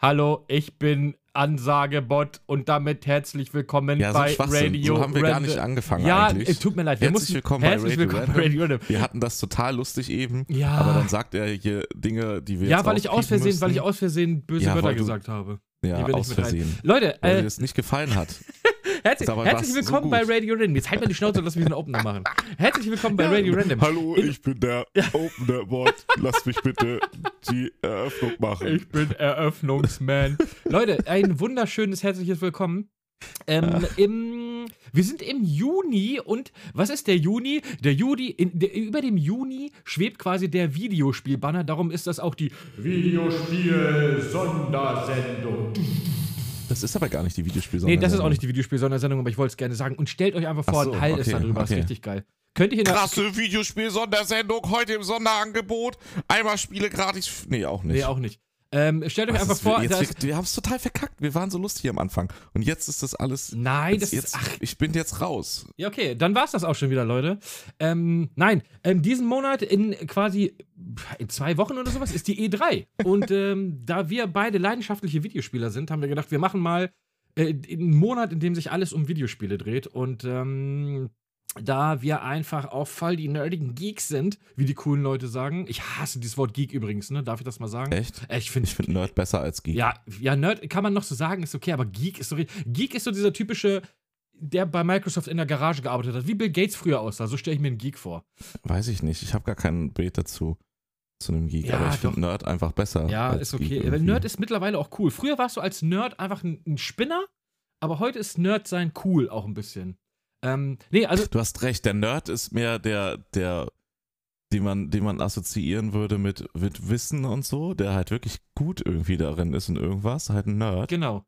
Hallo, ich bin Ansagebot und damit herzlich willkommen Ja, so bei. Radio So haben wir gar Random. nicht angefangen Ja, eigentlich. es tut mir leid. Wir Herzlich mussten, willkommen bei herzlich Radio willkommen bei Radio Random. Wir hatten das total lustig eben, Ja. aber dann sagt er hier Dinge, die wir Ja, jetzt weil ich aus Versehen, weil ich müssen. aus Versehen böse Ja, Wörter du- gesagt habe. ja, aus. Versehen, Leute, weil äh, dir das nicht gefallen hat. herzlich, herzlich war's so willkommen bei. Radio Random. Jetzt halt mal die Schnauze und lass mich einen Opener machen. Herzlich willkommen bei Radio Random. Hallo, In- ich bin der Opener Bot. Lass mich bitte die Eröffnung machen. Ich bin Eröffnungsman. Leute, ein wunderschönes herzliches Willkommen. Ähm, im, wir sind im Juni und was ist der Juni? Der Juni, in, der, über dem Juni schwebt quasi der Videospielbanner. Darum ist das auch die Videospiel-Sondersendung. Das ist aber gar nicht die Videospiel, Nee, das ist auch nicht die Videospiel-Sondersendung, aber ich wollte es gerne sagen. Und stellt euch einfach vor, so, ein ist okay. Ist okay. richtig geil. Könnt ihr in der, Krasse Videospiel-Sondersendung, heute im Sonderangebot. Einmal Spiele gratis. Nee, auch nicht. Nee, auch nicht. Ähm, stellt euch Was einfach vor, jetzt, wir, wir haben es total verkackt. Wir waren so lustig am Anfang. Und jetzt ist das alles. Nein, jetzt, das jetzt, ist. Ach, Ich bin jetzt raus. Ja, okay, dann war's das auch schon wieder, Leute. Ähm, nein, ähm, diesen Monat in quasi in zwei Wochen oder sowas ist die E3. Und ähm, da wir beide leidenschaftliche Videospieler sind, haben wir gedacht, wir machen mal äh, einen Monat, in dem sich alles um Videospiele dreht. Und ähm, da wir einfach auch voll die nerdigen Geeks sind, wie die coolen Leute sagen. Ich hasse dieses Wort Geek übrigens, ne? Darf ich das mal sagen? Echt? Äh, Ich finde Ich finde Nerd besser als Geek. ja, ja, Nerd kann man noch so sagen, ist okay, aber Geek ist so. Geek ist so dieser typische, der bei Microsoft in der Garage gearbeitet hat, wie Bill Gates früher aussah. So stelle ich mir einen Geek vor. Weiß ich nicht. Ich habe gar kein Bild dazu. Zu einem Geek. Ja, aber ich finde Nerd einfach besser. Ja, als ist okay. Nerd ist mittlerweile auch cool. Früher warst du als Nerd einfach ein, ein Spinner, aber heute ist Nerd sein cool auch ein bisschen. Ähm, nee, also, Du hast recht. Der Nerd ist mehr der, der, den man, den man assoziieren würde mit, mit Wissen und so, der halt wirklich gut irgendwie darin ist und irgendwas. Halt ein Nerd. genau.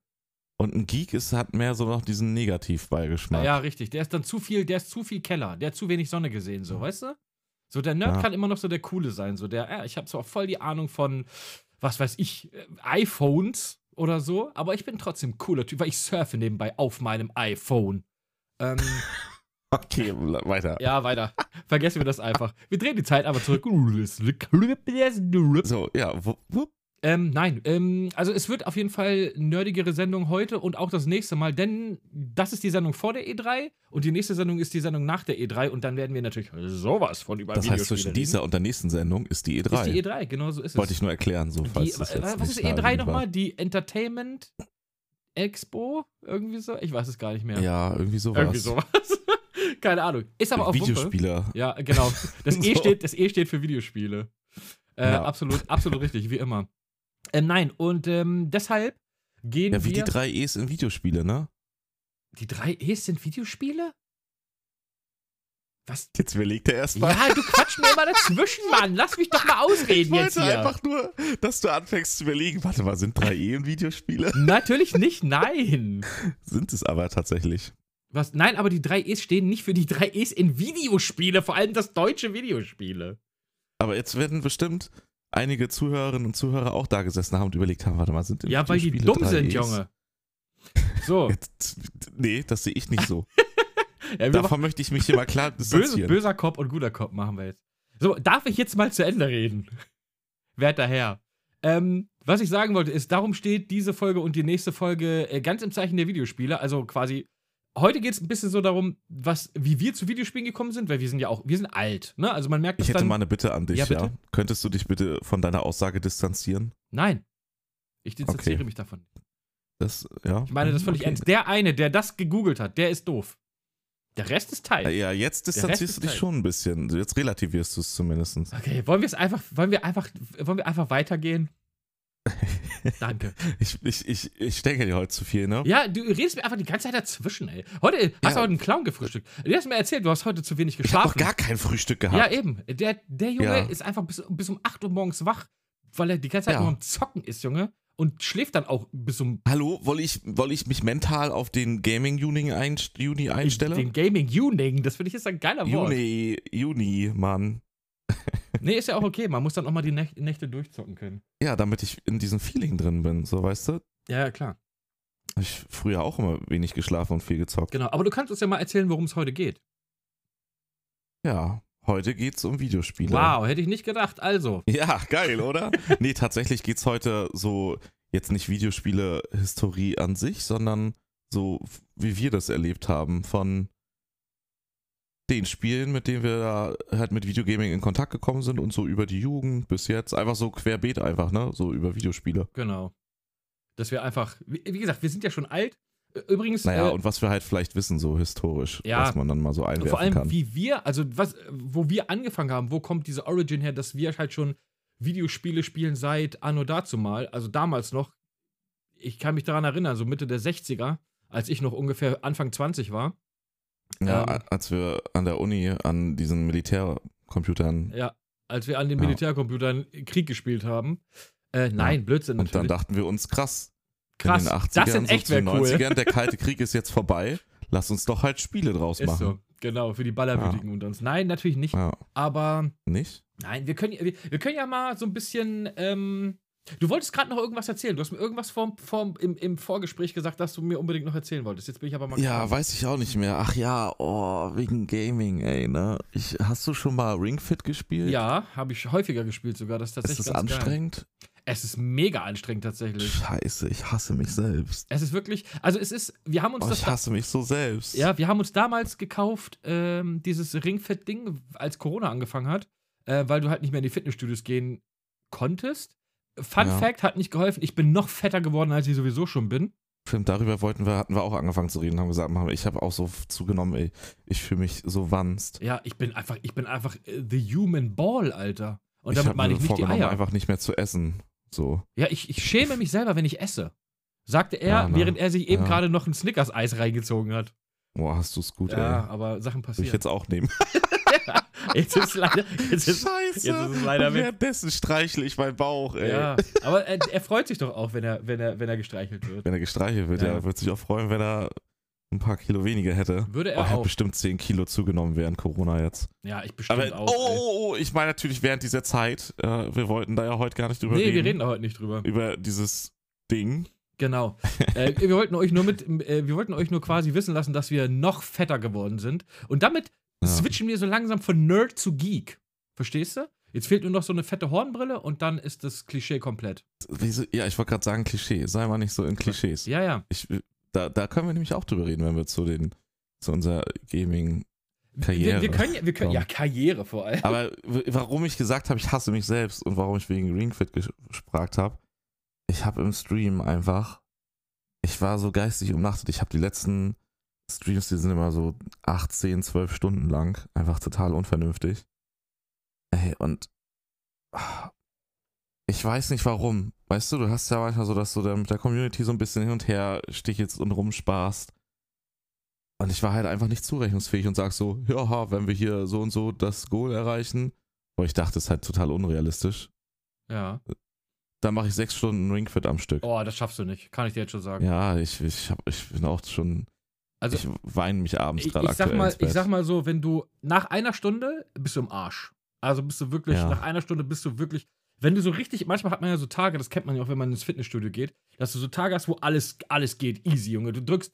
Und ein Geek ist, hat mehr so noch diesen Negativbeigeschmack. Ja, richtig. Der ist dann zu viel, der ist zu viel Keller. Der hat zu wenig Sonne gesehen, so, weißt du? So, der Nerd Ja. kann immer noch so der Coole sein. So, der, ja, ich habe zwar voll die Ahnung von, was weiß ich, äh, iPhones oder so, aber ich bin trotzdem cooler Typ, weil ich surfe nebenbei auf meinem iPhone. Ähm, Okay, weiter. ja, weiter. Vergessen wir das einfach. Wir drehen die Zeit aber zurück. So, ja. Ähm, nein, ähm, also es wird auf jeden Fall nerdigere Sendung heute und auch das nächste Mal, denn das ist die Sendung vor der E3 und die nächste Sendung ist die Sendung nach der E3 und dann werden wir natürlich sowas von über Das heißt, zwischen dieser und der nächsten Sendung ist die E3. Ist die E3, genau so ist es. Wollte ich nur erklären, so die, falls das jetzt was ist E3 naheliegend nochmal? Die Entertainment Expo? Irgendwie so? Ich weiß es gar nicht mehr. Ja, irgendwie sowas. Irgendwie sowas. Keine Ahnung. Ist aber auch Wumpe. Videospieler. Ja, genau. Das E, So. steht, das e steht für Videospiele. Äh, Ja. Absolut, absolut richtig, wie immer. Ähm, nein, und ähm, deshalb gehen Ja, wie wir. die drei E's in Videospiele, ne? die drei E's sind Videospiele? Was? Jetzt überlegt er erstmal. Ja, du quatsch mir immer dazwischen, Mann. Lass mich doch mal ich ausreden jetzt wollte hier. einfach nur, dass du anfängst zu überlegen, warte mal, sind drei E in Videospiele? Natürlich nicht, nein. sind es aber tatsächlich. Was? Nein, aber die drei E's stehen nicht für die drei E's in Videospiele, vor allem das deutsche Videospiele. Aber jetzt werden bestimmt einige Zuhörerinnen und Zuhörer auch da gesessen haben und überlegt haben, warte mal, sind im Ja, weil die dumm sind? Junge. So. Jetzt, nee, das sehe ich nicht so. Ja, Davon möchte ich mich hier mal klar Böse, böser Kopf und guter Kopf machen wir jetzt. So, darf ich jetzt mal zu Ende reden? Werter Herr. Ähm, was ich sagen wollte, ist, darum steht diese Folge und die nächste Folge äh, ganz im Zeichen der Videospiele. Also quasi, heute geht es ein bisschen so darum, was, wie wir zu Videospielen gekommen sind, weil wir sind ja auch, wir sind alt, ne? Also man merkt das Ich hätte dann. mal eine Bitte an dich, Ja, ja? Könntest du dich bitte von deiner Aussage distanzieren? Nein. Ich distanziere Okay. mich davon. Das, ja. Ich meine das völlig Okay. ernst. Der eine, der das gegoogelt hat, der ist doof. Der Rest ist Teil. Ja, jetzt distanzierst ist du dich Teil. schon ein bisschen. Jetzt relativierst du es zumindest. Okay, wollen wir es einfach, wollen wir einfach, wollen wir einfach weitergehen? Danke. Ich, ich, ich, ich denke dir heute zu viel, ne? Ja, du redest mir einfach die ganze Zeit dazwischen, ey. Heute hast du Ja. heute einen Clown gefrühstückt. Du hast mir erzählt, du hast heute zu wenig Ich habe geschlafen. gar kein Frühstück ja, gehabt. eben. Der, der Junge Ja. ist einfach bis, bis um 8 Uhr morgens wach, weil er die ganze Zeit Ja. nur am Zocken ist, Junge. Und schläft dann auch bis um Hallo, woll ich, woll ich mich mental auf den Gaming-Juni einst Juni einstellen? den Gaming Uning. Das finde ich ist ein geiler Wort. Juni, Juni, Mann. Nee, ist ja auch okay. Man muss dann auch mal die Näch Nächte durchzocken können. Ja, damit ich in diesem Feeling drin bin, so weißt du? Ja, ja, klar. Hab ich früher auch immer wenig geschlafen und viel gezockt. Genau. Aber du kannst uns ja mal erzählen, worum es heute geht. Ja, heute geht's um Videospiele. Wow, hätte ich nicht gedacht. Also. Ja, geil, oder? nee, tatsächlich geht's heute so jetzt nicht Videospiele-Historie an sich, sondern so, wie wir das erlebt haben von den Spielen, mit denen wir da halt mit Videogaming in Kontakt gekommen sind und so über die Jugend bis jetzt. Einfach so querbeet einfach, ne? So über Videospiele. Genau. Dass wir einfach, wie gesagt, wir sind ja schon alt. Übrigens. Naja, äh, und was wir halt vielleicht wissen, so historisch, Ja. was man dann mal so einwerfen vor allem, kann. wie wir, also was, wo wir angefangen haben, wo kommt diese Origin her, dass wir halt schon Videospiele spielen seit Anno dazu mal, also damals noch. Ich kann mich daran erinnern, so Mitte der 60er, als ich noch ungefähr Anfang 20 war. ja, ähm, als wir an der Uni an diesen Militärcomputern Ja, als wir an den Ja. Militärcomputern Krieg gespielt haben. Äh, nein, Blödsinn und dann natürlich. dachten wir uns, krass, Krass, in den 80ern, das in echt so zu wär den cool. 90ern, der kalte Krieg ist jetzt vorbei, lass uns doch halt Spiele draus Ist machen. so, genau, für die Ballerwütigen unter uns. Nein, natürlich nicht. Ja, Aber nicht? nein, wir können, wir, wir können ja mal so ein bisschen. Ähm, du wolltest gerade noch irgendwas erzählen. Du hast mir irgendwas vorm, vorm, im, im Vorgespräch gesagt, dass du mir unbedingt noch erzählen wolltest. Jetzt bin ich aber mal Ja, gespannt. weiß ich auch nicht mehr. Ach ja, oh, wegen Gaming, ey, ne? Ich, hast du schon mal Ring Fit gespielt? Ja, habe ich häufiger gespielt sogar. Das ist Ist tatsächlich das ganz Geil. Es ist mega anstrengend tatsächlich. Scheiße, ich hasse mich selbst. Es ist wirklich, also es ist, wir haben uns Oh, das ich hasse mich so selbst. Ja, wir haben uns damals gekauft, ähm, dieses Ringfit-Ding, als Corona angefangen hat, äh, weil du halt nicht mehr in die Fitnessstudios gehen konntest. Fun Ja. Fact hat nicht geholfen. Ich bin noch fetter geworden, als ich sowieso schon bin. Stimmt, darüber wollten wir, hatten wir auch angefangen zu reden, haben gesagt, ich habe auch so zugenommen, ey. Ich fühle mich so wanst. Ja, ich bin einfach, ich bin einfach äh, the human ball, Alter. Und ich damit meine ich nicht die Eier. einfach nicht mehr zu essen. So. Ja, ich, ich schäme mich selber, wenn ich esse. Sagte er, Ja, ne? während er sich eben Ja. gerade noch ein Snickers-Eis reingezogen hat. Boah, hast du's gut, Ja, ey. aber Sachen Würde ich passieren. jetzt auch nehmen. Jetzt ist es leider, jetzt ist, Scheiße. jetzt ist es leider währenddessen streichle ich meinen Bauch, ey. Ja, aber er, er freut sich doch auch, wenn er, wenn er, wenn er gestreichelt wird. Wenn er gestreichelt wird, Ja. ja, würde sich auch freuen, wenn er ein paar Kilo weniger hätte. Würde Oh, er hat auch. bestimmt 10 Kilo zugenommen während Corona jetzt. Ja, ich bestimmt Aber, auch. oh, ey. oh, oh, ich meine natürlich während dieser Zeit. Äh, wir wollten da ja heute gar nicht drüber Nee, reden. wir reden da heute nicht drüber. Über dieses Ding. Genau. äh, wir wollten euch nur mit, äh, wir wollten euch nur quasi wissen lassen, dass wir noch fetter geworden sind. Und damit Ja. switchen wir so langsam von Nerd zu Geek. Verstehst du? Jetzt fehlt nur noch so eine fette Hornbrille und dann ist das Klischee komplett. Ja, ich wollte gerade sagen Klischee. Sei mal nicht so in Klischees. Ja, ja. Ich, da, da können wir nämlich auch drüber reden, wenn wir zu den zu unserer Gaming. Wir, Karriere. wir können ja, wir können, ja, Karriere vor allem. Aber warum ich gesagt habe, ich hasse mich selbst und warum ich wegen Ringfit gespragt habe, ich habe im Stream einfach, ich war so geistig umnachtet. Ich habe die letzten Streams, die sind immer so 8, 10, 12 Stunden lang, einfach total unvernünftig. Ey, und ah, ich weiß nicht warum. Weißt du, du hast ja manchmal so, dass du da mit der Community so ein bisschen hin und her stichelst und rumsparst. Und ich war halt einfach nicht zurechnungsfähig und sag so, ja, wenn wir hier so und so das Goal erreichen, wo ich dachte, das ist halt total unrealistisch, Ja. dann mache ich sechs Stunden Ringfit am Stück. Oh, das schaffst du nicht. Kann ich dir jetzt schon sagen. Ja, ich, ich, hab, ich bin auch schon, also, ich weine mich abends gerade ich, sag aktuell mal, ich sag mal so, wenn du nach einer Stunde bist du im Arsch. Also bist du wirklich, Ja. nach einer Stunde bist du wirklich, wenn du so richtig, manchmal hat man ja so Tage, das kennt man ja auch, wenn man ins Fitnessstudio geht, dass du so Tage hast, wo alles, alles geht, easy, Junge. Du drückst,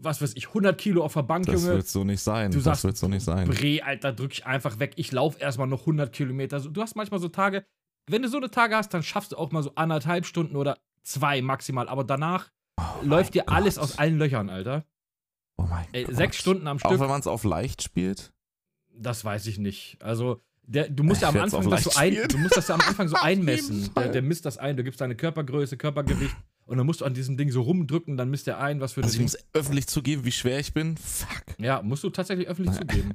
was weiß ich, 100 Kilo auf der Bank, das Junge. wird so nicht sein. Du das sagst, wird so nicht sein. Bre, Alter, drück ich einfach weg. Ich laufe erstmal noch 100 Kilometer. Du hast manchmal so Tage, wenn du so eine Tage hast, dann schaffst du auch mal so anderthalb Stunden oder zwei maximal. Aber danach Oh läuft dir mein alles Gott. aus allen Löchern, Alter. Oh mein Ey, Gott. sechs Stunden am Auch Stück, wenn man es auf leicht spielt? das weiß ich nicht. Also, der, du musst ja am Anfang das so ein, du musst das ja am Anfang so einmessen. Der, der misst das ein. Du gibst deine Körpergröße, Körpergewicht und dann musst du an diesem Ding so rumdrücken, dann misst er ein, was für Also ich eine muss öffentlich zugeben, wie schwer ich bin. Fuck. Ja, musst du tatsächlich öffentlich zugeben.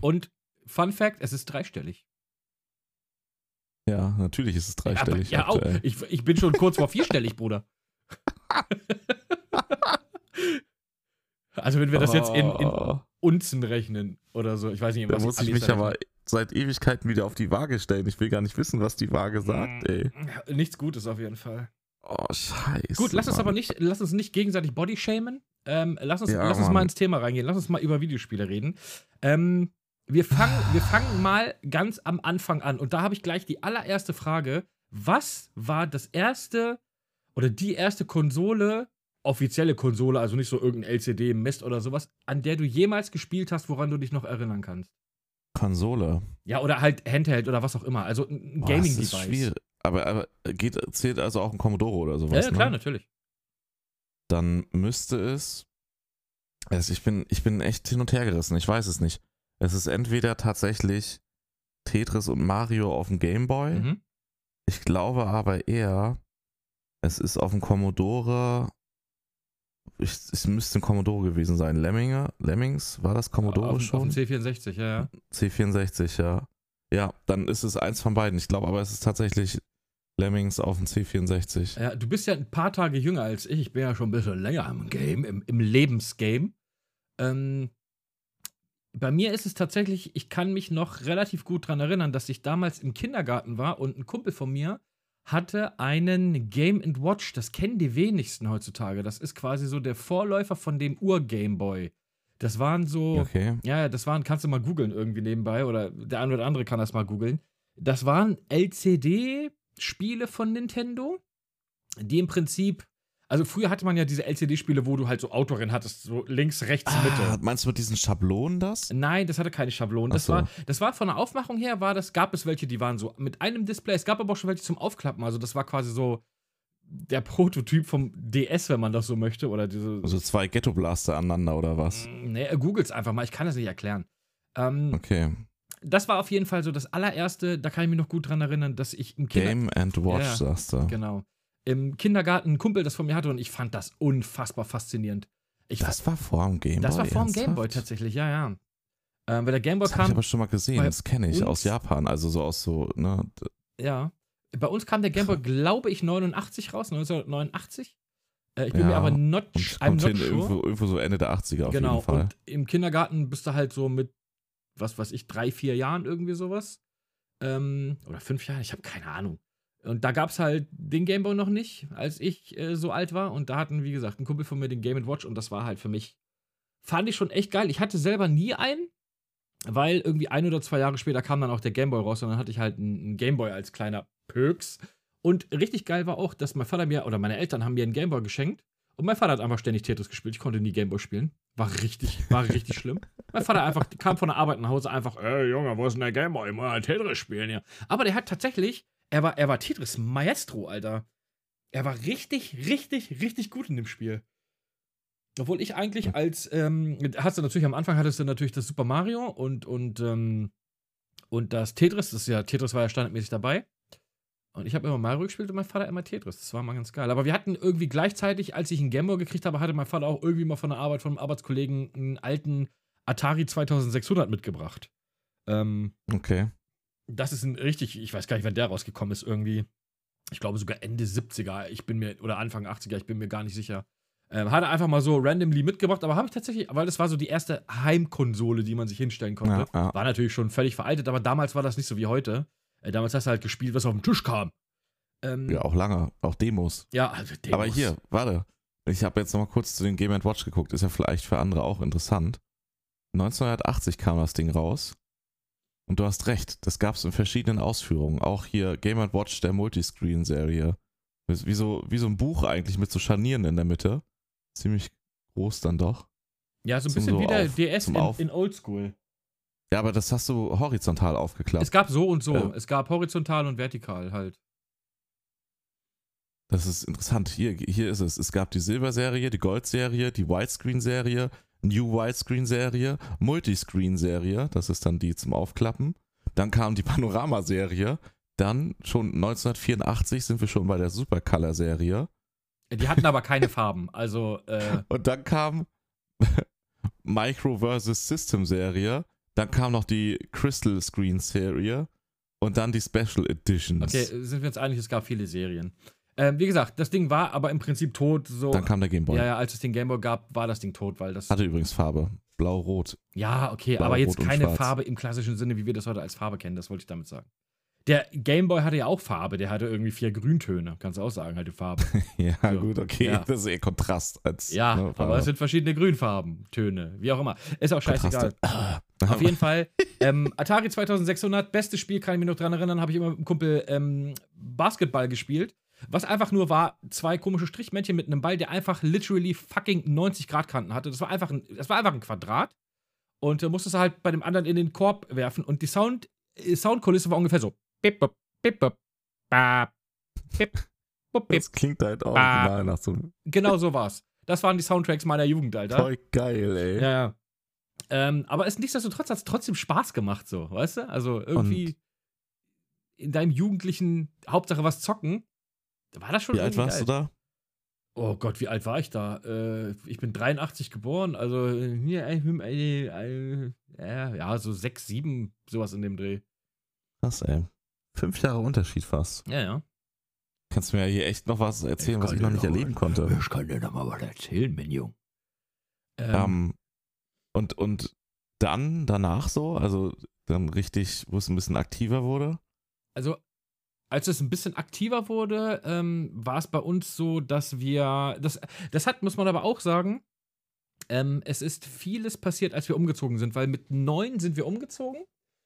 Und Fun Fact, es ist dreistellig. Ja, natürlich ist es dreistellig. Ja, auch. Ich, ich bin schon kurz vor vierstellig, Bruder. also, wenn wir das jetzt in, in Oh. Unzen rechnen oder so, ich weiß nicht, Da was muss ich mich da aber seit Ewigkeiten wieder auf die Waage stellen. Ich will gar nicht wissen, was die Waage sagt, ey. Nichts Gutes auf jeden Fall. Oh, scheiße. Gut, lass uns aber nicht, lass uns nicht gegenseitig bodyshamen. Ähm, lass uns, Ja, lass uns Mann. mal ins Thema reingehen. Lass uns mal über Videospiele reden. Ähm, wir, fangen, wir fangen mal ganz am Anfang an. Und da habe ich gleich die allererste Frage. Was war das erste oder die erste Konsole, offizielle Konsole, also nicht so irgendein LCD, Mist oder sowas, an der du jemals gespielt hast, woran du dich noch erinnern kannst? Konsole. Ja, oder halt Handheld oder was auch immer. Also ein Boah, das ist Gaming-Device. schwierig. aber, aber geht, zählt also auch ein Commodore oder sowas? Ja, ja klar, ne? natürlich. Dann müsste es. Also ich bin, ich bin echt hin und her gerissen, ich weiß es nicht. Es ist entweder tatsächlich Tetris und Mario auf dem Gameboy. Mhm. Ich glaube aber eher, es ist auf dem Commodore. Ich, es müsste ein Commodore gewesen sein. Lemminge, Lemmings, war das Commodore auf, schon? Auf dem C64, ja, ja. C64, ja. Ja, dann ist es eins von beiden. Ich glaube aber, es ist tatsächlich Lemmings auf dem C64. Ja, du bist ja ein paar Tage jünger als ich. Ich bin ja schon ein bisschen länger im Game, im, im Lebensgame. Ähm, bei mir ist es tatsächlich, ich kann mich noch relativ gut daran erinnern, dass ich damals im Kindergarten war und ein Kumpel von mir hatte einen Game Watch. Das kennen die wenigsten heutzutage. Das ist quasi so der Vorläufer von dem Ur-Gameboy. Das waren so. Okay. Ja, ja, das waren, kannst du mal googeln irgendwie nebenbei oder der eine oder andere kann das mal googeln. Das waren LCD-Spiele von Nintendo, die im Prinzip, also früher hatte man ja diese LCD-Spiele, wo du halt so Autorennen hattest, so links, rechts, Ah, Mitte. meinst du mit diesen Schablonen das? Nein, das hatte keine Schablonen. Das, so. war, das war von der Aufmachung her, war das, gab es welche, die waren so mit einem Display. Es gab aber auch schon welche zum Aufklappen. Also das war quasi so der Prototyp vom DS, wenn man das so möchte. Oder diese. Also zwei Ghetto-Blaster aneinander oder was? Nee, googles einfach mal, ich kann das nicht erklären. Ähm, Okay. Das war auf jeden Fall so das allererste, da kann ich mich noch gut dran erinnern, dass ich im Kinder Game and Watch, Ja, sagst du. genau, im Kindergarten einen Kumpel das von mir hatte und ich fand das unfassbar faszinierend. Ich Das war vor dem Gameboy. das war vor dem ernsthaft? Gameboy tatsächlich, ja, ja. Ähm, weil der Gameboy Das habe ich kam, aber schon mal gesehen, das kenne ich aus Japan, also so aus so, ne? ja. Bei uns kam der Gameboy, glaube ich, 89 raus, 1989. Äh, ich bin Ja, mir aber not, I'm not hin sure. irgendwo, irgendwo so Ende der 80er auf genau, jeden Fall. und im Kindergarten bist du halt so mit, was weiß ich, drei, vier Jahren irgendwie sowas. Ähm, oder fünf Jahren, ich habe keine Ahnung. Und da gab es halt den Gameboy noch nicht, als ich äh, so alt war. Und da hatten, wie gesagt, ein Kumpel von mir den Game Watch und das war halt für mich, fand ich schon echt geil. Ich hatte selber nie einen, weil irgendwie ein oder zwei Jahre später kam dann auch der Gameboy raus und dann hatte ich halt einen, Gameboy als kleiner Pöks. Und richtig geil war auch, dass mein Vater mir, oder meine Eltern haben mir einen Gameboy geschenkt. Und mein Vater hat einfach ständig Tetris gespielt. Ich konnte nie Gameboy spielen. War richtig, war richtig schlimm. Mein Vater einfach kam von der Arbeit nach Hause einfach, ey Junge, wo ist denn der Gameboy? Mal Tetris spielen hier. Aber der hat tatsächlich, er war, er war Tetris Maestro, Alter. Er war richtig, richtig, richtig gut in dem Spiel. Obwohl ich eigentlich als, ähm, hast du natürlich am Anfang hattest du natürlich das Super Mario und, und, ähm, und das Tetris. Das ist ja, Tetris war ja standardmäßig dabei. Und ich habe immer Mario gespielt und mein Vater immer Tetris. Das war mal ganz geil. Aber wir hatten irgendwie gleichzeitig, als ich einen Gameboy gekriegt habe, hatte mein Vater auch irgendwie mal von der Arbeit von einem Arbeitskollegen einen alten Atari 2600 mitgebracht. Ähm, Okay. Das ist ein richtig, ich weiß gar nicht, wann der rausgekommen ist, irgendwie. Ich glaube sogar Ende 70er, ich bin mir, oder Anfang 80er, ich bin mir gar nicht sicher. Ähm, hat er einfach mal so randomly mitgebracht, aber habe ich tatsächlich, weil das war so die erste Heimkonsole, die man sich hinstellen konnte. Ja, ja. War natürlich schon völlig veraltet, aber damals war das nicht so wie heute. Äh, damals hast du halt gespielt, was auf den Tisch kam. Ähm, ja, auch lange, auch Demos. ja, also Demos. Aber hier, warte. Ich habe jetzt noch mal kurz zu den Game Watch geguckt. Ist ja vielleicht für andere auch interessant. 1980 kam das Ding raus. Und du hast recht, das gab es in verschiedenen Ausführungen. Auch hier Game Watch der Multiscreen-Serie. Wie so, wie so ein Buch eigentlich mit so Scharnieren in der Mitte. Ziemlich groß dann doch. Ja, so ein zum bisschen so wie der auf- DS in, in Oldschool. Ja, aber das hast du horizontal aufgeklappt. Es gab so und so. Ja. Es gab horizontal und vertikal halt. Das ist interessant. Hier, hier ist es. Es gab die Silber-Serie, die Gold-Serie, die Widescreen-Serie, New Widescreen-Serie, Multiscreen-Serie. Das ist dann die zum Aufklappen. Dann kam die Panorama-Serie. Dann schon 1984 sind wir schon bei der Supercolor-Serie. Die hatten aber keine Farben. Also, äh, Und dann kam Micro vs. System-Serie. Dann kam noch die Crystal Screen-Serie. Und dann die Special Editions. okay, sind wir uns einig, es gab viele Serien. Ähm, wie gesagt, das Ding war aber im Prinzip tot. So, Dann kam der Game Boy. ja, ja, als es den Gameboy gab, war das Ding tot, weil das. Hatte übrigens Farbe. Blau-Rot. Ja, okay, Blau, aber jetzt Rot keine. Farbe im klassischen Sinne, wie wir das heute als Farbe kennen, das wollte ich damit sagen. Der Gameboy hatte ja auch Farbe, der hatte irgendwie vier Grüntöne, kannst du auch sagen, halt die Farbe. Ja, So, gut, okay. ja. Das ist eher Kontrast als. Ja, ne, aber es sind verschiedene Grünfarben, Töne, wie auch immer. Ist auch scheißegal. Auf jeden Fall, ähm, Atari 2600, bestes Spiel, kann ich mich noch dran erinnern, habe ich immer mit einem Kumpel ähm, Basketball gespielt. Was einfach nur war, zwei komische Strichmännchen mit einem Ball, der einfach literally fucking 90 Grad Kanten hatte. Das war einfach ein, das war einfach ein Quadrat. Und äh, musstest du halt bei dem anderen in den Korb werfen. Und die Sound, äh, Soundkulisse war ungefähr so. Bip, bip, bop, bap, Pip, bup, pip. Das klingt halt Ah. original nach so einem. Genau so war's. Das waren die Soundtracks meiner Jugend, Alter. Voll geil, ey. Ja, ja. Ähm, aber es nichtsdestotrotz hat es trotzdem Spaß gemacht, so, weißt du? Also irgendwie in deinem jugendlichen Hauptsache was zocken, da war das schon Wie alt warst du geil. da? Oh Gott, wie alt war ich da? Äh, ich bin 83 geboren, also äh, äh, äh, äh, ja, so 6, 7, sowas in dem Dreh. Krass, ey. Fünf Jahre Unterschied fast. Ja, ja. Kannst du mir ja hier echt noch was erzählen, was ich noch nicht erleben konnte. Ich kann dir noch mal was erzählen, mein Jung. Ähm, Ähm, und, und dann, danach so, also dann richtig, wo es ein bisschen aktiver wurde. also als es ein bisschen aktiver wurde, ähm, war es bei uns so, dass wir, das, das hat, muss man aber auch sagen, ähm, es ist vieles passiert, als wir umgezogen sind, weil mit neun sind wir umgezogen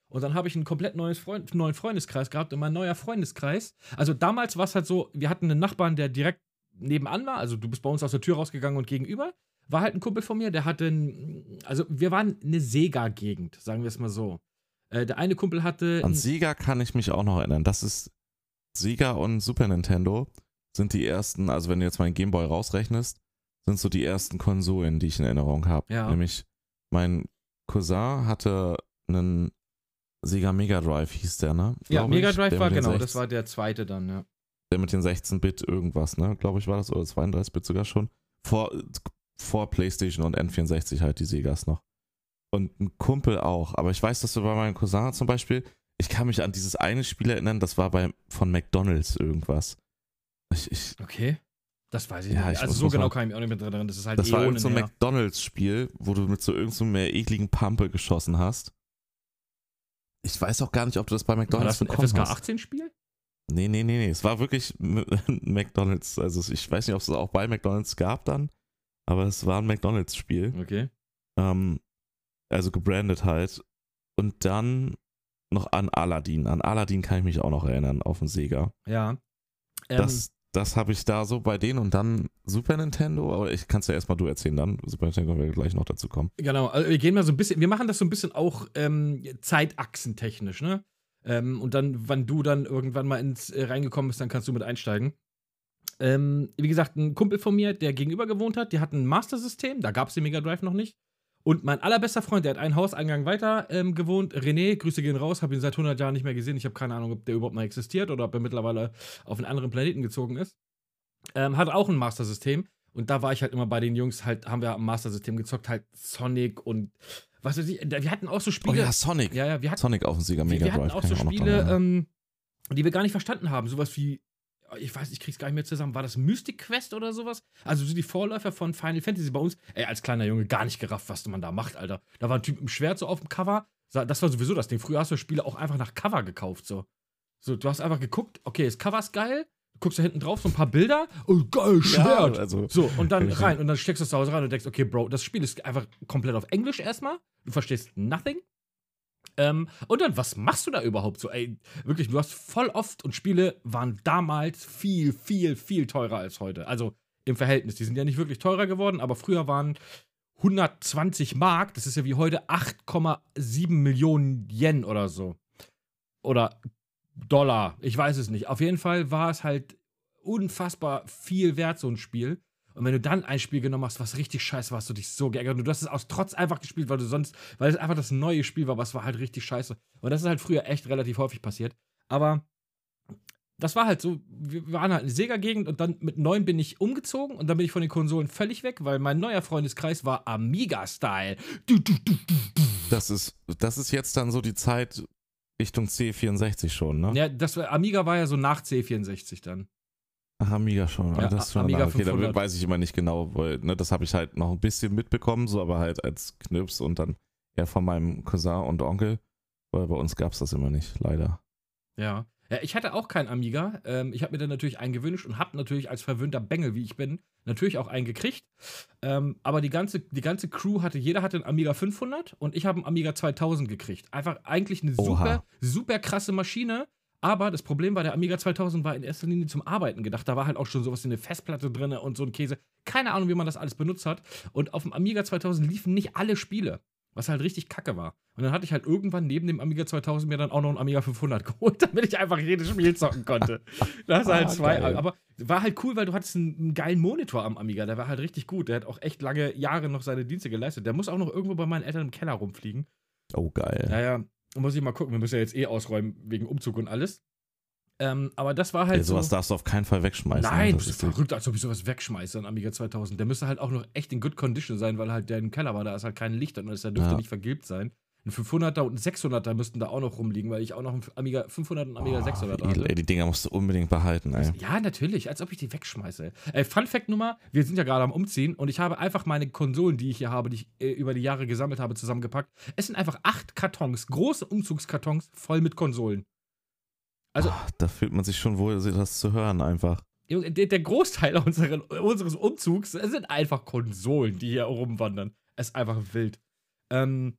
und dann habe ich einen komplett neues Freund, neuen Freundeskreis gehabt und mein neuer Freundeskreis, also damals war es halt so, wir hatten einen Nachbarn, der direkt nebenan war, also du bist bei uns aus der Tür rausgegangen und gegenüber war halt ein Kumpel von mir, der hatte, ein, also wir waren eine Sega-Gegend, sagen wir es mal so. Äh, der eine Kumpel hatte An Sega kann ich mich auch noch erinnern. Das ist Sega und Super Nintendo sind die ersten, also wenn du jetzt meinen Gameboy rausrechnest, sind so die ersten Konsolen, die ich in Erinnerung habe. Ja. Nämlich mein Cousin hatte einen Sega Mega Drive, hieß der, ne? Ja, Mega. Drive war genau, 16 das war der zweite dann, ja. der mit den 16-Bit irgendwas, ne? Glaube ich, war das, oder 32-Bit sogar schon. Vor, vor PlayStation und N64 halt die Segas noch. Und ein Kumpel auch. Aber ich weiß, dass du bei meinem Cousin zum Beispiel, ich kann mich an dieses eine Spiel erinnern, das war bei, von McDonalds irgendwas. Ich, ich, Okay. Das weiß ich Ja, nicht. ich also so genau kann ich mich auch nicht mehr dran erinnern. Das ist halt das war Äonen irgend so ein. McDonalds-Spiel, wo du mit so irgendeinem so ekligen Pampe geschossen hast. Ich weiß auch gar nicht, ob du das bei War McDonalds das ein bekommen FSK hast. 18 Spiel? Nee, nee, nee, nee. Es war wirklich McDonalds. Also ich weiß nicht, ob es auch bei McDonalds gab dann, aber es war ein McDonalds-Spiel. Okay. Ähm, also gebrandet halt. Und dann noch an Aladdin. An Aladdin kann ich mich auch noch erinnern, auf dem Sega. Ja. Ähm, das das habe ich da so bei denen und dann Super Nintendo, aber ich kann es ja erstmal du erzählen dann. Super Nintendo werden wir gleich noch dazu kommen. Genau, also wir gehen mal so ein bisschen, wir machen das so ein bisschen auch ähm, zeitachsentechnisch, ne? Ähm, und dann, wann du dann irgendwann mal ins äh, reingekommen bist, dann kannst du mit einsteigen. Ähm, wie gesagt, ein Kumpel von mir, der gegenüber gewohnt hat, der hat ein Master-System, da gab es den Mega Drive noch nicht. Und mein allerbester Freund, der hat einen Hauseingang weiter ähm, gewohnt, René, Grüße gehen raus, habe ihn seit 100 Jahren nicht mehr gesehen. Ich habe keine Ahnung, ob der überhaupt mal existiert oder ob er mittlerweile auf einen anderen Planeten gezogen ist. Ähm, hat auch ein Master-System. Und da war ich halt immer bei den Jungs, halt, haben wir am Master-System gezockt, halt Sonic und was weiß ich. Wir hatten auch so Oh Spiele. ja, Sonic. ja, ja, wir hatten, Sonic auf dem wir, Mega wir hatten Drive. auch so Spiele, erinnern. ähm, die wir gar nicht verstanden haben. Sowas wie, ich weiß, ich krieg's gar nicht mehr zusammen. War das Mystic Quest oder sowas? Also so die Vorläufer von Final Fantasy bei uns. Ey, als kleiner Junge gar nicht gerafft, was man da macht, Alter. Da war ein Typ im Schwert so auf dem Cover. Das war sowieso das Ding. Früher hast du Spiele auch einfach nach Cover gekauft, so. So, du hast einfach geguckt, okay, das Cover ist geil. Du guckst da hinten drauf so ein paar Bilder. Oh, geil, Schwert. Ja, also, So, und dann rein. Und dann steckst du es zu Hause rein und denkst, okay, Bro, das Spiel ist einfach komplett auf Englisch erstmal. Du verstehst nothing. Ähm, und dann, was machst du da überhaupt so? Ey, wirklich, du hast voll oft und Spiele waren damals viel, viel, viel teurer als heute. Also im Verhältnis. Die sind ja nicht wirklich teurer geworden, aber früher waren 120 Mark, das ist ja wie heute 8,7 Millionen Yen oder so. Oder Dollar, ich weiß es nicht. Auf jeden Fall war es halt unfassbar viel wert, so ein Spiel. Und wenn du dann ein Spiel genommen hast, was richtig scheiße war, hast du dich so geärgert. Und du hast es aus Trotz einfach gespielt, weil du sonst, weil es einfach das neue Spiel war, es war halt richtig scheiße. Und das ist halt früher echt relativ häufig passiert. Aber das war halt so, wir waren halt in Sega-Gegend und dann mit neun bin ich umgezogen und dann bin ich von den Konsolen völlig weg, weil mein neuer Freundeskreis war Amiga-Style. Das ist, das ist jetzt dann so die Zeit Richtung C64 schon, ne? Ja, das Amiga war ja so nach C64 dann. Ach, Amiga schon. Ja, das ist schon Amiga okay, 500. da weiß ich immer nicht genau, weil ne, das habe ich halt noch ein bisschen mitbekommen, so aber halt als Knips und dann ja von meinem Cousin und Onkel, weil bei uns gab es das immer nicht, leider. Ja. ja ich hatte auch keinen Amiga. Ähm, ich habe mir dann natürlich einen gewünscht und habe natürlich als verwöhnter Bengel, wie ich bin, natürlich auch einen gekriegt. Ähm, aber die ganze, die ganze Crew hatte, jeder hatte einen Amiga 500 und ich habe einen Amiga 2000 gekriegt. Einfach eigentlich eine Oha. super, super krasse Maschine. Aber das Problem war, der Amiga 2000 war in erster Linie zum Arbeiten gedacht. Da war halt auch schon sowas in der Festplatte drin und so ein Käse. Keine Ahnung, wie man das alles benutzt hat. Und auf dem Amiga 2000 liefen nicht alle Spiele. Was halt richtig kacke war. Und dann hatte ich halt irgendwann neben dem Amiga 2000 mir dann auch noch einen Amiga 500 geholt, damit ich einfach jedes Spiel zocken konnte. Da hast du halt Ah, zwei. geil. Aber war halt cool, weil du hattest einen, einen geilen Monitor am Amiga. Der war halt richtig gut. Der hat auch echt lange Jahre noch seine Dienste geleistet. Der muss auch noch irgendwo bei meinen Eltern im Keller rumfliegen. Oh, geil. Naja, muss ich mal gucken. Wir müssen ja jetzt eh ausräumen wegen Umzug und alles. Ähm, aber das war halt Ey, sowas so. darfst du auf keinen Fall wegschmeißen. Nein, das das ist verrückt, als ob ich sowas wegschmeiße, ein Amiga 2000. Der müsste halt auch noch echt in good condition sein, weil halt der im Keller war, da ist halt kein Licht und der dürfte Ja. nicht vergilbt sein. Ein 500er und ein 600er müssten da auch noch rumliegen, weil ich auch noch ein Amiga 500 und ein Amiga Oh, 600 wie edel, habe. ey, die Dinger musst du unbedingt behalten, ey. Ja, natürlich, als ob ich die wegschmeiße. Äh, Fun Fact Nummer: Wir sind ja gerade am Umziehen und ich habe einfach meine Konsolen, die ich hier habe, die ich äh, über die Jahre gesammelt habe, zusammengepackt. Es sind einfach acht Kartons, große Umzugskartons voll mit Konsolen. Also, Ah, da fühlt man sich schon wohl, das zu hören einfach. Der Großteil unseren, unseres Umzugs sind einfach Konsolen, die hier rumwandern. Es ist einfach wild. Ähm,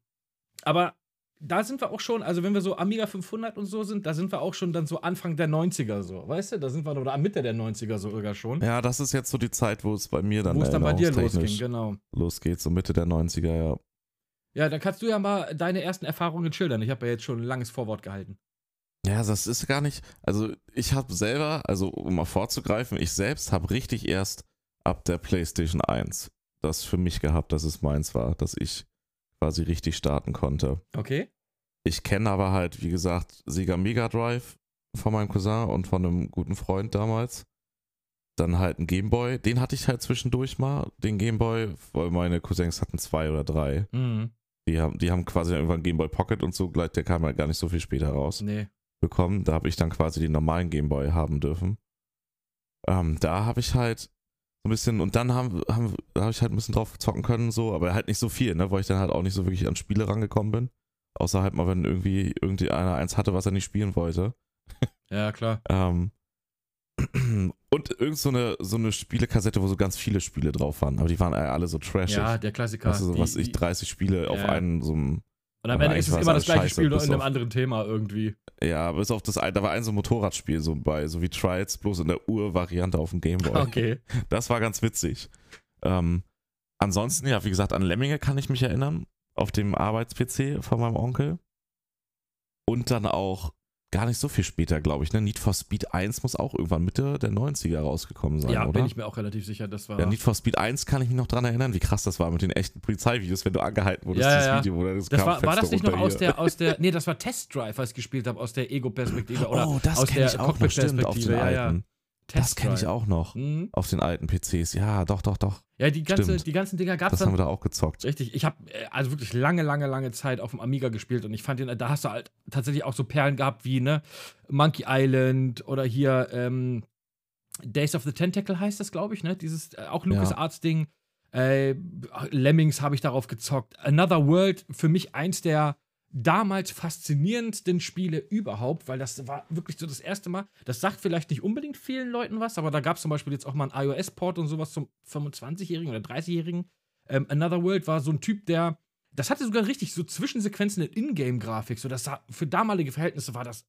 aber da sind wir auch schon, also wenn wir so Amiga 500 und so sind, da sind wir auch schon dann so Anfang der 90er so, weißt du? Da sind wir, oder Mitte der 90er so sogar schon. Ja, das ist jetzt so die Zeit, wo es bei mir dann, wo es dann bei dir losging, genau. losgeht, so Mitte der 90er, ja. Ja, dann kannst du ja mal deine ersten Erfahrungen schildern. Ich habe ja jetzt schon ein langes Vorwort gehalten. Ja, das ist gar nicht, also ich habe selber, also um mal vorzugreifen, ich selbst habe richtig erst ab der PlayStation 1 das für mich gehabt, dass es meins war, dass ich quasi richtig starten konnte. Okay? Ich kenne aber halt, wie gesagt, Sega Mega Drive von meinem Cousin und von einem guten Freund damals. Dann halt ein Gameboy, den hatte ich halt zwischendurch mal, den Gameboy, weil meine Cousins hatten zwei oder drei. Mhm. Die haben, die haben quasi irgendwann Gameboy Pocket und so, gleich, der kam halt gar nicht so viel später raus Nee. bekommen. Da habe ich dann quasi den normalen Gameboy haben dürfen. Ähm, da habe ich halt so ein bisschen, und dann haben, haben, habe ich halt ein bisschen drauf zocken können, so, aber halt nicht so viel, ne, weil ich dann halt auch nicht so wirklich an Spiele rangekommen bin. Außer halt mal, wenn irgendwie einer eins hatte, was er nicht spielen wollte. Ja, klar. Ähm, und irgend so eine, so eine Spielekassette, wo so ganz viele Spiele drauf waren, aber die waren alle so trashig. Ja, der Klassiker. Du, so Die- was ich, die- 30 Spiele auf Ja. einen so einem Und am aber Ende ist es immer das gleiche alles Spiel, nur scheiße, in einem auf- anderen Thema irgendwie. Ja, bis auf das eine, da war ein so ein Motorradspiel so bei, so wie Trials, bloß in der Ur-Variante auf dem Gameboy. Okay. Das war ganz witzig. Ähm, ansonsten, ja, wie gesagt, an Lemminge kann ich mich erinnern, auf dem Arbeits-PC von meinem Onkel. Und dann auch gar nicht so viel später, glaube ich, ne? Need for Speed 1 muss auch irgendwann Mitte der 90er rausgekommen sein, Ja, oder? bin ich mir auch relativ sicher, das war. ja, Need for Speed 1 kann ich mich noch dran erinnern, wie krass das war mit den echten Polizeivideos, wenn du angehalten wurdest, Ja, dieses ja. Video, wo das, das war, war das nicht noch aus der, aus der, nee, das war Test Drive, was ich gespielt habe, aus der Ego-Perspektive oder oh, das aus kenne der ich auch noch, stimmt, auf den ja, ja. Alten. Das kenne ich auch noch. Mhm. Auf den alten PCs. Ja, doch, doch, doch. Ja, die, ganze, Stimmt. die ganzen Dinger gab es Das haben dann. wir da auch gezockt. Richtig, ich habe also wirklich lange, lange, lange Zeit auf dem Amiga gespielt und ich fand den, da hast du halt tatsächlich auch so Perlen gehabt wie, ne, Monkey Island oder hier, ähm, Days of the Tentacle heißt das, glaube ich, ne? Dieses, äh, auch LucasArts-Ding. Äh, Lemmings habe ich darauf gezockt. Another World, für mich eins der damals faszinierendsten Spiele überhaupt, weil das war wirklich so das erste Mal. Das sagt vielleicht nicht unbedingt vielen Leuten was, aber da gab es zum Beispiel jetzt auch mal einen iOS-Port und sowas zum 25-Jährigen oder 30-Jährigen. Ähm, Another World war so ein Typ, der. Das hatte sogar richtig so Zwischensequenzen in Ingame-Grafik. So, das für damalige Verhältnisse war das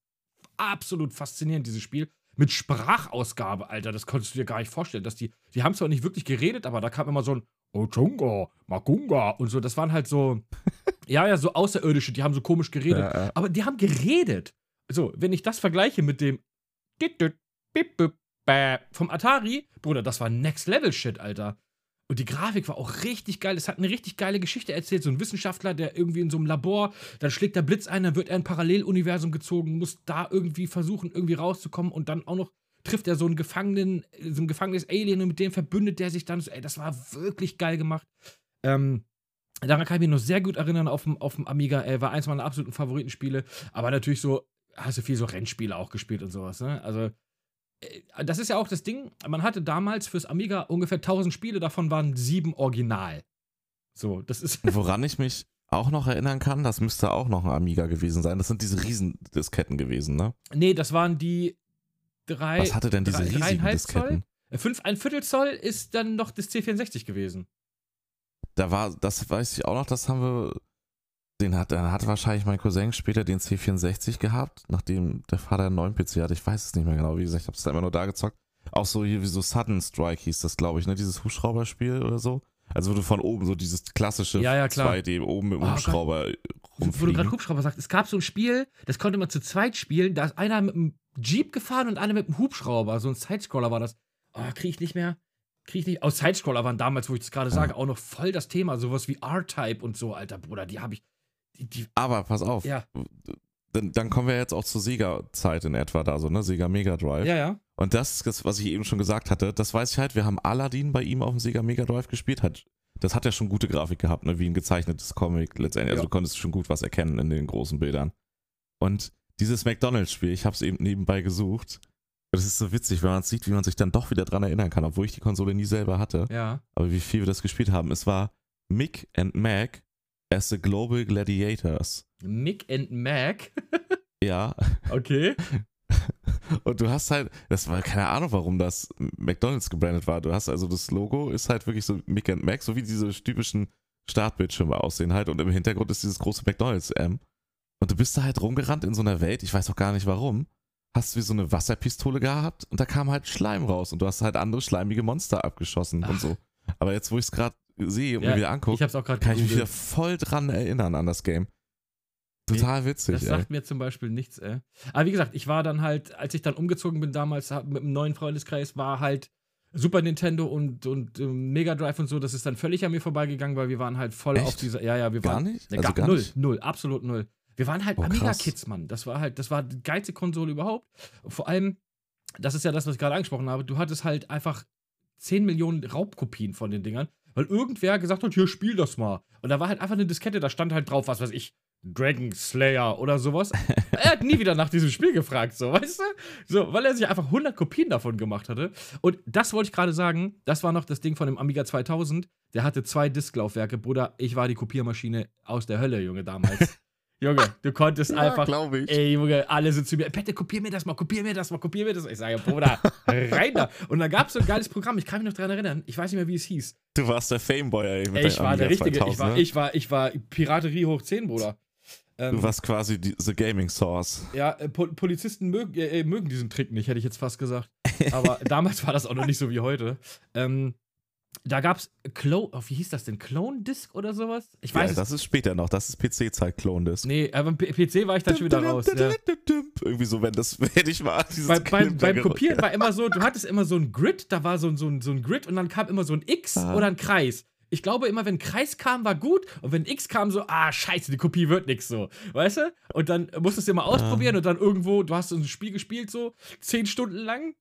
absolut faszinierend, dieses Spiel. Mit Sprachausgabe, Alter, das konntest du dir gar nicht vorstellen. Dass die, die haben zwar nicht wirklich geredet, aber da kam immer so ein Ochunga, Magunga und so. Das waren halt so, ja, ja, so Außerirdische, die haben so komisch geredet. Ja, ja. Aber die haben geredet. So, wenn ich das vergleiche mit dem vom Atari, Bruder, das war Next Level Shit, Alter. Und die Grafik war auch richtig geil. Es hat eine richtig geile Geschichte erzählt. So ein Wissenschaftler, der irgendwie in so einem Labor, dann schlägt der Blitz ein, dann wird er in ein Paralleluniversum gezogen, muss da irgendwie versuchen, irgendwie rauszukommen und dann auch noch trifft er so einen Gefangenen, so ein gefangenes Alien und mit dem verbündet der sich dann. So, ey, das war wirklich geil gemacht. Ähm, daran kann ich mich noch sehr gut erinnern auf dem, auf dem Amiga. Ey, war eins meiner absoluten Favoritenspiele. Aber natürlich so, hast du viel so Rennspiele auch gespielt und sowas, ne? Also, äh, das ist ja auch das Ding. Man hatte damals fürs Amiga ungefähr 1000 Spiele, davon waren sieben original. So, das ist. Woran ich mich auch noch erinnern kann, das müsste auch noch ein Amiga gewesen sein. Das sind diese Riesendisketten gewesen, ne? nee, das waren die drei. Was hatte denn diese drei- riesigen Disketten? Zoll? Fünf, ein Viertel Zoll ist dann noch das C64 gewesen. Da war, das weiß ich auch noch, das haben wir, den hat, dann hat wahrscheinlich mein Cousin später den C64 gehabt, nachdem der Vater einen neuen PC hatte. Ich weiß es nicht mehr genau, wie gesagt, ich habe es da immer nur da gezockt. Auch so hier wie so Sudden Strike hieß das, glaube ich, ne? Dieses Hubschrauberspiel oder so. Also wo du von oben so dieses klassische Ja, ja, klar. 2D oben mit dem Oh. Hubschrauber Wo du rumfliegen. gerade Hubschrauber sagst, es gab so ein Spiel, das konnte man zu zweit spielen. Da ist einer mit einem Jeep gefahren und einer mit einem Hubschrauber. So ein Sidescroller war das. Oh, krieg ich nicht mehr. Krieg ich nicht. Aus Sidescroller waren damals, wo ich das gerade Ja. sage, auch noch voll das Thema. Sowas wie R-Type und so, alter Bruder. Die habe ich. Die, die, Aber pass auf, ja, dann, dann kommen wir jetzt auch zur Sega-Zeit in etwa da so, ne? Sega Mega Drive. ja, ja. Und das, das, was ich eben schon gesagt hatte, das weiß ich halt, wir haben Aladdin bei ihm auf dem Sega Mega Drive gespielt. Hat, das hat ja schon gute Grafik gehabt, ne? wie ein gezeichnetes Comic letztendlich. Also Ja. du konntest schon gut was erkennen in den großen Bildern. Und dieses McDonalds-Spiel, ich habe es eben nebenbei gesucht. Das ist so witzig, wenn man sieht, wie man sich dann doch wieder dran erinnern kann, obwohl ich die Konsole nie selber hatte. Ja. Aber wie viel wir das gespielt haben. Es war Mick and Mac as the Global Gladiators. Mick and Mac. Ja, Okay. Und du hast halt, das war keine Ahnung, warum das McDonalds gebrandet war. Du hast also das Logo ist halt wirklich so Mick and Mac, so wie diese typischen Startbildschirme aussehen halt. Und im Hintergrund ist dieses große McDonalds M. Und du bist da halt rumgerannt in so einer Welt, ich weiß auch gar nicht warum. Hast wie so eine Wasserpistole gehabt und da kam halt Schleim raus und du hast halt andere schleimige Monster abgeschossen und Ach. so. Aber jetzt, wo ich es gerade sehe und Ja, mir wieder angucke, kann ich mich wieder gegoogelt. voll dran erinnern an das Game. Total witzig, Das ey. sagt mir zum Beispiel nichts, ey. Aber wie gesagt, ich war dann halt, als ich dann umgezogen bin damals mit einem neuen Freundeskreis, war halt Super Nintendo und, und ähm, Mega Drive und so, das ist dann völlig an mir vorbeigegangen, weil wir waren halt voll Echt? auf dieser, ja, ja, wir Gar waren, nicht? Ne, Also gar, gar null, nicht? null, absolut null. Wir waren halt. Amiga-Kids, Mann. Das war halt, das war die geilste Konsole überhaupt. Vor allem, das ist ja das, was ich gerade angesprochen habe, du hattest halt einfach 10 Millionen Raubkopien von den Dingern, weil irgendwer gesagt hat, hier, spiel das mal. Und da war halt einfach eine Diskette, da stand halt drauf, was weiß ich, Dragon Slayer oder sowas. er hat nie wieder nach diesem Spiel gefragt, so, weißt du? So, weil er sich einfach 100 Kopien davon gemacht hatte. Und das wollte ich gerade sagen, das war noch das Ding von dem Amiga 2000. Der hatte zwei Disklaufwerke. Bruder, ich war die Kopiermaschine aus der Hölle, Junge, damals. Junge, du konntest einfach glaube ich. Ey, Junge, alle sind zu mir, Pette, kopier mir das mal, kopier mir das mal, kopier mir das. Ich sage, Bruder, rein da. Und da gab es so ein geiles Programm, ich kann mich noch dran erinnern, ich weiß nicht mehr, wie es hieß. Du warst der Fameboy, ey. Mit ich war der Richtige, 2000, ich war, ne? ich war, ich war Piraterie hoch 10, Bruder. Ähm, Du warst quasi die, the Gaming Source. ja, äh, Pol Polizisten mögen, äh, äh, mögen diesen Trick nicht, hätte ich jetzt fast gesagt. Aber damals war das auch noch nicht so wie heute. Ähm, da gab's Clone, oh, wie hieß das denn? Clone Disc oder sowas? Ich weiß ja, es das ist später noch. Das ist PC-Zeit, Clone Disc. Nee, aber PC war ich dann schon wieder raus. Ja. Irgendwie so, wenn das fertig war. Bei, beim, beim. Kopieren war immer so, du hattest immer so ein Grid, da war so ein, so ein, so ein Grid und dann kam immer so ein X Ah. oder ein Kreis. Ich glaube immer, wenn ein Kreis kam, war gut und wenn ein X kam, so, ah, scheiße, die Kopie wird nix so. Weißt du? Und dann musstest du immer ausprobieren und dann irgendwo, du hast so ein Spiel gespielt, so zehn Stunden lang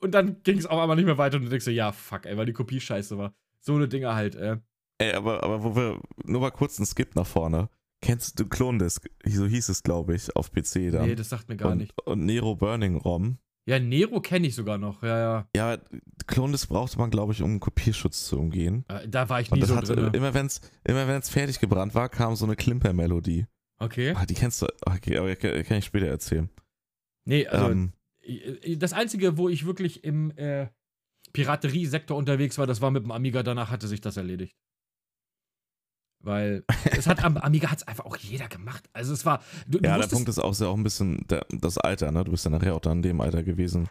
und dann ging es auf einmal nicht mehr weiter und du denkst so, ja, fuck, ey, weil die Kopie scheiße war. So eine Dinger halt, äh. Ey, aber, aber wo wir, nur mal kurz einen Skip nach vorne. Kennst du Clone Disc? So hieß es, glaube ich, auf PC dann. Nee, das sagt mir gar und, nicht. und Nero Burning ROM. Ja, Nero kenne ich sogar noch, ja, ja. Ja, Clone Disc brauchte man, glaube ich, um Kopierschutz zu umgehen. Äh, Da war ich nie so hat, drin. immer wenn es immer wenn's fertig gebrannt war, kam so eine Klimper-Melodie. Okay. Ah, die kennst du, okay, aber kann ich später erzählen. Nee, also ähm, Das Einzige, wo ich wirklich im äh, Piraterie-Sektor unterwegs war, das war mit dem Amiga. Danach hatte sich das erledigt. Weil es hat am Amiga hat es einfach auch jeder gemacht. Also es war. Du, du ja, der wusstest, Punkt ist auch sehr auch ein bisschen der, das Alter, ne? Du bist ja nachher auch dann in dem Alter gewesen.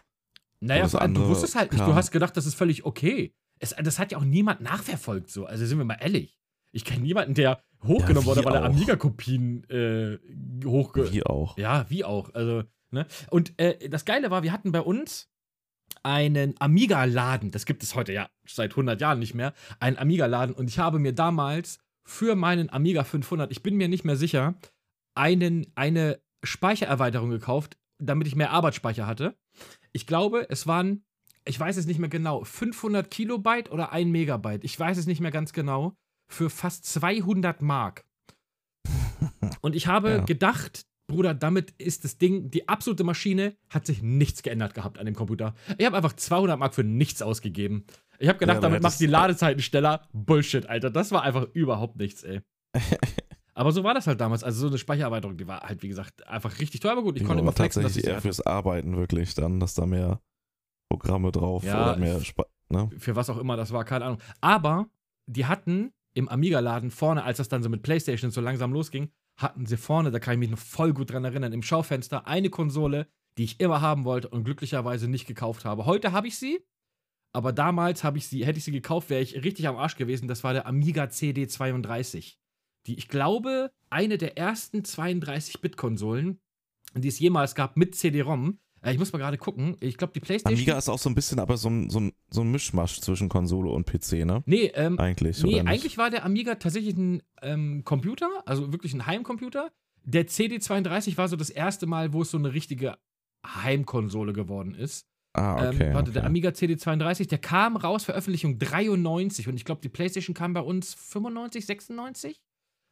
naja, vor allem, du wusstest halt nicht. Du kam. hast gedacht, das ist völlig okay. Es, das hat ja auch niemand nachverfolgt so. Also sind wir mal ehrlich. Ich kenne niemanden, der hochgenommen Ja, wurde, weil er. Amiga-Kopien äh, hochge Wie auch. Ja, wie auch. Also, ne? Und äh, das Geile war, wir hatten bei uns einen Amiga-Laden. Das gibt es heute ja seit 100 Jahren nicht mehr. Einen Amiga-Laden. Und ich habe mir damals für meinen Amiga 500, ich bin mir nicht mehr sicher, einen, eine Speichererweiterung gekauft, damit ich mehr Arbeitsspeicher hatte. Ich glaube, es waren, ich weiß es nicht mehr genau, 500 Kilobyte oder 1 Megabyte. Ich weiß es nicht mehr ganz genau. Für fast 200 Mark. Und ich habe Ja. gedacht, Bruder, damit ist das Ding, die absolute Maschine, hat sich nichts geändert gehabt an dem Computer. Ich habe einfach 200 Mark für nichts ausgegeben. Ich habe gedacht, Ja, damit macht die Ladezeiten schneller. Bullshit, Alter. Das war einfach überhaupt nichts, ey. aber so war das halt damals. Also so eine Speichererweiterung, die war halt, wie gesagt, einfach richtig teuer, aber gut. Ich Die konnte immer flexen, dass ich tatsächlich eher fürs Arbeiten wirklich dann, dass da mehr Programme drauf Ja, oder mehr Spe ne? für was auch immer das war, keine Ahnung. Aber die hatten im Amiga-Laden vorne, als das dann so mit PlayStation so langsam losging, hatten sie vorne, da kann ich mich noch voll gut dran erinnern, im Schaufenster eine Konsole, die ich immer haben wollte und glücklicherweise nicht gekauft habe. Heute habe ich sie, Aber damals ich sie, hätte ich sie gekauft, wäre ich richtig am Arsch gewesen. Das war der Amiga CD32. Die, ich glaube, eine der ersten 32-Bit-Konsolen, die es jemals gab mit CD-ROM. Äh, ich muss mal gerade gucken. Ich glaube, die PlayStation. Amiga ist auch so ein bisschen aber so ein, so ein, so ein Mischmasch zwischen Konsole und PC, ne? Nee, ähm, eigentlich. Nee, eigentlich war der Amiga tatsächlich ein ähm, Computer, also wirklich ein Heimcomputer. Der CD32 war so das erste Mal, wo es so eine richtige Heimkonsole geworden ist. Ah, okay. Ähm, warte, okay. der Amiga CD32, der kam raus, Veröffentlichung 93 und ich glaube, die PlayStation kam bei uns 95, 96?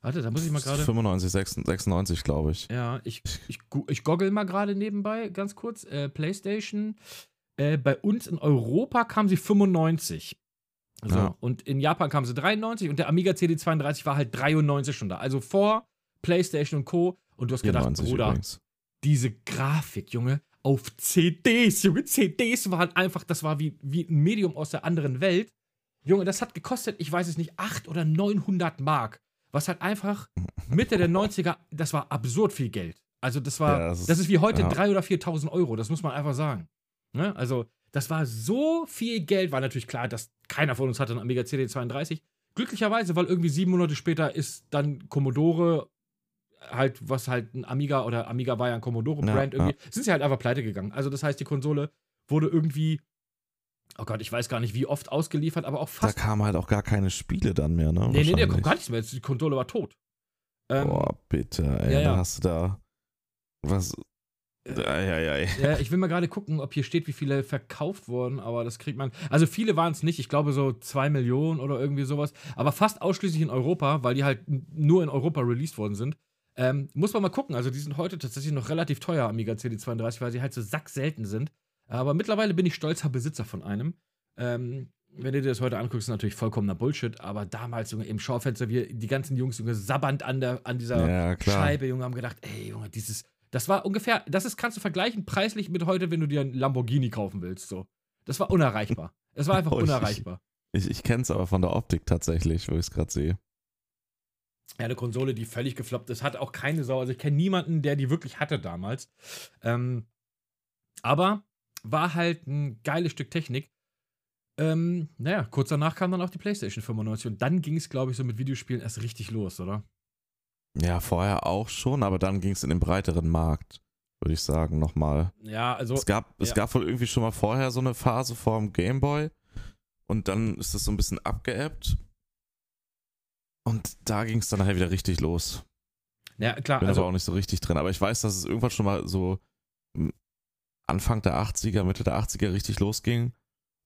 Warte, da muss ich mal gerade. 95, 96, glaube ich. Ja, ich, ich, ich goggle mal gerade nebenbei, ganz kurz. Äh, PlayStation. Äh, bei uns in Europa kam sie 95. So, ja. und in Japan kam sie 93 und der Amiga CD32 war halt 93 schon da. Also vor PlayStation und Co. Und du hast gedacht, Bruder, übrigens. diese Grafik, Junge, auf CDs, Junge, CDs waren einfach, das war wie, wie ein Medium aus der anderen Welt. Junge, das hat gekostet, ich weiß es nicht, 800 oder 900 Mark was halt einfach Mitte der 90er, das war absurd viel Geld. Also das war, ja, das, ist, das, ist, wie heute ja. 3.000 oder 4.000 Euro, das muss man einfach sagen. Ne? Also das war so viel Geld, war natürlich klar, dass keiner von uns hatte einen Amiga CD32. Glücklicherweise, weil irgendwie sieben Monate später ist dann Commodore halt, was halt ein Amiga oder Amiga war ja ein Commodore-Brand ja, irgendwie, sind sie halt einfach pleite gegangen. Also das heißt, die Konsole wurde irgendwie oh Gott, ich weiß gar nicht, wie oft ausgeliefert, aber auch fast. Da kamen halt auch gar keine Spiele dann mehr, ne? Nee, nee, der kommt gar nichts mehr. Die Konsole war tot. Ähm, Boah, bitte, ey. Ja, ja. Da hast du da. Was. Eieiei. Ja, ich will mal gerade gucken, ob hier steht, wie viele verkauft wurden, aber das kriegt man. Also viele waren es nicht, ich glaube so zwei Millionen oder irgendwie sowas, aber fast ausschließlich in Europa, weil die halt nur in Europa released worden sind. Ähm, muss man mal gucken, also die sind heute tatsächlich noch relativ teuer, Amiga CD32, weil sie halt so sackselten sind. Aber mittlerweile bin ich stolzer Besitzer von einem. Ähm, wenn du dir das heute anguckst, ist natürlich vollkommener Bullshit, aber damals, Junge, im Schaufenster, wir, die ganzen Jungs, Junge, sabbernd an, der, an dieser ja, Scheibe, Junge, haben gedacht, ey, Junge, dieses, das war ungefähr, das ist, kannst du vergleichen preislich mit heute, wenn du dir einen Lamborghini kaufen willst, so. Das war unerreichbar. Es war einfach oh, unerreichbar. Ich, ich, ich kenne es aber von der Optik tatsächlich, wo ich es gerade sehe. Ja, eine Konsole, die völlig gefloppt ist, hat auch keine Sau. Also ich kenne niemanden, der die wirklich hatte damals. Ähm, aber war halt ein geiles Stück Technik. Ähm, naja, kurz danach kam dann auch die PlayStation 95 und dann ging es, glaube ich, so mit Videospielen erst richtig los, oder? Ja, vorher auch schon, aber dann ging es in den breiteren Markt, würde ich sagen, nochmal. Ja, also. Es gab, ja. es gab wohl irgendwie schon mal vorher so eine Phase vor dem Gameboy und dann ist das so ein bisschen abgeebbt. Und da ging es dann halt wieder richtig los. Ja, klar. Bin also, aber auch nicht so richtig drin. Aber ich weiß, dass es irgendwann schon mal so Anfang der 80er, Mitte der 80er richtig losging.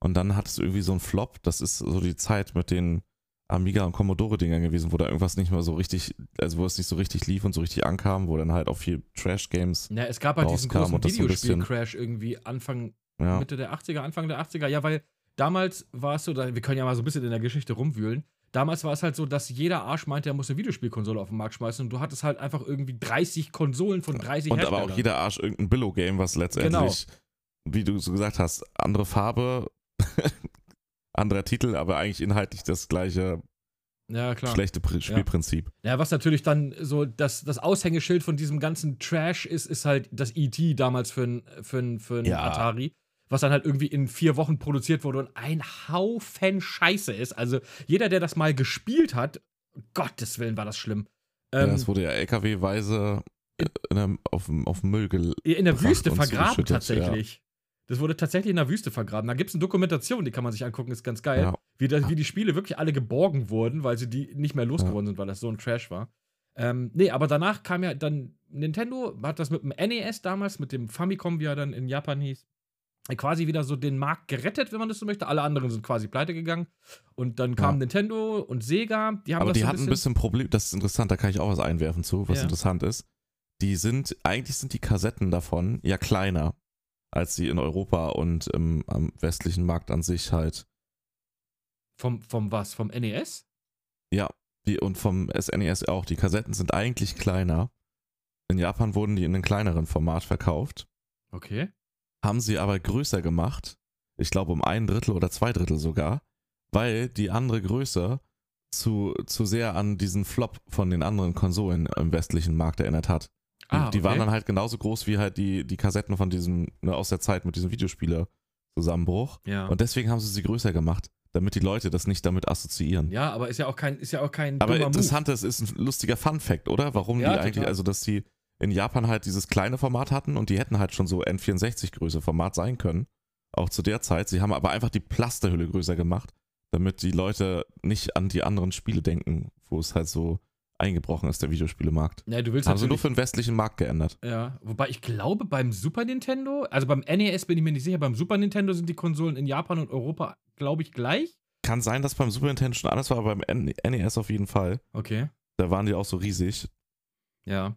Und dann hattest du irgendwie so einen Flop. Das ist so die Zeit mit den Amiga und Commodore-Dingern gewesen, wo da irgendwas nicht mehr so richtig, also wo es nicht so richtig lief und so richtig ankam, wo dann halt auch viel Trash-Games. Ja, es gab halt diesen großen Videospiel-Crash irgendwie Anfang, ja. Mitte der 80er, Anfang der 80er. Ja, weil damals war es so, wir können ja mal so ein bisschen in der Geschichte rumwühlen. Damals war es halt so, dass jeder Arsch meinte, er muss eine Videospielkonsole auf den Markt schmeißen und du hattest halt einfach irgendwie 30 Konsolen von 30 Und aber auch jeder Arsch irgendein Billo-Game, was letztendlich, genau. wie du so gesagt hast, andere Farbe, anderer Titel, aber eigentlich inhaltlich das gleiche ja, klar. Schlechte Spielprinzip. Ja. ja. was natürlich dann so das, das Aushängeschild von diesem ganzen Trash ist, ist halt das E.T. damals für ein, für ein, für ein ja. Atari was dann halt irgendwie in vier Wochen produziert wurde und ein Haufen Scheiße ist. Also jeder, der das mal gespielt hat, Gottes Willen war das schlimm. Ähm, ja, es wurde ja LKW-weise auf, auf Müll gelegt. In der Wüste vergraben tatsächlich. Ja. Das wurde tatsächlich in der Wüste vergraben. Da gibt es eine Dokumentation, die kann man sich angucken, ist ganz geil. Ja. Wie, das, wie die Spiele wirklich alle geborgen wurden, weil sie die nicht mehr losgeworden sind, weil das so ein Trash war. Ähm, nee, aber danach kam ja dann Nintendo, hat das mit dem NES damals, mit dem Famicom, wie er dann in Japan hieß, quasi wieder so den Markt gerettet, wenn man das so möchte. Alle anderen sind quasi pleite gegangen. Und dann kam ja. Nintendo und Sega. Die haben Aber die so hatten ein bisschen Problem, das ist interessant, da kann ich auch was einwerfen zu, was ja. interessant ist. Die sind, eigentlich sind die Kassetten davon ja kleiner, als sie in Europa und im, am westlichen Markt an sich halt. Vom, vom was? Vom NES? Ja, die, und vom SNES auch. Die Kassetten sind eigentlich kleiner. In Japan wurden die in einem kleineren Format verkauft. Okay haben sie aber größer gemacht. Ich glaube um ein Drittel oder zwei Drittel sogar, weil die andere Größe zu, zu sehr an diesen Flop von den anderen Konsolen im westlichen Markt erinnert hat. Ah, die okay. waren dann halt genauso groß wie halt die, die Kassetten von diesem, ne, aus der Zeit mit diesem Videospieler Zusammenbruch. Ja. Und deswegen haben sie sie größer gemacht, damit die Leute das nicht damit assoziieren. ja, aber ist ja auch kein, ist ja auch kein Aber interessant, das ist ein lustiger Fun-Fact, oder? Warum Ja, die eigentlich, total. also dass die in Japan halt dieses kleine Format hatten und die hätten halt schon so N64-Größe Format sein können. Auch zu der Zeit. Sie haben aber einfach die Plasterhülle größer gemacht, damit die Leute nicht an die anderen Spiele denken, wo es halt so eingebrochen ist, der Videospielemarkt. Ja, du willst Haben sie nur für den westlichen Markt geändert. Ja, wobei ich glaube, beim Super Nintendo, also beim NES bin ich mir nicht sicher, beim Super Nintendo sind die Konsolen in Japan und Europa, glaube ich, gleich. Kann sein, dass beim Super Nintendo schon anders war, aber beim NES auf jeden Fall. Okay. Da waren die auch so riesig. Ja.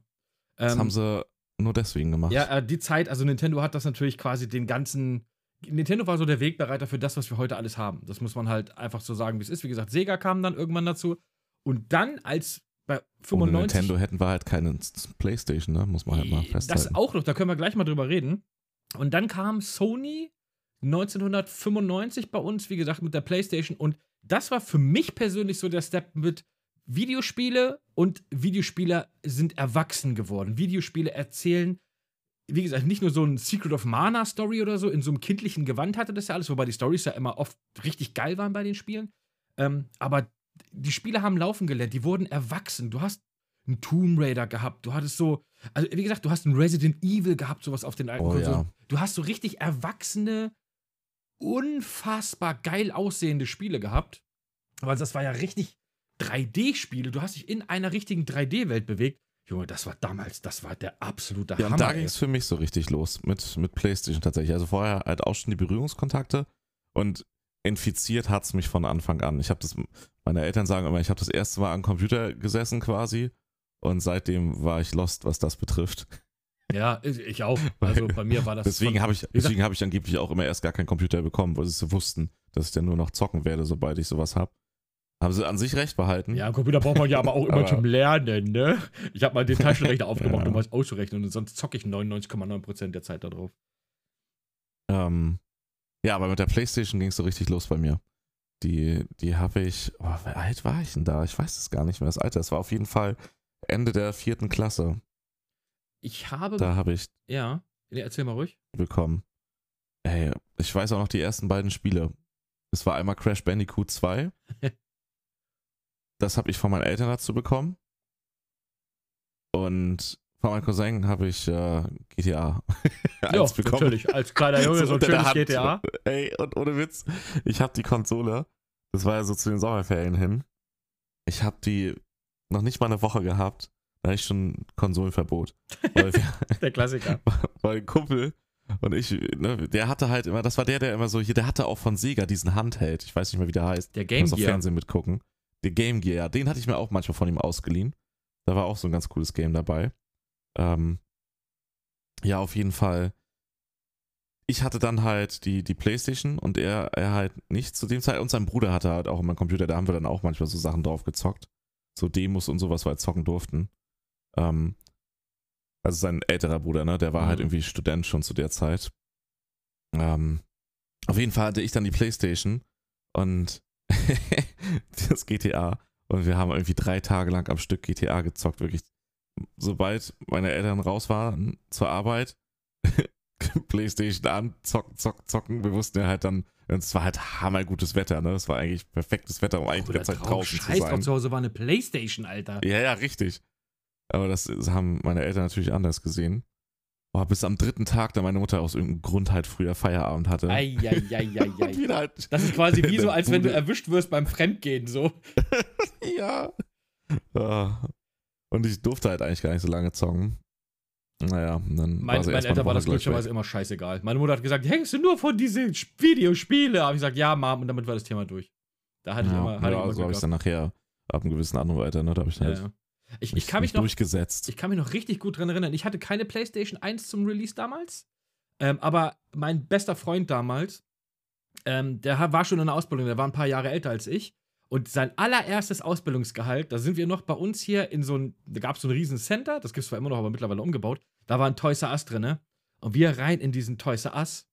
Das Ähm, haben sie nur deswegen gemacht. Ja, äh, die Zeit, also Nintendo hat das natürlich quasi den ganzen. Nintendo war so der Wegbereiter für das, was wir heute alles haben. Das muss man halt einfach so sagen, wie es ist. Wie gesagt, Sega kam dann irgendwann dazu. Und dann, als bei Ohne 95. Nintendo hätten wir halt keine Playstation, ne? Muss man halt mal festhalten. Das auch noch, da können wir gleich mal drüber reden. Und dann kam Sony 1995 bei uns, wie gesagt, mit der PlayStation. Und das war für mich persönlich so der Step mit Videospiele und Videospieler sind erwachsen geworden. Videospiele erzählen, wie gesagt, nicht nur so ein Secret of Mana Story oder so, in so einem kindlichen Gewand hatte das ja alles, wobei die Storys ja immer oft richtig geil waren bei den Spielen. Ähm, aber die Spiele haben laufen gelernt, die wurden erwachsen. Du hast einen Tomb Raider gehabt, du hattest so, also wie gesagt, du hast einen Resident Evil gehabt, sowas auf den alten Oh, Konsolen. ja. Du hast so richtig erwachsene, unfassbar geil aussehende Spiele gehabt. Aber das war ja richtig 3D-Spiele. Du hast dich in einer richtigen 3D-Welt bewegt. Junge, das war damals, das war der absolute Ja, und Hammer. da ey. ging es für mich so richtig los mit, mit PlayStation tatsächlich. Also vorher halt auch schon die Berührungskontakte und infiziert hat es mich von Anfang an. Ich habe das, meine Eltern sagen immer, ich habe das erste Mal am Computer gesessen quasi und seitdem war ich lost, was das betrifft. Ja, ich auch. Also bei mir war das. Deswegen habe ich, deswegen habe ich angeblich auch immer erst gar keinen Computer bekommen, weil sie wussten, dass ich dann nur noch zocken werde, sobald ich sowas habe. Haben sie an sich recht behalten. Ja, Computer braucht man ja aber auch immer Aber- zum Lernen, ne? Ich habe mal den Taschenrechner aufgemacht, Ja. um was auszurechnen und sonst zocke ich 99,9% der Zeit da drauf. Ähm, ja, aber mit der Playstation ging es so richtig los bei mir. Die, die habe ich, oh, wie alt war ich denn da? Ich weiß es gar nicht mehr, das Alter. Es war auf jeden Fall Ende der vierten Klasse. Ich habe. Da habe ich ja. Nee, erzähl mal ruhig. bekommen. Ey, ich weiß auch noch die ersten beiden Spiele. Es war einmal Crash Bandicoot 2. das habe ich von meinen Eltern dazu bekommen. Und von meinem Cousin habe ich äh, GTA 1 bekommen. natürlich. Als kleiner Junge so ein unter der schönes. GTA. Ey, und ohne Witz, ich habe die Konsole, das war ja so zu den Sommerferien hin, ich habe die noch nicht mal eine Woche gehabt, da hatte ich schon Konsolenverbot. Wir, Der Klassiker. weil ein Kumpel und ich, ne, der hatte halt immer, das war der, der immer so, hier, der hatte auch von Sega diesen Handheld, ich weiß nicht mehr, wie der heißt, Der ich Game muss auf Gear. Fernsehen mitgucken. Der Game Gear, den hatte ich mir auch manchmal von ihm ausgeliehen. Da war auch so ein ganz cooles Game dabei. Ähm, ja, auf jeden Fall. Ich hatte dann halt die, die Playstation und er, er halt nicht zu dem Zeit. Und sein Bruder hatte halt auch immer einen Computer, da haben wir dann auch manchmal so Sachen drauf gezockt. So Demos und sowas, weil wir zocken durften. Ähm, also sein älterer Bruder, ne, der war Mhm. halt irgendwie Student schon zu der Zeit. Ähm, auf jeden Fall hatte ich dann die Playstation und das GTA. Und wir haben irgendwie drei Tage lang am Stück GTA gezockt, wirklich. Sobald meine Eltern raus waren zur Arbeit, Playstation an, zocken, zocken, zocken. Wir wussten ja halt dann, es war halt hammergutes Wetter, ne? Es war eigentlich perfektes Wetter, um eigentlich die ganze Zeit drauf. draußen zu Scheiß drauf, sein. zu Hause war eine Playstation, Alter. Ja, ja, richtig. Aber das haben meine Eltern natürlich anders gesehen. Boah, bis am dritten Tag, da meine Mutter aus irgendeinem Grund halt früher Feierabend hatte. Und Eieieiei. wieder halt, Das ist quasi wie so, als wenn du erwischt wirst beim Fremdgehen, so. ja. ja. Und ich durfte halt eigentlich gar nicht so lange zocken. Naja, dann Mein, war mal Eltern war das glücklicherweise immer scheißegal. Meine Mutter hat gesagt, hängst du nur von diesen Sch- Videospiele? Habe ich gesagt, ja, Mom, und damit war das Thema durch. Da hatte ich ja, immer, hatte ja, ich immer so habe ich dann nachher ab einem gewissen anderen Alter, ne? Da habe ich halt ja, ja. Ich, ich, kann mich noch, durchgesetzt. ich kann mich noch richtig gut dran erinnern. Ich hatte keine PlayStation 1 zum Release damals. Ähm, aber mein bester Freund damals, ähm, der war schon in der Ausbildung, der war ein paar Jahre älter als ich. Und sein allererstes Ausbildungsgehalt, da sind wir noch bei uns hier in so ein, da gab es so ein riesen Center, das gibt es zwar immer noch, aber mittlerweile umgebaut. Da war ein Toys R Us drin, ne? Und wir rein in diesen Toys R Us.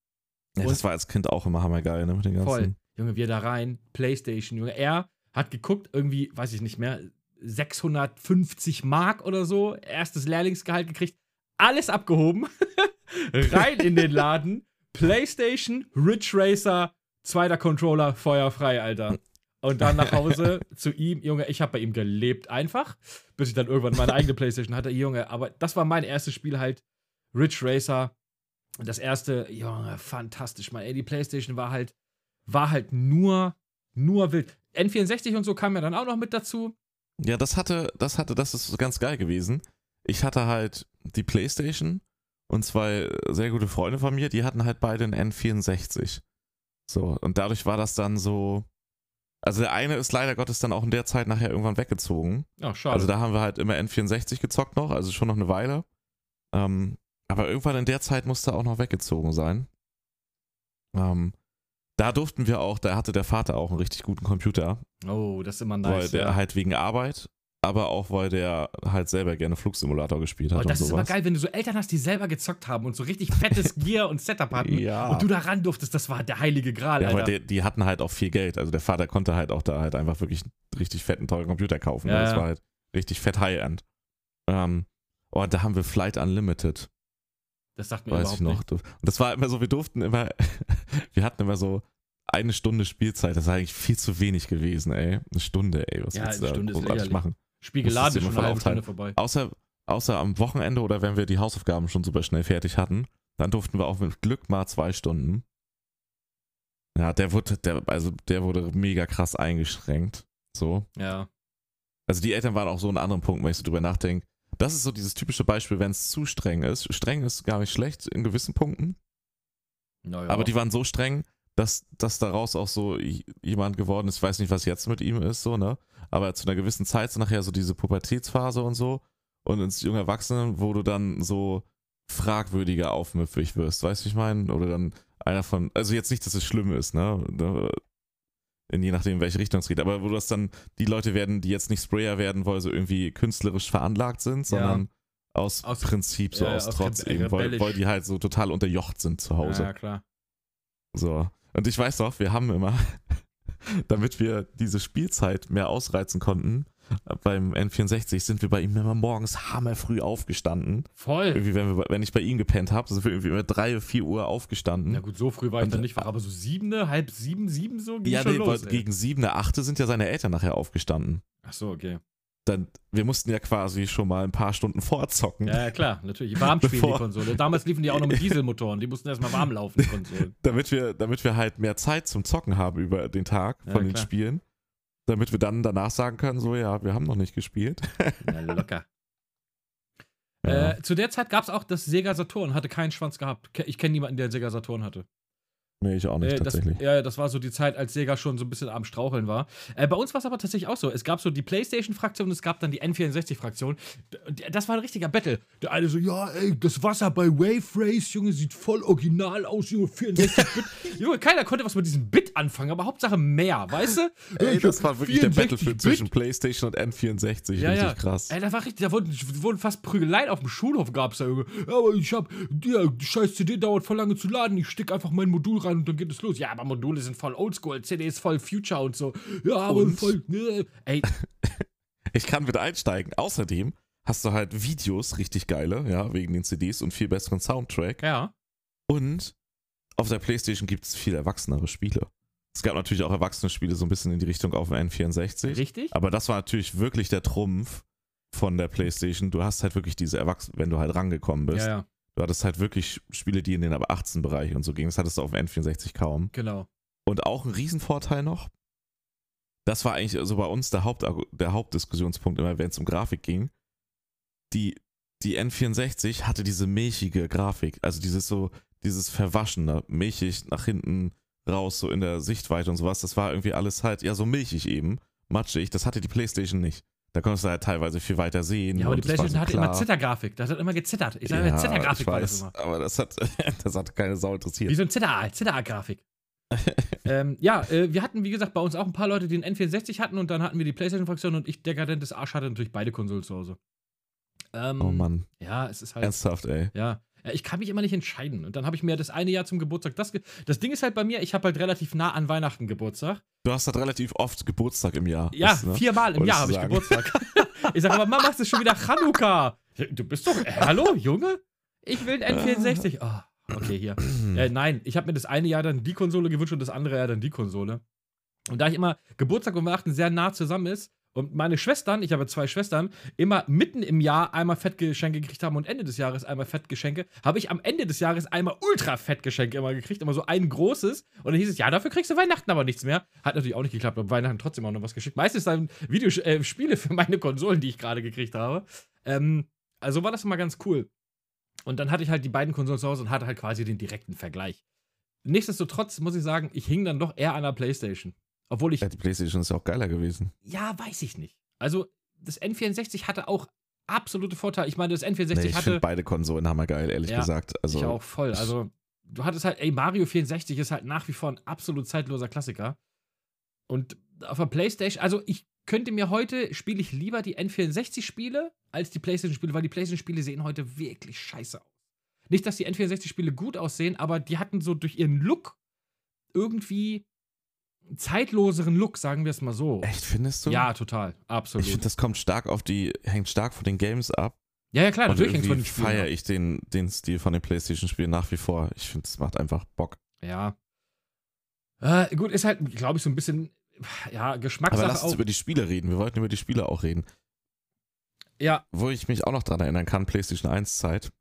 ja, das war als Kind auch immer hammergeil, ne? Mit den ganzen. Voll. Junge, wir da rein, Playstation, Junge. Er hat geguckt, irgendwie, weiß ich nicht mehr, 650 Mark oder so, erstes Lehrlingsgehalt gekriegt, alles abgehoben, rein in den Laden, PlayStation, Ridge Racer, zweiter Controller, feuerfrei, Alter. Und dann nach Hause zu ihm, Junge, ich habe bei ihm gelebt einfach, bis ich dann irgendwann meine eigene Playstation hatte, Junge. Aber das war mein erstes Spiel halt, Ridge Racer. Das erste, Junge, fantastisch, man. Ey, die Playstation war halt, war halt nur, nur wild. N64 und so kam ja dann auch noch mit dazu. Ja, das hatte, das hatte, das ist ganz geil gewesen. Ich hatte halt die Playstation und zwei sehr gute Freunde von mir, die hatten halt beide einen N64. So, und dadurch war das dann so. Also der eine ist leider Gottes dann auch in der Zeit nachher irgendwann weggezogen. Ach, schade. Also da haben wir halt immer N64 gezockt noch, also schon noch eine Weile. Ähm, aber irgendwann in der Zeit musste er auch noch weggezogen sein. Ähm, da durften wir auch, da hatte der Vater auch einen richtig guten Computer, oh, das ist immer weil nice. der ja. halt wegen Arbeit, aber auch weil der halt selber gerne Flugsimulator gespielt hat Oh, das ist immer geil, wenn du so Eltern hast, die selber gezockt haben und so richtig fettes Gear und Setup hatten. Ja. Und du da ran durftest, das war der heilige Gral, Ja, aber Alter. die, die hatten halt auch viel Geld. Also der Vater konnte halt auch da halt einfach wirklich einen richtig fetten, teuren Computer kaufen. Ja, das war halt richtig fett High-End. Ähm, oh, da haben wir Flight Unlimited, das sagt mir weiß ich überhaupt noch. Und das war immer so, wir durften immer, wir hatten immer so eine Stunde Spielzeit. Das ist eigentlich viel zu wenig gewesen, ey. Eine Stunde, ey. Was Ja, willst du da Stunde großartig machen? nicht. Spiel geladen ist schon eine halbe Stunde vorbei. Außer, außer am Wochenende oder wenn wir die Hausaufgaben schon super schnell fertig hatten, dann durften wir auch mit Glück mal zwei Stunden. Ja, der wurde, der, also der wurde mega krass eingeschränkt. So. Ja. Also die Eltern waren auch so ein anderen Punkt, wenn ich so drüber nachdenke. Das ist so dieses typische Beispiel, wenn es zu streng ist. Streng ist gar nicht schlecht in gewissen Punkten, Naja. aber die waren so streng, dass, dass daraus auch so jemand geworden ist. Ich weiß nicht, was jetzt mit ihm ist, so, ne? Aber zu einer gewissen Zeit so nachher so diese Pubertätsphase und so und ins junge Erwachsenen, wo du dann so fragwürdiger aufmüpfig wirst, weißt du, wie ich meine? Oder dann einer von, also jetzt nicht, dass es schlimm ist, ne? In je nachdem, in welche Richtung es geht, aber wo das dann die Leute werden, die jetzt nicht Sprayer werden, weil sie irgendwie künstlerisch veranlagt sind, sondern aus, Aus- Prinzip, so ja, ja, aus aus Trotz eben, weil, weil die halt so total unterjocht sind zu Hause. Ja, klar. So. Und ich weiß doch, wir haben immer, damit wir diese Spielzeit mehr ausreizen konnten, beim N64 sind wir bei ihm immer morgens hammerfrüh aufgestanden. Voll. Irgendwie, wenn, wir, wenn ich bei ihm gepennt habe, sind wir irgendwie immer drei, vier Uhr aufgestanden. Na gut, so früh war ich Und, dann nicht wach, aber so siebene, halb sieben, sieben so ging ja, schon nee, los. ey. gegen sieben, achte sind ja seine Eltern nachher aufgestanden. Ach so, okay. Dann, wir mussten ja quasi schon mal ein paar Stunden vorzocken, Ja, ja, klar, natürlich. Warm spielen die Bevor- Konsole. Damals liefen die auch noch mit Dieselmotoren. Die mussten erstmal warm laufen, die Konsolen. damit, wir, damit wir halt mehr Zeit zum Zocken haben über den Tag Ja, von den klar. Spielen. Damit wir dann danach sagen können, so ja, wir haben noch nicht gespielt. Na, locker. Ja. Äh, zu der Zeit gab es auch das Sega Saturn, hatte keinen Schwanz gehabt. Ich kenne niemanden, der einen Sega Saturn hatte. Nee, ich auch nicht Äh, das, tatsächlich. ja, das war so die Zeit, als Sega schon so ein bisschen am Straucheln war. Äh, bei uns war es aber tatsächlich auch so. Es gab so die PlayStation-Fraktion und es gab dann die N64-Fraktion. D- Das war ein richtiger Battle. Der eine so, ja, ey, das Wasser bei Wave Race, Junge, sieht voll original aus, Junge, 64-Bit. Junge, keiner konnte was mit diesem Bit anfangen, aber Hauptsache mehr, weißt du? Ey, das war wirklich der 64 Battlefield Bit. zwischen PlayStation und N64. Ja, richtig ja. krass. Ey, da war richtig, da wurden, wurden fast Prügeleien auf dem Schulhof gab's da, Junge. Ja, aber ich hab, ja, die scheiß CD dauert voll lange zu laden, ich steck einfach mein Modul rein und dann geht es los. Ja, aber Module sind voll oldschool, CD ist voll Future und so. Ja, aber Und? voll, ne. Ey, Ich kann mit einsteigen. Außerdem hast du halt Videos, richtig geile, ja, wegen den CDs und viel besseren Soundtrack. ja. Und auf der PlayStation gibt es viel erwachsenere Spiele. Es gab natürlich auch erwachsene Spiele, so ein bisschen in die Richtung auf dem N64. Richtig? Aber das war natürlich wirklich der Trumpf von der PlayStation. Du hast halt wirklich diese Erwachsenen, wenn du halt rangekommen bist. Ja, ja, Du hattest halt wirklich Spiele, die in den ab 18 Bereich und so gingen. Das hattest du auf dem N64 kaum. genau. Und auch ein Riesenvorteil noch, das war eigentlich so bei uns der, Haupt, der Hauptdiskussionspunkt immer, wenn es um Grafik ging. Die, die N64 hatte diese milchige Grafik, also dieses so, dieses Verwaschene, milchig nach hinten raus, so in der Sichtweite und sowas. Das war irgendwie alles halt, ja, so milchig eben, matschig. Das hatte die Playstation nicht. Da konntest du halt teilweise viel weiter sehen. Ja, aber die PlayStation so hatte klar. immer Zittergrafik. Das hat immer gezittert. Ich sage, ja, Zittergrafik war das immer. aber das hat, das hat keine Sau interessiert. Wie so ein Zitter, Zittergrafik. ähm, ja, äh, wir hatten, wie gesagt, bei uns auch ein paar Leute, die den N64 hatten und dann hatten wir die PlayStation-Fraktion und ich, dekadentes Arsch, hatte natürlich beide Konsolen zu Hause. Ähm, oh Mann, Ja, es ist halt. ernsthaft, ey. Ja. Ich kann mich immer nicht entscheiden. Und dann habe ich mir das eine Jahr zum Geburtstag. Das, ge das Ding ist halt bei mir, ich habe halt relativ nah an Weihnachten Geburtstag. Du hast halt relativ oft Geburtstag im Jahr. Ja, Das, ne? viermal im Jahr du habe ich. Geburtstag. ich sage aber, Mama, es ist schon wieder Chanukka. Du bist doch. Äh, hallo, Junge? Ich will ein N64. Oh, Okay, hier. äh, nein, ich habe mir das eine Jahr dann die Konsole gewünscht und das andere Jahr dann die Konsole. Und da ich immer Geburtstag und Weihnachten sehr nah zusammen ist und meine Schwestern, ich habe zwei Schwestern, immer mitten im Jahr einmal Fettgeschenke gekriegt haben und Ende des Jahres einmal Fettgeschenke, habe ich am Ende des Jahres einmal ultra Fettgeschenke immer gekriegt, immer so ein großes. Und dann hieß es, ja, dafür kriegst du Weihnachten aber nichts mehr. Hat natürlich auch nicht geklappt, aber Weihnachten trotzdem auch noch was geschickt. Meistens dann Videospiele äh, für meine Konsolen, die ich gerade gekriegt habe. Ähm, also war das immer ganz cool. Und dann hatte ich halt die beiden Konsolen zu Hause und hatte halt quasi den direkten Vergleich. Nichtsdestotrotz muss ich sagen, ich hing dann doch eher an der Playstation. Obwohl ich. Die Playstation ist auch geiler gewesen. Ja, weiß ich nicht. Also, das N64 hatte auch absolute Vorteile. Ich meine, das N64 nee, ich hatte. beide Konsolen hammergeil, ehrlich Ja, gesagt. Also, ich auch voll. Also, du hattest halt, ey, Mario 64 ist halt nach wie vor ein absolut zeitloser Klassiker. Und auf der Playstation, also ich könnte mir heute, spiele ich lieber die N64-Spiele als die Playstation-Spiele, weil die Playstation-Spiele sehen heute wirklich scheiße aus. Nicht, dass die N64-Spiele gut aussehen, aber die hatten so durch ihren Look irgendwie zeitloseren Look, sagen wir es mal so. Echt, findest du? Ja, total. Absolut. Ich finde, das kommt stark auf die, hängt stark von den Games ab. ja, ja, klar, Und natürlich hängt von den Spielen feiere ich den, den Stil von den Playstation-Spielen nach wie vor. Ich finde, es macht einfach Bock. Ja. Äh, gut, ist halt, glaube ich, so ein bisschen, ja, Aber Geschmackssache lass uns auch. über die Spiele reden. Wir wollten über die Spiele auch reden. Ja, Wo ich mich auch noch dran erinnern kann, PlayStation 1 Zeit,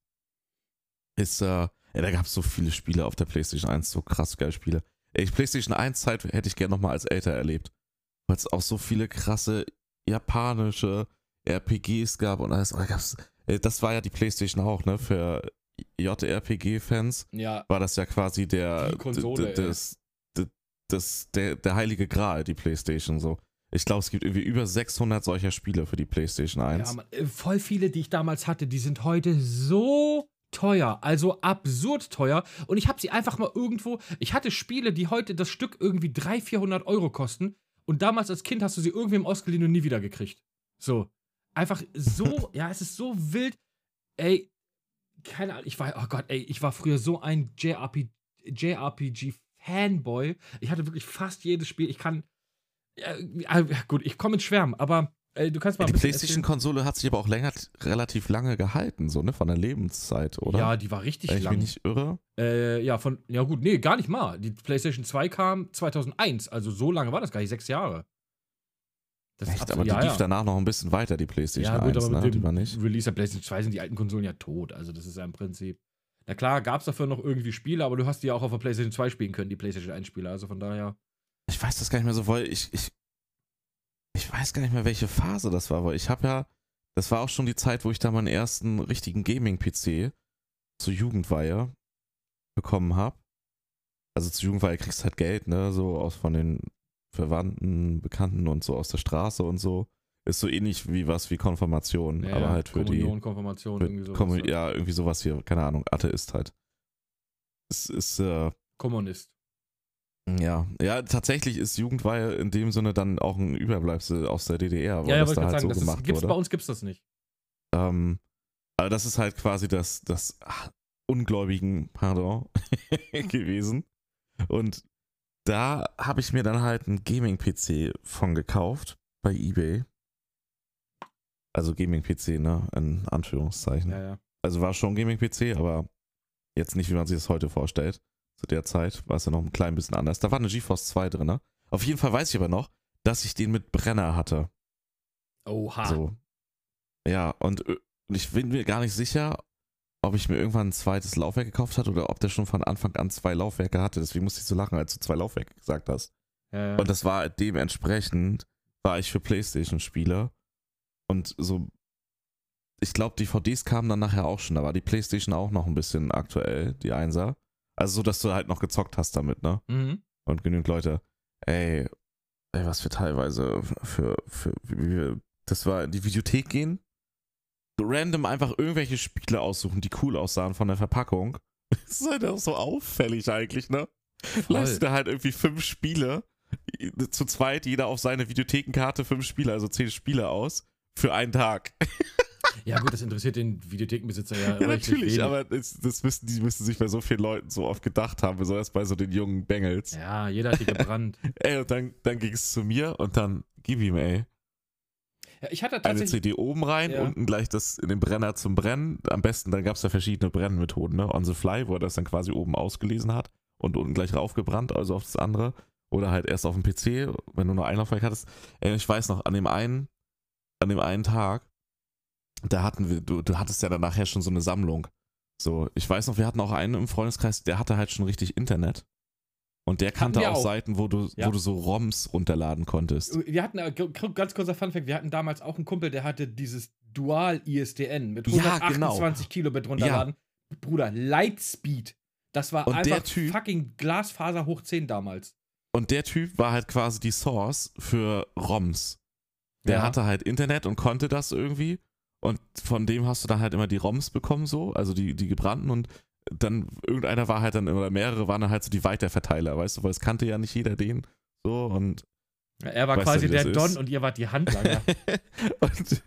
ist, äh, ja, da gab es so viele Spiele auf der PlayStation 1, so krass geile Spiele. Ey, PlayStation 1 Zeit hätte ich gerne nochmal als älter erlebt. Weil es auch so viele krasse japanische RPGs gab und alles. Ey, das war ja die PlayStation auch, ne? Für JRPG-Fans ja, war das ja quasi der, Konsole, das, das, der, der heilige Gral, die PlayStation so. Ich glaube, es gibt irgendwie über 600 solcher Spiele für die PlayStation 1. ja, Mann, äh, voll viele, die ich damals hatte, die sind heute so teuer, also absurd teuer. Und ich habe sie einfach mal irgendwo. Ich hatte Spiele, die heute das Stück irgendwie 300, 400 Euro kosten. Und damals als Kind hast du sie irgendwem ausgeliehen und nie wieder gekriegt. So. Einfach so, ja, es ist so wild. Ey, keine Ahnung, ich war, oh Gott, ey, ich war früher so ein JRP, JRPG-Fanboy. Ich hatte wirklich fast jedes Spiel. Ich kann. Ja, ja, gut, ich komme ins Schwärmen, aber äh, du kannst mal die ein bisschen PlayStation-Konsole hat sich aber auch länger, relativ lange gehalten, so, ne? Von der Lebenszeit, oder? Ja, die war richtig Wenn ich lang. mich nicht irre. Äh, ja, von, ja gut, nee, gar nicht mal. Die PlayStation 2 kam 2001, also so lange war das gar nicht, sechs Jahre. Das Echt, absolut- aber die ja, lief ja. danach noch ein bisschen weiter, die PlayStation Ja, gut, 1, aber ne? mit Die dem war nicht. Release der PlayStation 2 sind die alten Konsolen ja tot. Also, das ist ja im Prinzip. Na klar, gab es dafür noch irgendwie Spiele, aber du hast die ja auch auf der PlayStation 2 spielen können, die PlayStation 1 Spiele. Also von daher. Ich weiß das gar nicht mehr so, weil ich, ich, ich weiß gar nicht mehr, welche Phase das war, weil ich habe ja, das war auch schon die Zeit, wo ich da meinen ersten richtigen Gaming-PC zur Jugendweihe bekommen habe. Also zur Jugendweihe kriegst du halt Geld, ne, so aus von den Verwandten, Bekannten und so aus der Straße und so. Ist so ähnlich wie was wie Konfirmation, Ja, aber halt für die Kommunion, Konfirmation, für irgendwie sowas. Kommu- ja, irgendwie sowas hier, keine Ahnung, Atheist halt. Es ist, äh, Kommunist. Ja, ja, tatsächlich ist Jugendweihe in dem Sinne dann auch ein Überbleibsel aus der DDR, Ja, ja, das wollte da ich halt sagen, so das ist, gemacht gibt's, bei wurde. uns gibt's das nicht. Ähm, aber das ist halt quasi das, das ach, Ungläubigen, pardon, gewesen. Und da habe ich mir dann halt einen Gaming-PC von gekauft bei eBay. Also Gaming-PC, ne, in Anführungszeichen. Ja, ja. Also war schon Gaming-PC, aber jetzt nicht, wie man sich das heute vorstellt. Zu der Zeit war es ja noch ein klein bisschen anders. Da war eine GeForce 2 drin. Ne? Auf jeden Fall weiß ich aber noch, dass ich den mit Brenner hatte. Oha. So. Ja, und äh, und ich bin mir gar nicht sicher, ob ich mir irgendwann ein zweites Laufwerk gekauft hatte oder ob der schon von Anfang an zwei Laufwerke hatte. Deswegen musste ich so lachen, als du zwei Laufwerke gesagt hast. Ja, ja. Und das war dementsprechend, war ich für Playstation-Spieler. Und so, ich glaube, DVDs kamen dann nachher auch schon. Da war die Playstation auch noch ein bisschen aktuell, die Einser. Also so, dass du halt noch gezockt hast damit, ne? mhm. Und genügend Leute, ey, ey, was wir teilweise für, für, wie wir, das war in die Videothek gehen, random einfach irgendwelche Spiele aussuchen, die cool aussahen von der Verpackung. Das ist halt auch so auffällig eigentlich, ne? Leist du halt irgendwie fünf Spiele, zu zweit, jeder auf seine Videothekenkarte fünf Spiele, also zehn Spiele aus, für einen Tag. Ja, gut, das interessiert den Videothekenbesitzer ja, Ja, richtig natürlich, wenig. aber das, das müssen, die müssen sich bei so vielen Leuten so oft gedacht haben, besonders bei so den jungen Bengels. Ja, jeder hat die gebrannt. Ey, und dann, dann ging es zu mir und dann gib ihm, ey. Ja, ich hatte eine tatsächlich. CD oben rein, Ja. unten gleich das in den Brenner zum Brennen. Am besten, dann gab es da verschiedene Brennmethoden, ne? On the fly, wo er das dann quasi oben ausgelesen hat und unten gleich raufgebrannt, also auf das andere. Oder halt erst auf dem PC, wenn du nur ein Laufwerk hattest. Ey, ich weiß noch, an dem einen, an dem einen Tag, da hatten wir, du, du hattest ja dann nachher schon so eine Sammlung. So, ich weiß noch, wir hatten auch einen im Freundeskreis, der hatte halt schon richtig Internet. Und der kannte auch, auch. Seiten, wo du, Ja. wo du so ROMs runterladen konntest. Wir hatten, äh, ganz kurzer Funfact, wir hatten damals auch einen Kumpel, der hatte dieses Dual-ISDN mit Ja, 128 Kilobit runterladen. Bruder, Lightspeed. Das war Und einfach Typ- fucking Glasfaser hoch 10 damals. Und der Typ war halt quasi die Source für ROMs. Der Ja. hatte halt Internet und konnte das irgendwie. Und von dem hast du dann halt immer die ROMs bekommen, so, also die, die gebrannten. Und dann irgendeiner war halt dann, oder mehrere waren dann halt so die Weiterverteiler, weißt du, weil es kannte ja nicht jeder den. So, und, Ja, er war du, quasi der Don ist? und ihr wart die Handlanger. und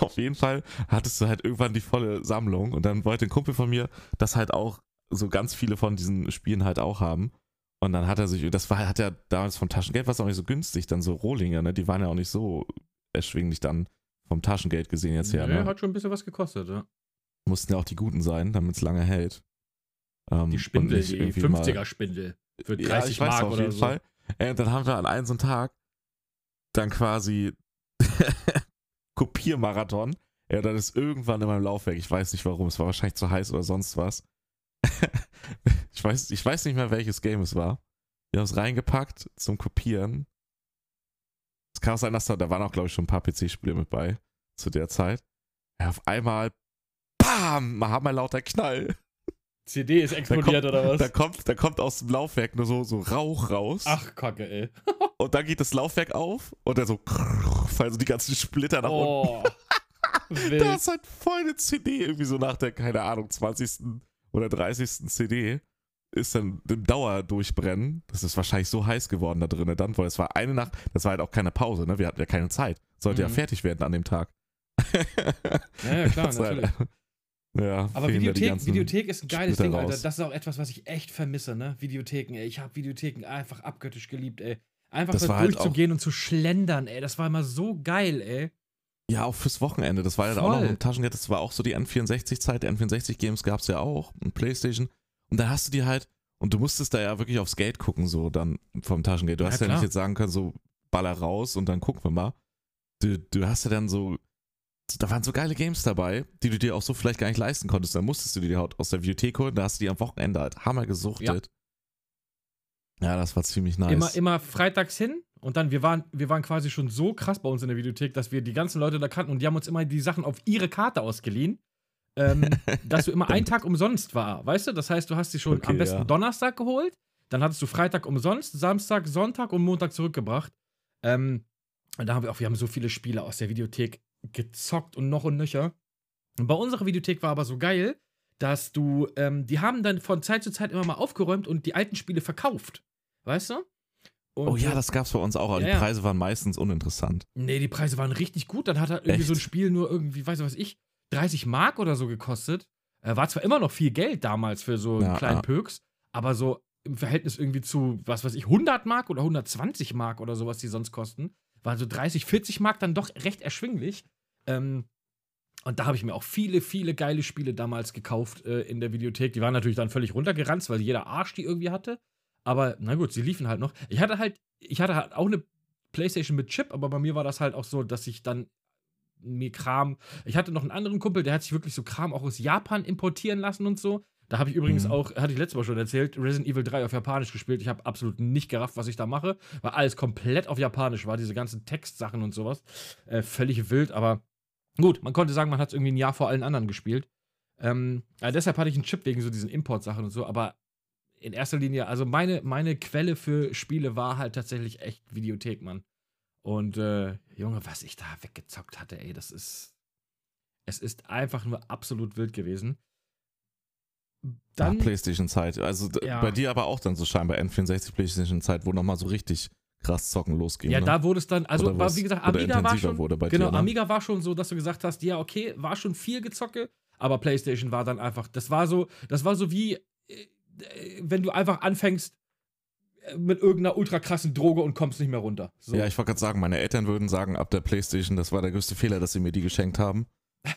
auf jeden Fall hattest du halt irgendwann die volle Sammlung. Und dann wollte ein Kumpel von mir das halt auch so ganz viele von diesen Spielen halt auch haben. Und dann hat er sich, das war, hat ja damals vom Taschengeld, was auch nicht so günstig, dann so Rohlinge, ne? Die waren ja auch nicht so erschwinglich dann vom Taschengeld gesehen jetzt her, Nö, ne? Hat schon ein bisschen was gekostet, ja. Mussten ja auch die guten sein, damit es lange hält. Ähm, Die Spindel, die irgendwie mal- 50er-Spindel. Für 30 ja, ich weiß Mark auf oder jeden so. Fall. Äh, dann haben wir an einem so einen Tag dann quasi Kopiermarathon. Ja, dann ist irgendwann in meinem Laufwerk, ich weiß nicht warum, es war wahrscheinlich zu heiß oder sonst was. ich, weiß, ich weiß nicht mehr, welches Game es war. Wir haben es reingepackt zum Kopieren. Es kann auch sein, dass da, da waren auch, glaube ich, schon ein paar PC-Spiele mit bei zu der Zeit. Ja, auf einmal, BAM! Man haben wir lauter Knall. CD ist explodiert oder was? Da kommt, da kommt aus dem Laufwerk nur so, so Rauch raus. Ach, Kacke, ey. Und dann geht das Laufwerk auf und dann so fallen so die ganzen Splitter nach unten. Oh. Wild. Da ist halt voll eine CD, irgendwie so nach der, keine Ahnung, 20. oder 30. CD ist dann im Dauerdurchbrennen. Das ist wahrscheinlich so heiß geworden da drinnen dann, weil es war eine Nacht, das war halt auch keine Pause, ne? Wir hatten ja keine Zeit. Sollte ja Mhm. fertig werden an dem Tag. Ja, ja, klar, natürlich. Ja, Aber Videothek, Videothek ist ein geiles Splitter Ding, Alter. raus. Das ist auch etwas, was ich echt vermisse, ne? Videotheken, ey. Ich habe Videotheken einfach abgöttisch geliebt, ey. Einfach Das da war halt durchzugehen und zu schlendern, ey. Das war immer so geil, ey. Ja, auch fürs Wochenende. Das war ja auch noch im Taschengeld. Das war auch so die N64-Zeit. Die N64-Games gab es ja auch. Und Playstation. Und da hast du die halt. Und du musstest da ja wirklich aufs Geld gucken, so dann vom Taschengeld. Du Ja, hast ja klar. nicht jetzt sagen können, so baller raus und dann gucken wir mal. Du, du hast ja dann so. Da waren so geile Games dabei, die du dir auch so vielleicht gar nicht leisten konntest. Dann musstest du die halt aus der Videothek holen. Da hast du die am Wochenende halt Hammer gesuchtet. Ja, das war ziemlich nice. Immer, immer freitags hin und dann, wir waren, wir waren quasi schon so krass bei uns in der Videothek, dass wir die ganzen Leute da kannten und die haben uns immer die Sachen auf ihre Karte ausgeliehen. Ähm, dass du immer einen Tag umsonst war, weißt du? Das heißt, du hast sie schon Okay, am besten ja. Donnerstag geholt, dann hattest du Freitag umsonst, Samstag, Sonntag und Montag zurückgebracht. Ähm, und da haben wir auch, wir haben so viele Spiele aus der Videothek gezockt und noch und nöcher. Und bei unserer Videothek war aber so geil, dass du, ähm, die haben dann von Zeit zu Zeit immer mal aufgeräumt und die alten Spiele verkauft. Weißt du? Und oh ja, das gab's bei uns auch. Aber Ja, die. Preise waren meistens uninteressant. Nee, die Preise waren richtig gut. Dann hat halt irgendwie Echt? so ein Spiel nur irgendwie, weiß was ich, 30 Mark oder so gekostet. Äh, war zwar immer noch viel Geld damals für so einen Ja, kleinen ja. Pöks, aber so im Verhältnis irgendwie zu, was weiß ich, 100 Mark oder 120 Mark oder so, was die sonst kosten, waren so 30, 40 Mark dann doch recht erschwinglich. Ähm, und da habe ich mir auch viele, viele geile Spiele damals gekauft äh, in der Videothek. Die waren natürlich dann völlig runtergeranzt, weil jeder Arsch die irgendwie hatte. Aber na gut, sie liefen halt noch. Ich hatte halt, ich hatte halt auch eine Playstation mit Chip, aber bei mir war das halt auch so, dass ich dann mir Kram. Ich hatte noch einen anderen Kumpel, der hat sich wirklich so Kram auch aus Japan importieren lassen und so. Da habe ich übrigens Mhm. auch, hatte ich letztes Mal schon erzählt, Resident Evil 3 auf Japanisch gespielt. Ich habe absolut nicht gerafft, was ich da mache, weil alles komplett auf Japanisch war, diese ganzen Textsachen und sowas. Äh, völlig wild, aber gut, man konnte sagen, man hat es irgendwie ein Jahr vor allen anderen gespielt. Ähm, ja, deshalb hatte ich einen Chip wegen so diesen Importsachen und so, aber in erster Linie, also meine, meine Quelle für Spiele war halt tatsächlich echt Videothek, Mann. Und äh, Junge, was ich da weggezockt hatte, ey, das ist. Es ist einfach nur absolut wild gewesen. Dann. ja, Playstation-Zeit. Also Ja. bei dir aber auch dann so scheinbar N64 Playstation-Zeit, wo nochmal so richtig krass zocken losging. ja, ne? da wurde es dann, also war, wie gesagt, Amiga war schon. wurde bei genau, dir, ne? Amiga war schon so, dass du gesagt hast, ja, okay, war schon viel gezocke, aber PlayStation war dann einfach, das war so, das war so wie, äh, äh, wenn du einfach anfängst, mit irgendeiner ultra krassen Droge und kommst nicht mehr runter. So. Ja, ich wollte gerade sagen, meine Eltern würden sagen, ab der Playstation, das war der größte Fehler, dass sie mir die geschenkt haben.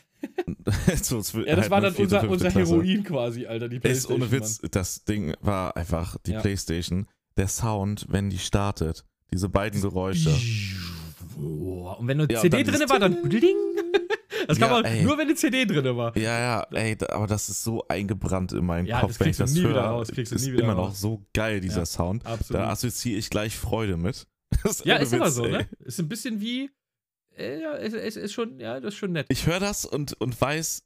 so, ja, das halt war dann unser, unser Heroin quasi, Alter, die Playstation. Ist ohne Witz, Mann. das Ding war einfach die ja. Playstation. Der Sound, wenn die startet, diese beiden Geräusche. Und wenn eine ja, CD drin war, dann bling. Das kann ja, man ey. nur, wenn eine CD drin war. Ja, ja, ey, aber das ist so eingebrannt in meinen ja, Kopf, das wenn ich das nie höre. Wieder raus, kriegst du nie wieder immer raus. noch so geil, dieser ja, Sound. Absolut. Da assoziiere ich gleich Freude mit. ja, ist Witz, immer so, ey. ne? Ist ein bisschen wie. Äh, ja, es ist, ist, schon, ja, das ist schon nett. Ich höre das und, und weiß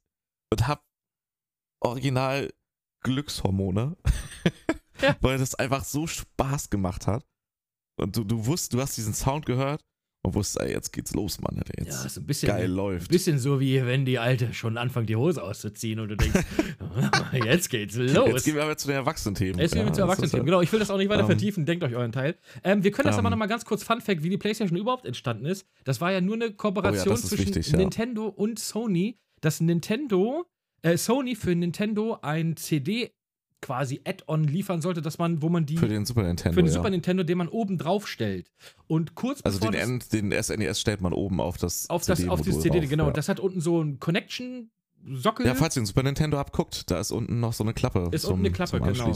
und hab original Glückshormone. ja. Weil das einfach so Spaß gemacht hat. Und du, du wusst, du hast diesen Sound gehört und wusste, ey, jetzt geht's los, Mann. Jetzt ja, ist ein bisschen, geil läuft. Ein bisschen so wie wenn die Alte schon anfängt, die Hose auszuziehen und du denkst, jetzt geht's los. Jetzt gehen wir aber zu den Erwachsenen-Themen. Jetzt gehen wir zu Erwachsenen-Themen. Genau, ich will das auch nicht weiter ähm, vertiefen. Denkt euch euren Teil. Ähm, wir können das um, aber nochmal ganz kurz Fun Fact, wie die PlayStation überhaupt entstanden ist. Das war ja nur eine Kooperation oh ja, zwischen wichtig, Nintendo und Sony, dass Nintendo, äh, Sony für Nintendo ein CD quasi Add-on liefern sollte, dass man, wo man die für den Super Nintendo, für den ja. Super Nintendo, den man oben drauf stellt. Und kurz also den, das, den SNES stellt man oben auf das auf das auf das CD, drauf, genau. Ja. Das hat unten so ein Connection Sockel. Ja, falls ihr den Super Nintendo abguckt, da ist unten noch so eine Klappe. Ist zum, unten eine Klappe, genau.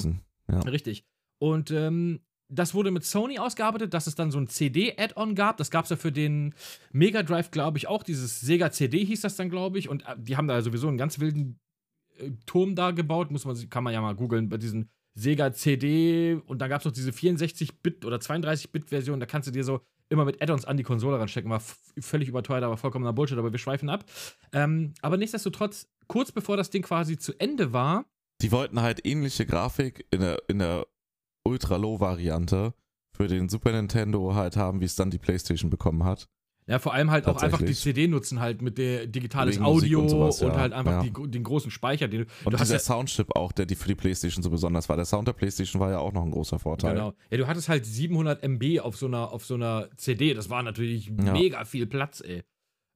Ja. Richtig. Und ähm, das wurde mit Sony ausgearbeitet, dass es dann so ein CD-Add-on gab. Das gab es ja für den Mega Drive, glaube ich, auch. Dieses Sega CD hieß das dann, glaube ich. Und äh, die haben da sowieso einen ganz wilden Turm da gebaut, muss man, kann man ja mal googeln, bei diesen Sega CD und dann gab es noch diese 64-Bit oder 32-Bit-Version, da kannst du dir so immer mit Add-ons an die Konsole ranstecken. War völlig überteuert, aber vollkommener Bullshit, aber wir schweifen ab. Ähm, aber nichtsdestotrotz, kurz bevor das Ding quasi zu Ende war. Die wollten halt ähnliche Grafik in der, in der Ultra-Low-Variante für den Super Nintendo halt haben, wie es dann die PlayStation bekommen hat. Ja, vor allem halt auch einfach die CD nutzen halt mit der digitales Wegen Audio und, sowas, ja. und, halt einfach ja. die, den großen Speicher. Den, und du dieser ja, Soundchip auch, der die für die Playstation so besonders war. Der Sound der Playstation war ja auch noch ein großer Vorteil. Genau. Ja, du hattest halt 700 MB auf so einer, auf so einer CD. Das war natürlich mega viel Platz, ey.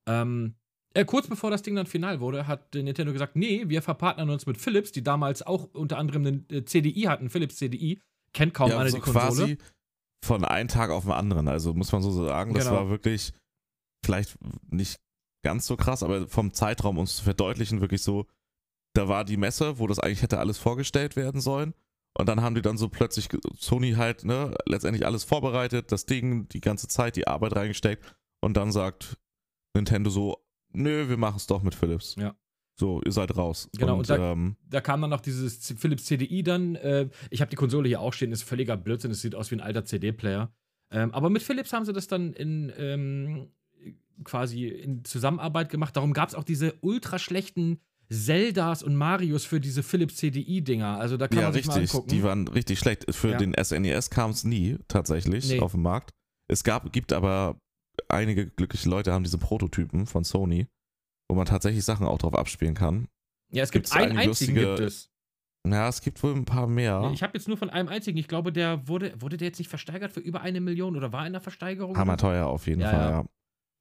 Ähm, äh, kurz bevor das Ding dann final wurde, hat Nintendo gesagt, nee, wir verpartnern uns mit Philips, die damals auch unter anderem einen äh, CDI hatten, Philips CDI. Kennt kaum ja, einer so die Konsole. quasi von einem Tag auf den anderen. Also muss man so sagen, das genau. war wirklich vielleicht nicht ganz so krass, aber vom Zeitraum uns zu verdeutlichen, wirklich so, da war die Messe, wo das eigentlich hätte alles vorgestellt werden sollen. Und dann haben die dann so plötzlich Sony halt, ne, letztendlich alles vorbereitet, das Ding, die ganze Zeit, die Arbeit reingesteckt. Und dann sagt Nintendo so, nö, wir machen es doch mit Philips. Ja. So, ihr seid raus. Genau, und, und da, ähm, da, kam dann noch dieses Philips CDI dann. Äh, ich habe die Konsole hier auch stehen, ist völliger Blödsinn, es sieht aus wie ein alter CD-Player. Ähm, aber mit Philips haben sie das dann in, ähm, quasi in Zusammenarbeit gemacht. Darum gab es auch diese ultra schlechten Zeldas und Marios für diese Philips CDI-Dinger. Also da kann ja, man sich richtig. mal angucken. Die waren richtig schlecht. Für ja. den SNES kam es nie tatsächlich nee. auf dem Markt. Es gab, gibt aber einige glückliche Leute haben diese Prototypen von Sony, wo man tatsächlich Sachen auch drauf abspielen kann. Ja, es gibt einen einzigen lustige, gibt es. Ja, es gibt wohl ein paar mehr. Ich habe jetzt nur von einem einzigen. Ich glaube, der wurde, wurde der jetzt nicht versteigert für über eine Million oder war in der Versteigerung? Hammer teuer auf jeden ja, Fall, ja.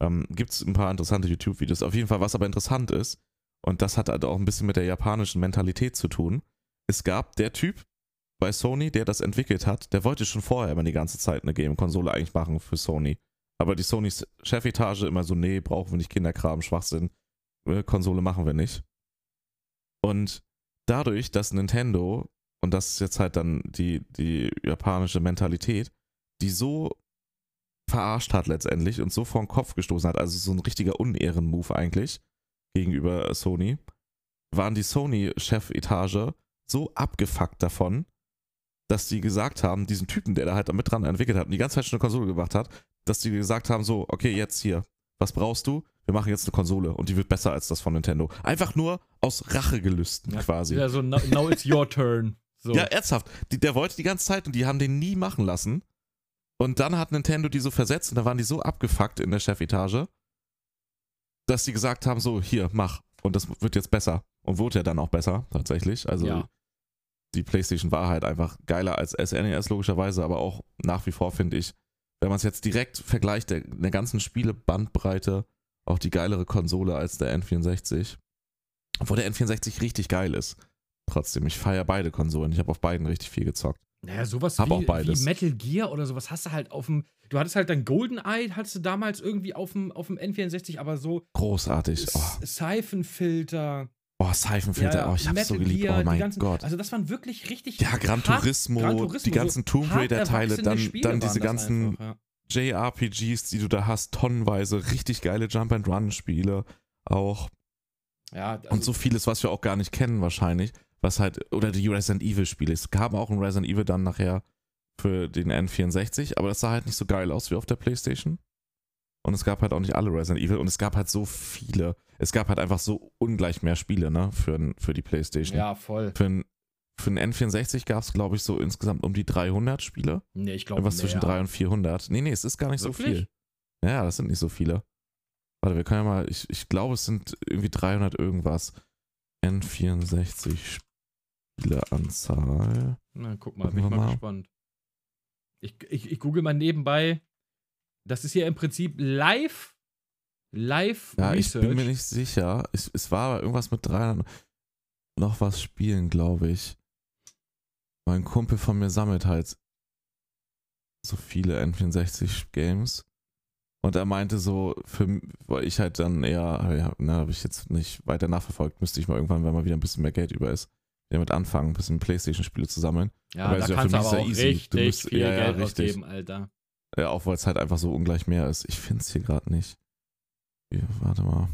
Ähm, Gibt es ein paar interessante YouTube-Videos. Auf jeden Fall, was aber interessant ist, und das hat halt auch ein bisschen mit der japanischen Mentalität zu tun. Es gab der Typ bei Sony, der das entwickelt hat, der wollte schon vorher immer die ganze Zeit eine Game-Konsole eigentlich machen für Sony. Aber die Sonys Chefetage immer so, nee, brauchen wir nicht Kinderkram, Schwachsinn, äh, Konsole machen wir nicht. Und dadurch, dass Nintendo, und das ist jetzt halt dann die, die japanische Mentalität, die so verarscht hat letztendlich und so vor den Kopf gestoßen hat, also so ein richtiger Unehren-Move eigentlich gegenüber Sony, waren die Sony-Chefetage so abgefuckt davon, dass die gesagt haben, diesen Typen, der da halt mit dran entwickelt hat und die ganze Zeit schon eine Konsole gemacht hat, dass die gesagt haben, so, okay, jetzt hier, was brauchst du? Wir machen jetzt eine Konsole und die wird besser als das von Nintendo. Einfach nur aus Rachegelüsten ja, quasi. Ja, so, now it's your turn. So. Ja, ernsthaft. Die, der wollte die ganze Zeit und die haben den nie machen lassen. Und dann hat Nintendo die so versetzt und da waren die so abgefuckt in der Chefetage, dass sie gesagt haben: so, hier, mach. Und das wird jetzt besser. Und wurde ja dann auch besser, tatsächlich. Also ja. die PlayStation war halt einfach geiler als SNES, logischerweise, aber auch nach wie vor finde ich, wenn man es jetzt direkt vergleicht, der, der ganzen Spielebandbreite, auch die geilere Konsole als der N64. Obwohl der N64 richtig geil ist. Trotzdem, ich feiere beide Konsolen. Ich habe auf beiden richtig viel gezockt. Naja, sowas Hab wie, auch beides. wie Metal Gear oder sowas hast du halt auf dem. Du hattest halt dein GoldenEye, hattest du damals irgendwie auf dem, auf dem N64, aber so Großartig. Oh, Seifenfilter. oh Seifenfilter. ja, oh, ich hab's so Metal geliebt. Gear, Oh mein ganzen, Gott. Also, das waren wirklich richtig. Ja, Gran Turismo, Gran Turismo, die ganzen so Tomb Raider-Teile, dann, dann diese ganzen einfach, ja. JRPGs, die du da hast, tonnenweise, richtig geile Jump-and-Run-Spiele auch. Ja, also, Und so vieles, was wir auch gar nicht kennen wahrscheinlich, was halt, oder die Resident Evil-Spiele. Es gab auch ein Resident Evil dann nachher für den N64, aber das sah halt nicht so geil aus wie auf der Playstation. Und es gab halt auch nicht alle Resident Evil und es gab halt so viele. Es gab halt einfach so ungleich mehr Spiele, ne, für, für die Playstation. ja, voll. Für ein, für ein N64 gab es, glaube ich, so insgesamt um die 300 Spiele. Nee, ich glaube. Irgendwas zwischen 300 und 400. Nee, nee, es ist gar nicht so Wirklich? viel. Ja, ja, das sind nicht so viele. Warte, wir können ja mal, ich, ich glaube, es sind irgendwie 300 irgendwas. N64 Spieleanzahl. Na, guck mal, Gucken bin ich mal, mal. gespannt. Ich, ich, ich google mal nebenbei. Das ist hier im Prinzip live. Live Ja, ich Research. bin mir nicht sicher. Es, es war aber irgendwas mit 300 noch was spielen, glaube ich. Mein Kumpel von mir sammelt halt so viele N64 Games. Und er meinte so, für weil ich halt dann eher, ja, na, habe ich jetzt nicht weiter nachverfolgt, müsste ich mal irgendwann, wenn mal wieder ein bisschen mehr Geld über ist, damit anfangen, ein bisschen Playstation-Spiele zu sammeln. ja, aber da ist ja kannst für du mich aber sehr auch easy. Du richtig musst- viel ja, ja, Geld richtig. ausgeben, Alter. Ja, auch weil es halt einfach so ungleich mehr ist. Ich finde es hier gerade nicht. Hier, warte mal.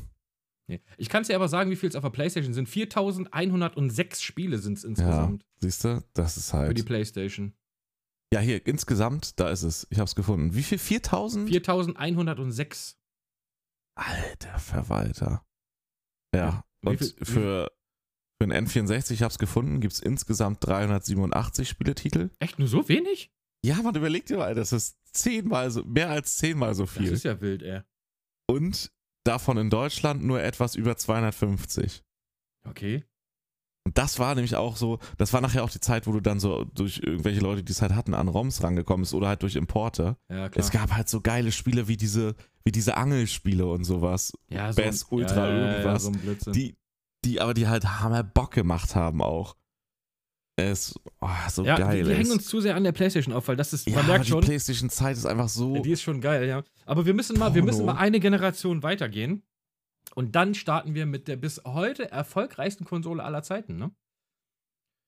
Nee. Ich kann es dir aber sagen, wie viel es auf der Playstation sind. 4106 Spiele sind es insgesamt Siehst du? Das ist für die halt. Playstation. Ja, hier, insgesamt, da ist es. Ich habe es gefunden. Wie viel? 4000? 4106. Alter Verwalter. Ja. Und für, für ein N64, ich habe es gefunden, gibt es insgesamt 387 Spieletitel. Echt nur so wenig? Ja, man überlegt dir mal, das ist zehnmal so, mehr als zehnmal so Das viel. ist ja wild, ey. Und davon in Deutschland nur etwas über 250. Okay. Und das war nämlich auch so, das war nachher auch die Zeit, wo du dann so durch irgendwelche Leute, die es halt hatten, an ROMs rangekommen bist oder halt durch Importe. Ja, klar. Es gab halt so geile Spiele wie diese, wie diese Angelspiele und sowas, ja, Bass Ultra ja, ja, irgendwas. Ja, so ein die, die aber die halt hammer Bock gemacht haben auch. Es oh, so ja, geil wir, wir hängen uns zu sehr an der Playstation auf, weil das ist, ja, man merkt die schon, Playstation-Zeit ist einfach so. die ist schon geil, ja. Aber wir müssen mal, wir Porno. müssen mal eine Generation weitergehen. Und dann starten wir mit der bis heute erfolgreichsten Konsole aller Zeiten, ne?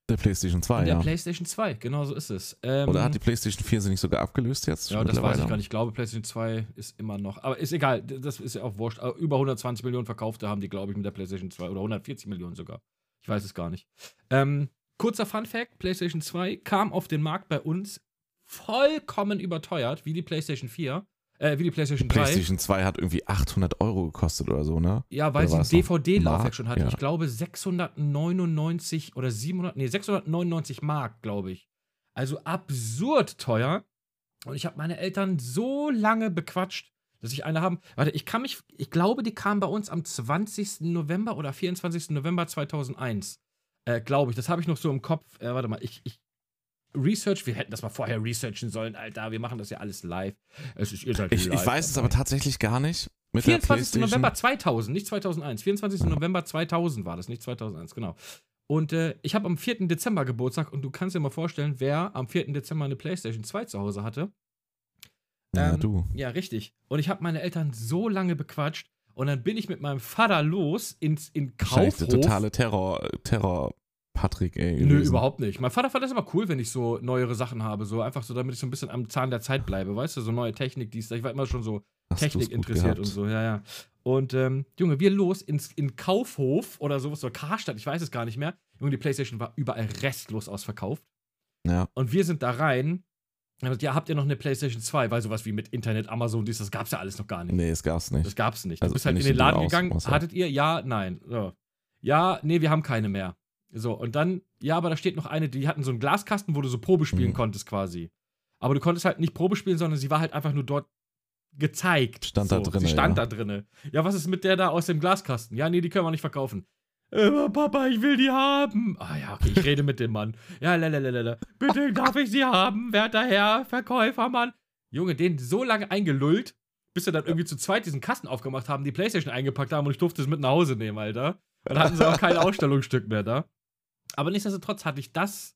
Der PlayStation 2, der ja. PlayStation 2, genau so ist es. Ähm, Oder hat die PlayStation 4 sie nicht sogar abgelöst jetzt? Ja, das weiß ich gar nicht. Ich glaube, PlayStation 2 ist immer noch. Aber ist egal, das ist ja auch wurscht. Aber Über 120 Millionen verkaufte haben die, glaube ich, mit der PlayStation 2 oder 140 Millionen sogar. Ich weiß es gar nicht. Ähm, kurzer Fun-Fact: PlayStation 2 kam auf den Markt bei uns vollkommen überteuert, wie die PlayStation 4. Äh, wie die PlayStation 3. PlayStation 2 hat irgendwie 800 Euro gekostet oder so, ne? Ja, weil Oder sie ein DVD-Laufwerk schon hatte. Ja. Ich glaube 699 oder 700, nee, 699 Mark, glaube ich. Also absurd teuer. Und ich habe meine Eltern so lange bequatscht, dass ich eine haben. Warte, ich kann mich, ich glaube, die kam bei uns am 20. November oder 24. November 2001. Äh, glaube ich, das habe ich noch so im Kopf. Äh, warte mal, ich, ich Research, wir hätten das mal vorher researchen sollen, Alter. Wir machen das ja alles live. Es ist, ihr seid Ich, live ich weiß es aber tatsächlich gar nicht. Mit der 24. PlayStation. November 2000, nicht 2001. 24. November 2000 war das, nicht 2001, genau. Und äh, ich habe am 4. Dezember Geburtstag und du kannst dir mal vorstellen, wer am 4. Dezember eine PlayStation 2 zu Hause hatte. Ja, Ähm, du. Ja, richtig. Und ich habe meine Eltern so lange bequatscht und dann bin ich mit meinem Vater los ins in Kaufhof. der totale Terror, Terror Patrick, ey. Nö, überhaupt nicht. Mein Vater fand das immer cool, wenn ich so neuere Sachen habe. So einfach so, damit ich so ein bisschen am Zahn der Zeit bleibe, weißt du? So neue Technik, dies, ich war immer schon so Hast Technik interessiert und so, ja, ja. Und ähm, Junge, wir los ins in Kaufhof oder sowas, so Karstadt, ich weiß es gar nicht mehr. Junge, die Playstation war überall restlos ausverkauft. Ja. Und wir sind da rein. Und ja, habt ihr noch eine Playstation 2? Weil sowas wie mit Internet, Amazon, dies, das gab's ja alles noch gar nicht. Nee, es gab's nicht. Das gab's nicht. Also du bist halt in den Laden aus- gegangen. außer- Hattet ihr? Ja, nein. So. Ja, nee, wir haben keine mehr. So, und dann, ja, aber da steht noch eine, die hatten so einen Glaskasten, wo du so Probe spielen Mhm. konntest quasi. Aber du konntest halt nicht Probe spielen, sondern sie war halt einfach nur dort gezeigt. Stand da drinne, Sie stand ja. da drinne. Ja, was ist mit der da aus dem Glaskasten? Ja, nee, die können wir nicht verkaufen. Äh, Papa, ich will die haben. Ah ja, okay, ich rede mit dem Mann. Ja, lalalala. Bitte darf ich sie haben, werter Herr, Verkäufermann. Junge, den so lange eingelullt, bis wir dann irgendwie zu zweit diesen Kasten aufgemacht haben, die Playstation eingepackt haben und ich durfte es mit nach Hause nehmen, Alter. Dann hatten sie auch kein Ausstellungsstück mehr da. Aber nichtsdestotrotz hatte ich das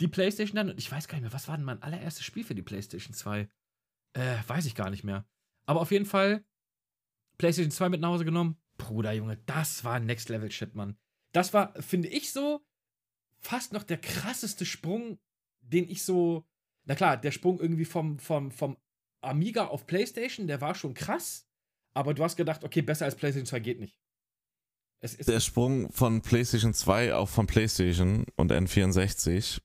die PlayStation dann, und ich weiß gar nicht mehr, was war denn mein allererstes Spiel für die PlayStation 2? Äh, weiß ich gar nicht mehr. Aber auf jeden Fall PlayStation 2 mit nach Hause genommen. Bruder, Junge, das war Next Level Shit, Mann. Das war, finde ich so, fast noch der krasseste Sprung, den ich so. Na klar, der Sprung irgendwie vom, vom, vom Amiga auf PlayStation, der war schon krass. Aber du hast gedacht, okay, besser als PlayStation 2 geht nicht. Der Sprung von PlayStation 2 auf von PlayStation und N64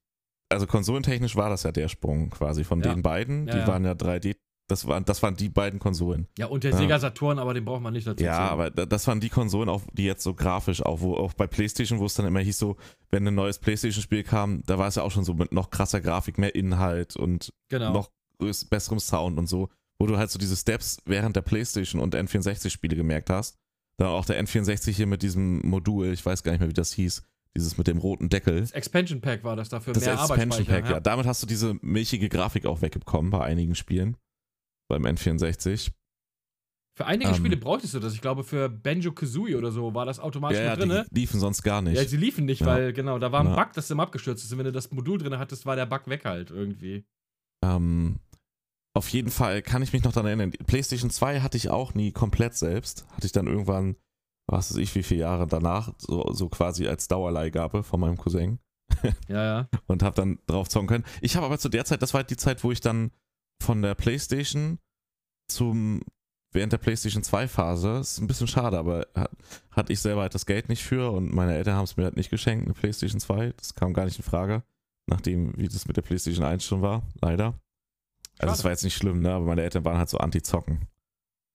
also konsolentechnisch war das ja der Sprung quasi von ja. den beiden. Ja, die waren ja 3D. Das waren, das waren die beiden Konsolen. Ja, und der Sega Saturn, aber den braucht man nicht dazu. Ja, sehen. aber das waren die Konsolen, auch, die jetzt so grafisch, auch, wo, auch bei PlayStation, wo es dann immer hieß, so, wenn ein neues PlayStation-Spiel kam, da war es ja auch schon so mit noch krasser Grafik, mehr Inhalt und genau. noch besserem Sound und so, wo du halt so diese Steps während der PlayStation und N64-Spiele gemerkt hast. Dann auch der N64 hier mit diesem Modul, ich weiß gar nicht mehr, wie das hieß, dieses mit dem roten Deckel. Das Expansion Pack war das dafür das mehr Expansion Pack, ja. ja. Damit hast du diese milchige Grafik auch wegbekommen bei einigen Spielen. Beim N64. Für einige ähm, Spiele bräuchtest du das. Ich glaube, für Banjo Kazooie oder so war das automatisch ja, mit drin. Die liefen sonst gar nicht. Ja, sie liefen nicht, ja. weil, genau, da war ein ja. Bug, das immer abgestürzt ist. Und wenn du das Modul drin hattest, war der Bug weg halt irgendwie. Ähm, auf jeden Fall kann ich mich noch daran erinnern. PlayStation 2 hatte ich auch nie komplett selbst. Hatte ich dann irgendwann was weiß ich, wie viele Jahre danach, so, so quasi als Dauerleihgabe von meinem Cousin. ja, ja. Und habe dann drauf zocken können. Ich habe aber zu der Zeit, das war halt die Zeit, wo ich dann von der Playstation zum, während der Playstation 2 Phase, ist ein bisschen schade, aber hat, hatte ich selber halt das Geld nicht für und meine Eltern haben es mir halt nicht geschenkt, eine Playstation 2. Das kam gar nicht in Frage, nachdem, wie das mit der Playstation 1 schon war, leider. Also es war jetzt nicht schlimm, ne, aber meine Eltern waren halt so anti-zocken.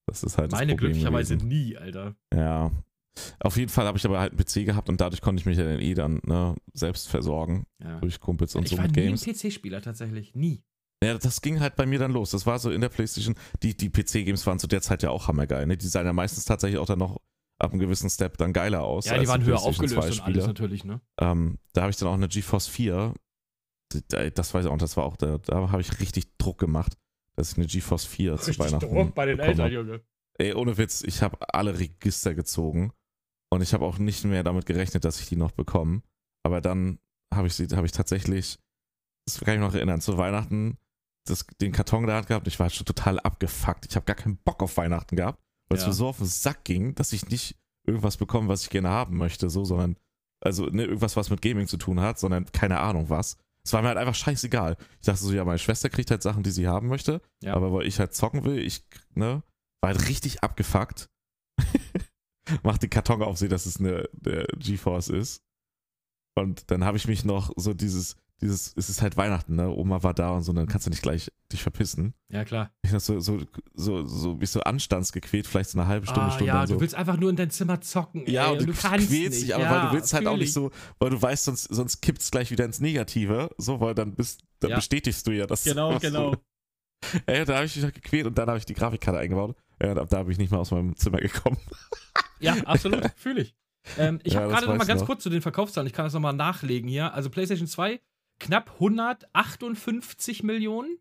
Das ist halt Meine glücklicherweise nie, Alter. Ja. Auf jeden Fall habe ich aber halt einen PC gehabt und dadurch konnte ich mich ja dann eh dann ne, selbst versorgen. Ja. Durch Kumpels und ich so mit Games. Ich war nie ein PC-Spieler tatsächlich. Nie. Ja, das ging halt bei mir dann los. Das war so in der Playstation. Die, die PC-Games waren zu der Zeit ja auch hammergeil. Ne? Die sahen ja meistens tatsächlich auch dann noch ab einem gewissen Step dann geiler aus. Ja, die waren die höher aufgelöst und alles natürlich, ne? Ähm, da habe ich dann auch eine GeForce 4. Das weiß ich auch, das war auch, da, da habe ich richtig Druck gemacht dass ich eine GeForce 4 Richtig zu Weihnachten Druck bei den Eltern, Junge. Ey, ohne Witz, ich habe alle Register gezogen und ich habe auch nicht mehr damit gerechnet, dass ich die noch bekomme. Aber dann habe ich sie, habe ich tatsächlich, das kann ich mich noch erinnern, zu Weihnachten das, den Karton da gehabt. Ich war schon total abgefuckt. Ich habe gar keinen Bock auf Weihnachten gehabt, weil ja. es mir so auf den Sack ging, dass ich nicht irgendwas bekomme, was ich gerne haben möchte, so, sondern also ne, irgendwas, was mit Gaming zu tun hat, sondern keine Ahnung was. Es war mir halt einfach scheißegal. Ich dachte so, ja, meine Schwester kriegt halt Sachen, die sie haben möchte. Ja. Aber weil ich halt zocken will, ich, ne, war halt richtig abgefuckt. Macht den Karton auf, sehe, dass es eine, eine GeForce ist. Und dann habe ich mich noch so dieses, dieses, es ist halt Weihnachten, ne? Oma war da und so, dann kannst du nicht gleich dich verpissen. Ja, klar. Ich so, so, so, so, mich so anstandsgequält, vielleicht so eine halbe Stunde, ah, Stunde. Ja, so. du willst einfach nur in dein Zimmer zocken. Ja, ey, und, du, kannst quälst dich, aber ja, weil du willst halt auch nicht so, weil du weißt, sonst, sonst kippt es gleich wieder ins Negative, so, weil dann bist, dann ja. bestätigst du ja das. Genau, genau. Du, ey, da habe ich mich halt gequält und dann habe ich die Grafikkarte eingebaut. Ja, und ab da bin ich nicht mehr aus meinem Zimmer gekommen. ja, absolut, fühle ich. Ähm, ich ja, habe gerade noch mal ganz noch. kurz zu den Verkaufszahlen, ich kann das nochmal nachlegen hier. Also PlayStation 2 knapp 158 Millionen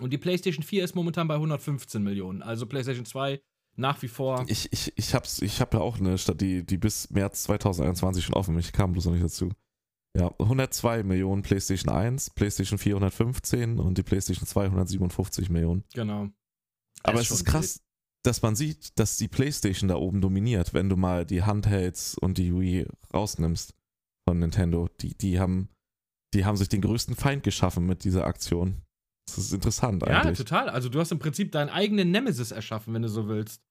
und die PlayStation 4 ist momentan bei 115 Millionen. Also PlayStation 2 nach wie vor. Ich, ich, ich habe ich hab ja auch eine Stadt, die, die bis März 2021 schon offen. Ich kam bloß noch nicht dazu. Ja, 102 Millionen PlayStation 1, PlayStation 415 und die PlayStation 2 157 Millionen. Genau. Aber es ist krass, wild. dass man sieht, dass die PlayStation da oben dominiert, wenn du mal die Handhelds und die Wii rausnimmst von Nintendo. Die, die haben die haben sich den größten Feind geschaffen mit dieser Aktion. Das ist interessant eigentlich. Ja, total. Also du hast im Prinzip deinen eigenen Nemesis erschaffen, wenn du so willst.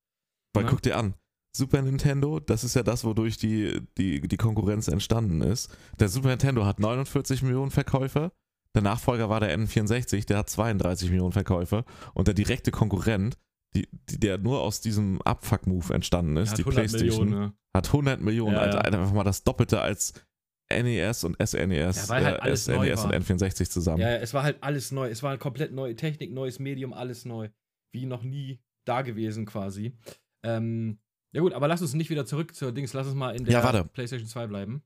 Weil ja. guck dir an, Super Nintendo, das ist ja das, wodurch die, die, die Konkurrenz entstanden ist. Der Super Nintendo hat 49 Millionen Verkäufe. Der Nachfolger war der N64, der hat 32 Millionen Verkäufe. Und der direkte Konkurrent, die, die, der nur aus diesem Abfuck-Move entstanden ist, die PlayStation, Millionen, ja. hat 100 Millionen, ja, Alter, Einfach mal das Doppelte als NES und SNES, ja, halt äh, SNES und N64 zusammen. Ja, es war halt alles neu. Es war halt komplett neue Technik, neues Medium, alles neu. Wie noch nie da gewesen quasi. Ähm, ja gut, aber lass uns nicht wieder zurück zur Dings. Lass uns mal in der ja, PlayStation 2 bleiben.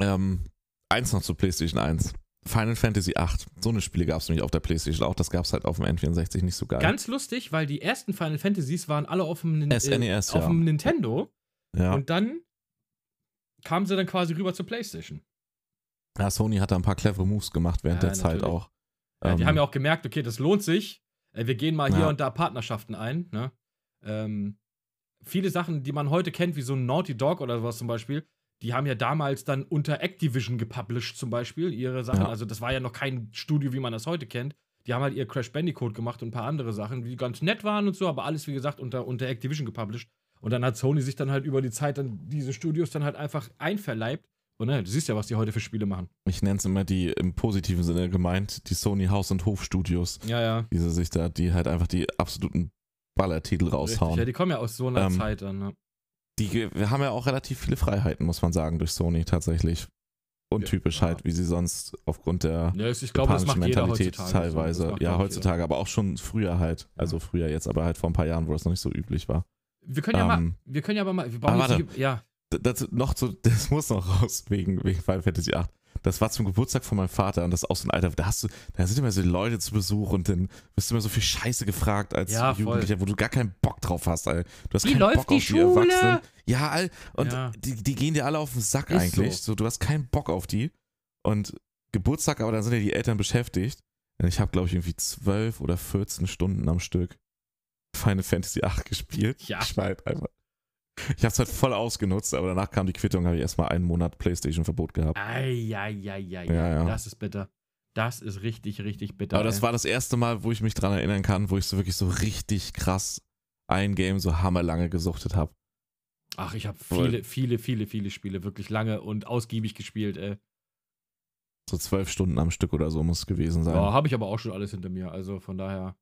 Ähm, eins noch zu PlayStation 1. Final Fantasy 8. So eine Spiele gab es nämlich auf der PlayStation auch. Das gab es halt auf dem N64 nicht so geil. Ganz lustig, weil die ersten Final Fantasies waren alle auf dem, SNES, äh, auf ja. dem Nintendo. Ja. Und dann kamen sie dann quasi rüber zur PlayStation. Ja, Sony hat da ein paar clevere Moves gemacht während Ja, der Zeit natürlich. auch. Ja, die Ähm, haben ja auch gemerkt, okay, das lohnt sich. Äh, Wir gehen mal hier Ja. und da Partnerschaften ein. Ne? Ähm, viele Sachen, die man heute kennt, wie so ein Naughty Dog oder sowas zum Beispiel, die haben ja damals dann unter Activision gepublished zum Beispiel ihre Sachen. Ja. Also das war ja noch kein Studio, wie man das heute kennt. Die haben halt ihr Crash Bandicoot gemacht und ein paar andere Sachen, die ganz nett waren und so, aber alles, wie gesagt, unter, unter Activision gepublished. Und dann hat Sony sich dann halt über die Zeit dann diese Studios dann halt einfach einverleibt. Und ne, du siehst ja, was die heute für Spiele machen. ich nenne es immer die im positiven Sinne gemeint, die Sony Haus- und Hofstudios, Ja, ja. die sie sich da, die halt einfach die absoluten Ballertitel raushauen. Richtig. Ja, die kommen ja aus so einer Ähm, Zeit dann. Ne? die, wir haben ja auch relativ viele Freiheiten, muss man sagen, durch Sony tatsächlich. Untypisch Ja. halt, wie sie sonst aufgrund der Ja, ich glaube, das macht jeder Mentalität teilweise. So. Ja, heutzutage, aber auch schon früher halt. Also früher jetzt, aber halt vor ein paar Jahren, wo das noch nicht so üblich war. Wir können ja mal, Ähm, wir können ja aber mal, wir brauchen warte. ja, Das, noch zu, das muss noch raus wegen, wegen Final Fantasy VIII. Das war zum Geburtstag von meinem Vater und das ist auch so ein Alter, da hast du, da sind immer so Leute zu Besuch und dann wirst du immer so viel Scheiße gefragt als Ja, voll. Jugendlicher, wo du gar keinen Bock drauf hast, Alter. Du hast Wie keinen läuft Bock die auf die Schule? Erwachsenen. Ja, all, und Ja. die, die gehen dir alle auf den Sack Ist eigentlich. so. So. du hast keinen Bock auf die. Und Geburtstag, aber dann sind ja die Eltern beschäftigt. Und ich habe, glaube ich, irgendwie zwölf oder 14 Stunden am Stück Final Fantasy VIII gespielt. Ja. Ich war halt einfach. Ich habe es halt voll ausgenutzt, aber danach kam die Quittung, habe ich erstmal einen Monat PlayStation-Verbot gehabt. Eieieiei, Ja, ja. das ist bitter. Das ist richtig, richtig bitter. Aber das ey. war das erste Mal, wo ich mich dran erinnern kann, wo ich so wirklich so richtig krass ein Game so hammerlange gesuchtet habe. Ach, ich habe viele, viele, viele, viele Spiele wirklich lange und ausgiebig gespielt, ey. So zwölf Stunden am Stück oder so muss es gewesen sein. Ja, habe ich aber auch schon alles hinter mir. Also von daher.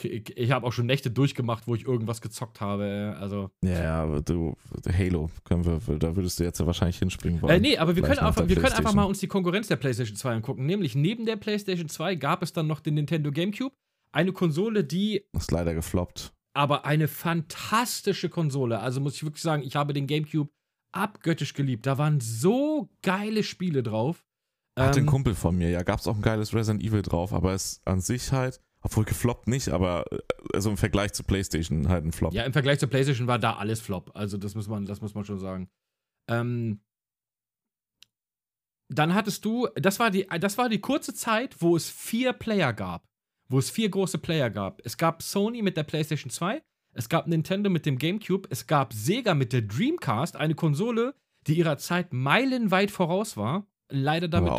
Ich, habe auch schon Nächte durchgemacht, wo ich irgendwas gezockt habe. ey. Also. Ja, aber du, Halo, können wir, da würdest du jetzt ja wahrscheinlich hinspringen wollen. Äh, nee, aber wir können, einfach, wir können einfach mal uns die Konkurrenz der PlayStation 2 angucken. Nämlich neben der PlayStation 2 gab es dann noch den Nintendo GameCube. Eine Konsole, die Ist leider gefloppt. aber eine fantastische Konsole. Also muss ich wirklich sagen, ich habe den GameCube abgöttisch geliebt. Da waren so geile Spiele drauf. Hat Ähm, ein Kumpel von mir, ja, gab's auch ein geiles Resident Evil drauf, aber es an sich halt, obwohl gefloppt nicht, aber äh, also im Vergleich zu PlayStation halt ein Flop. Ja, im Vergleich zur PlayStation war da alles Flop. Also das muss man, das muss man schon sagen. Ähm, dann hattest du, das war die, das war die kurze Zeit, wo es vier Player gab, wo es vier große Player gab. Es gab Sony mit der PlayStation 2, es gab Nintendo mit dem GameCube, es gab Sega mit der Dreamcast, eine Konsole, die ihrer Zeit meilenweit voraus war, leider damit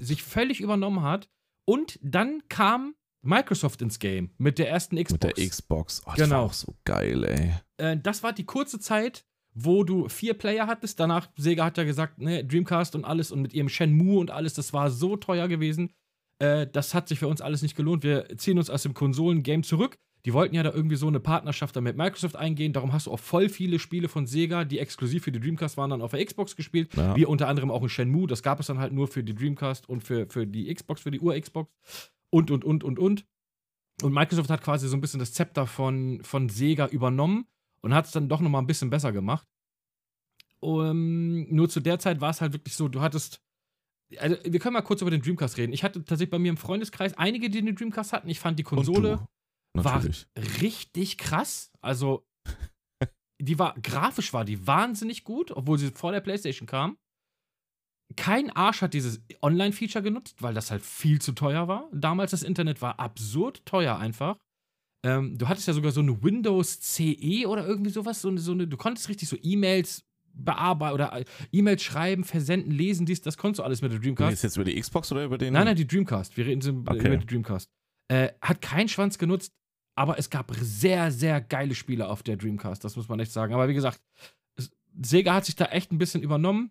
sich völlig übernommen hat. Und dann kam Microsoft ins Game mit der ersten Xbox. Mit der Xbox. Oh, das Genau. war auch so geil, ey. äh, das war die kurze Zeit, wo du vier Player hattest. Danach, Sega hat ja gesagt, ne, Dreamcast und alles und mit ihrem Shenmue und alles, das war so teuer gewesen. Äh, das hat sich für uns alles nicht gelohnt. Wir ziehen uns aus dem Konsolen-Game zurück. Die wollten ja da irgendwie so eine Partnerschaft dann mit Microsoft eingehen. Darum hast du auch voll viele Spiele von Sega, die exklusiv für die Dreamcast waren, dann auf der Xbox gespielt. Ja. Wie unter anderem auch ein Shenmue. Das gab es dann halt nur für die Dreamcast und für, für die Xbox, für die Ur-Xbox. Und, und, und, und, und. Und Microsoft hat quasi so ein bisschen das Zepter von, von Sega übernommen und hat es dann doch nochmal ein bisschen besser gemacht. Um, nur zu der Zeit war es halt wirklich so, du hattest. Also, wir können mal kurz über den Dreamcast reden. Ich hatte tatsächlich bei mir im Freundeskreis einige, die den Dreamcast hatten. Ich fand die Konsole war- richtig krass. Also, die war, grafisch war die wahnsinnig gut, obwohl sie vor der PlayStation kam. Kein Arsch hat dieses Online-Feature genutzt, weil das halt viel zu teuer war. Damals das Internet war absurd teuer einfach. Ähm, du hattest ja sogar so eine Windows CE oder irgendwie sowas. So eine, so eine, du konntest richtig so E-Mails bearbeiten oder äh, E-Mails schreiben, versenden, lesen, dies, das konntest du alles mit der Dreamcast. redest jetzt über die Xbox oder über den? Nein, nein, die Dreamcast. Wir reden so Okay. über die Dreamcast. Äh, hat keinen Schwanz genutzt, aber es gab sehr, sehr geile Spiele auf der Dreamcast. Das muss man echt sagen. Aber wie gesagt, es- Sega hat sich da echt ein bisschen übernommen,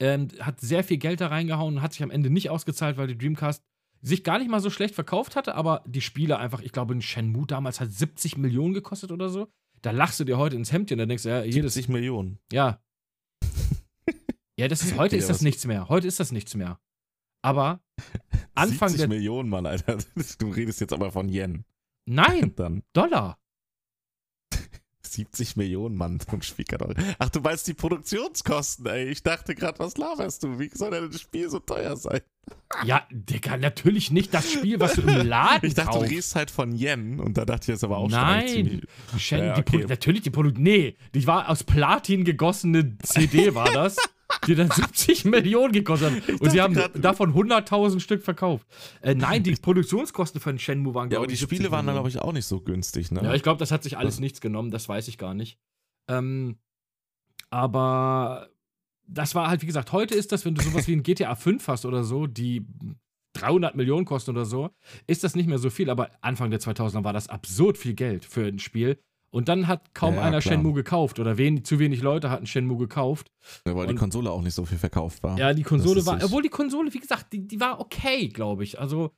ähm, hat sehr viel Geld da reingehauen und hat sich am Ende nicht ausgezahlt, weil die Dreamcast sich gar nicht mal so schlecht verkauft hatte, aber die Spiele einfach, ich glaube, ein Shenmue damals hat 70 Millionen gekostet oder so. Da lachst du dir heute ins Hemdchen, da denkst du, ja, jedes 70 Millionen. ja. ja, das ist, heute ist das nichts mehr. Heute ist das nichts mehr. Aber Anfang 70 der. Millionen, Mann, Alter. Du redest jetzt aber von Yen. Nein, Dann Dollar. 70 Millionen, Mann, ein Schwiegerdoll. Ach, du meinst die Produktionskosten, ey. Ich dachte gerade, was laberst du? Wie soll denn das Spiel so teuer sein? Ja, Digga, natürlich nicht das Spiel, was du im Laden Ich dachte, du kaufst. redest halt von Yen und da dachte ich jetzt aber auch schon Nein. eigentlich ziemlich- Shen, Ja, die okay. Natürlich die Produkt. Nee, die war aus Platin gegossene CD, war das. die dann 70 Millionen gekostet haben. Und sie haben davon 100.000 Stück verkauft. Äh, nein, die Produktionskosten von Shenmue waren, Ja, aber glaube die ich, Spiele 70 waren dann, glaube ich, auch nicht so günstig, ne? Ja, ich glaube, das hat sich alles nichts genommen, das weiß ich gar nicht. Ähm, aber das war halt, wie gesagt, heute ist das, wenn du sowas wie ein GTA 5 hast oder so, die 300 Millionen kosten oder so, ist das nicht mehr so viel. Aber Anfang der 2000er war das absurd viel Geld für ein Spiel. Und dann hat kaum Ja, ja, einer klar. Shenmue gekauft oder wen, zu wenig Leute hatten Shenmue gekauft. Ja, weil die und- Konsole auch nicht so viel verkauft war. Ja, die Konsole war, obwohl die Konsole, wie gesagt, die, die war okay, glaube ich. Also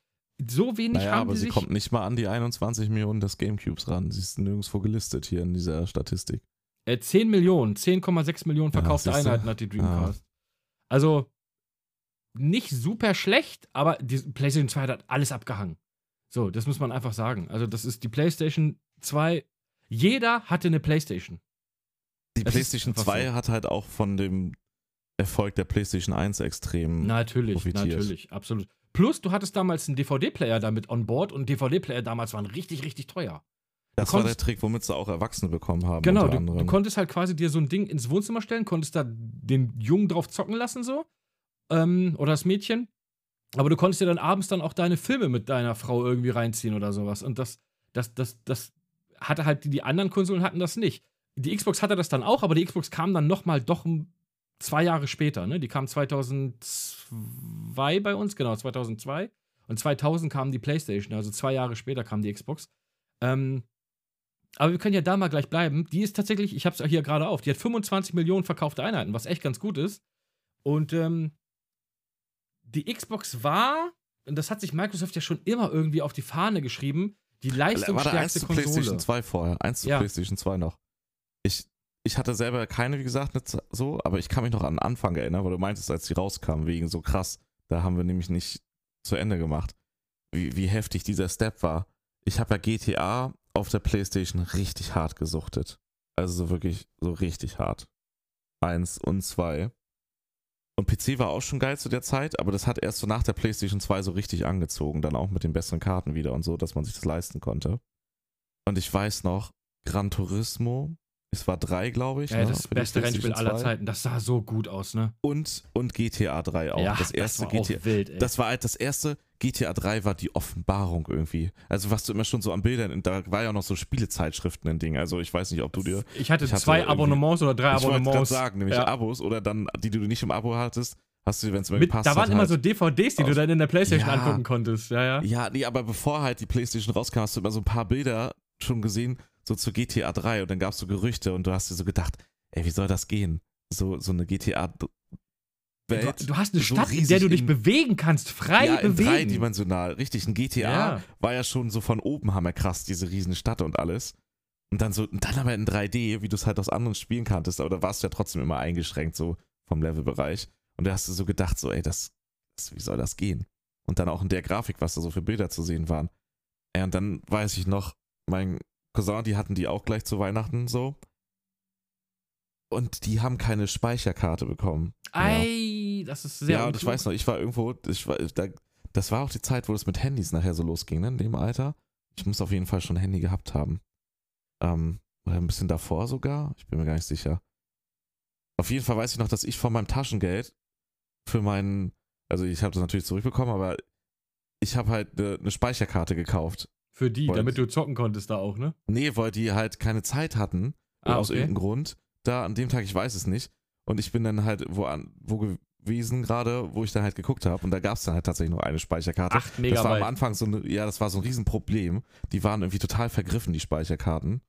so wenig Naja, haben aber die sie sich. kommt nicht mal an die 21 Millionen des Gamecubes ran. Sie ist nirgendwo gelistet hier in dieser Statistik. Äh, 10 Millionen, 10,6 Millionen Ja, verkaufte siehste. Einheiten hat die Dreamcast. Also nicht super schlecht, aber die PlayStation 2 hat alles abgehangen. So, das muss man einfach sagen. Also, das ist die PlayStation 2. Jeder hatte eine PlayStation. Die ist PlayStation einfach 2 so. hat halt auch von dem Erfolg der PlayStation 1 extrem. Natürlich, profitiert. natürlich, absolut. Plus, du hattest damals einen DVD-Player damit on board und DVD-Player damals waren richtig, richtig teuer. das war der konntest- Trick, womit sie auch Erwachsene bekommen haben. Genau, du, du konntest halt quasi dir so ein Ding ins Wohnzimmer stellen, konntest da den Jungen drauf zocken lassen, so. Ähm, oder das Mädchen. Aber du konntest dir dann abends dann auch deine Filme mit deiner Frau irgendwie reinziehen oder sowas. Und das, das, das, das hatte halt, die, anderen Konsolen hatten das nicht. Die Xbox hatte das dann auch, aber die Xbox kam dann nochmal doch zwei Jahre später, ne? Die kam 2002 bei uns, genau, 2002. Und 2000 kam die PlayStation, also zwei Jahre später kam die Xbox. Ähm, aber wir können ja da mal gleich bleiben. Die ist tatsächlich, ich habe es hier gerade auf, die hat 25 Millionen verkaufte Einheiten, was echt ganz gut ist. Und ähm, die Xbox war, und das hat sich Microsoft ja schon immer irgendwie auf die Fahne geschrieben, die War da eins leistungsstärkste zu Konsole. PlayStation 2 vorher. Eins zu Ja. PlayStation 2 noch. Ich, ich hatte selber keine, wie gesagt, nicht so, aber ich kann mich noch an den Anfang erinnern, weil du meintest, als die rauskamen, wegen so krass, da haben wir nämlich nicht zu Ende gemacht. Wie, wie heftig dieser Step war. Ich habe ja GTA auf der PlayStation richtig hart gesuchtet. Also so wirklich, so richtig hart. Eins und zwei. Und PC war auch schon geil zu der Zeit, aber das hat erst so nach der PlayStation 2 so richtig angezogen, dann auch mit den besseren Karten wieder und so, dass man sich das leisten konnte. Und ich weiß noch, Gran Turismo, es war drei, glaube ich. Ja, ne, das beste Rennspiel aller 2. Zeiten. Das sah so gut aus, ne? Und, und GTA 3 auch. ja, das erste war auch GTA. wild, ey. Das war halt das erste GTA 3 war die Offenbarung irgendwie. Also was du immer schon so an Bildern, da war ja auch noch so Spielezeitschriften ein Ding. Also ich weiß nicht, ob du dir ich hatte ich hatte zwei Abonnements oder drei ich wollte Abonnements. sagen, nämlich Ja. Abos oder dann die, die du nicht im Abo hattest, hast du, wenn es mir Mit, gepasst da waren hat, immer halt. so DVDs, die du dann in der Playstation Ja. angucken konntest. Ja, ja. Ja, nee, aber bevor halt die Playstation rauskam, hast du immer so ein paar Bilder schon gesehen, so zu GTA 3 und dann gab es so Gerüchte und du hast dir so gedacht, ey, wie soll das gehen? So, so eine GTA Du, Welt. du hast eine so Stadt, in der du dich in- bewegen kannst, frei ja, bewegen. dreidimensional. Richtig, ein GTA Ja. war ja schon so von oben hammerkrass, diese riesen Stadt und alles. Und dann so, und dann aber in 3D, wie du es halt aus anderen Spielen kanntest, aber da warst du ja trotzdem immer eingeschränkt, so vom Levelbereich. Und da hast du so gedacht, so, ey, das, das, wie soll das gehen? Und dann auch in der Grafik, was da so für Bilder zu sehen waren. Ja, und dann weiß ich noch, mein Cousin, die hatten die auch gleich zu Weihnachten so. Und die haben keine Speicherkarte bekommen. Ei, das ist sehr ja, und ich weiß noch, ich war irgendwo, ich war, da, das war auch die Zeit, wo es mit Handys nachher so losging, ne, in dem Alter. Ich muss auf jeden Fall schon ein Handy gehabt haben. Ähm, oder ein bisschen davor sogar, ich bin mir gar nicht sicher. Auf jeden Fall weiß ich noch, dass ich von meinem Taschengeld für meinen, also ich habe das natürlich zurückbekommen, aber ich habe halt eine ne Speicherkarte gekauft. Für die, Wollt- damit du zocken konntest da auch, ne? Nee, weil die halt keine Zeit hatten. Ah, aus okay. irgendeinem Grund. Da an dem Tag, ich weiß es nicht. Und ich bin dann halt wo, an, wo gewesen gerade, wo ich dann halt geguckt habe. Und da gab es dann halt tatsächlich nur eine Speicherkarte. 8 das war am. Anfang so eine, ja, das war so ein Riesenproblem. Die waren irgendwie total vergriffen, die Speicherkarten.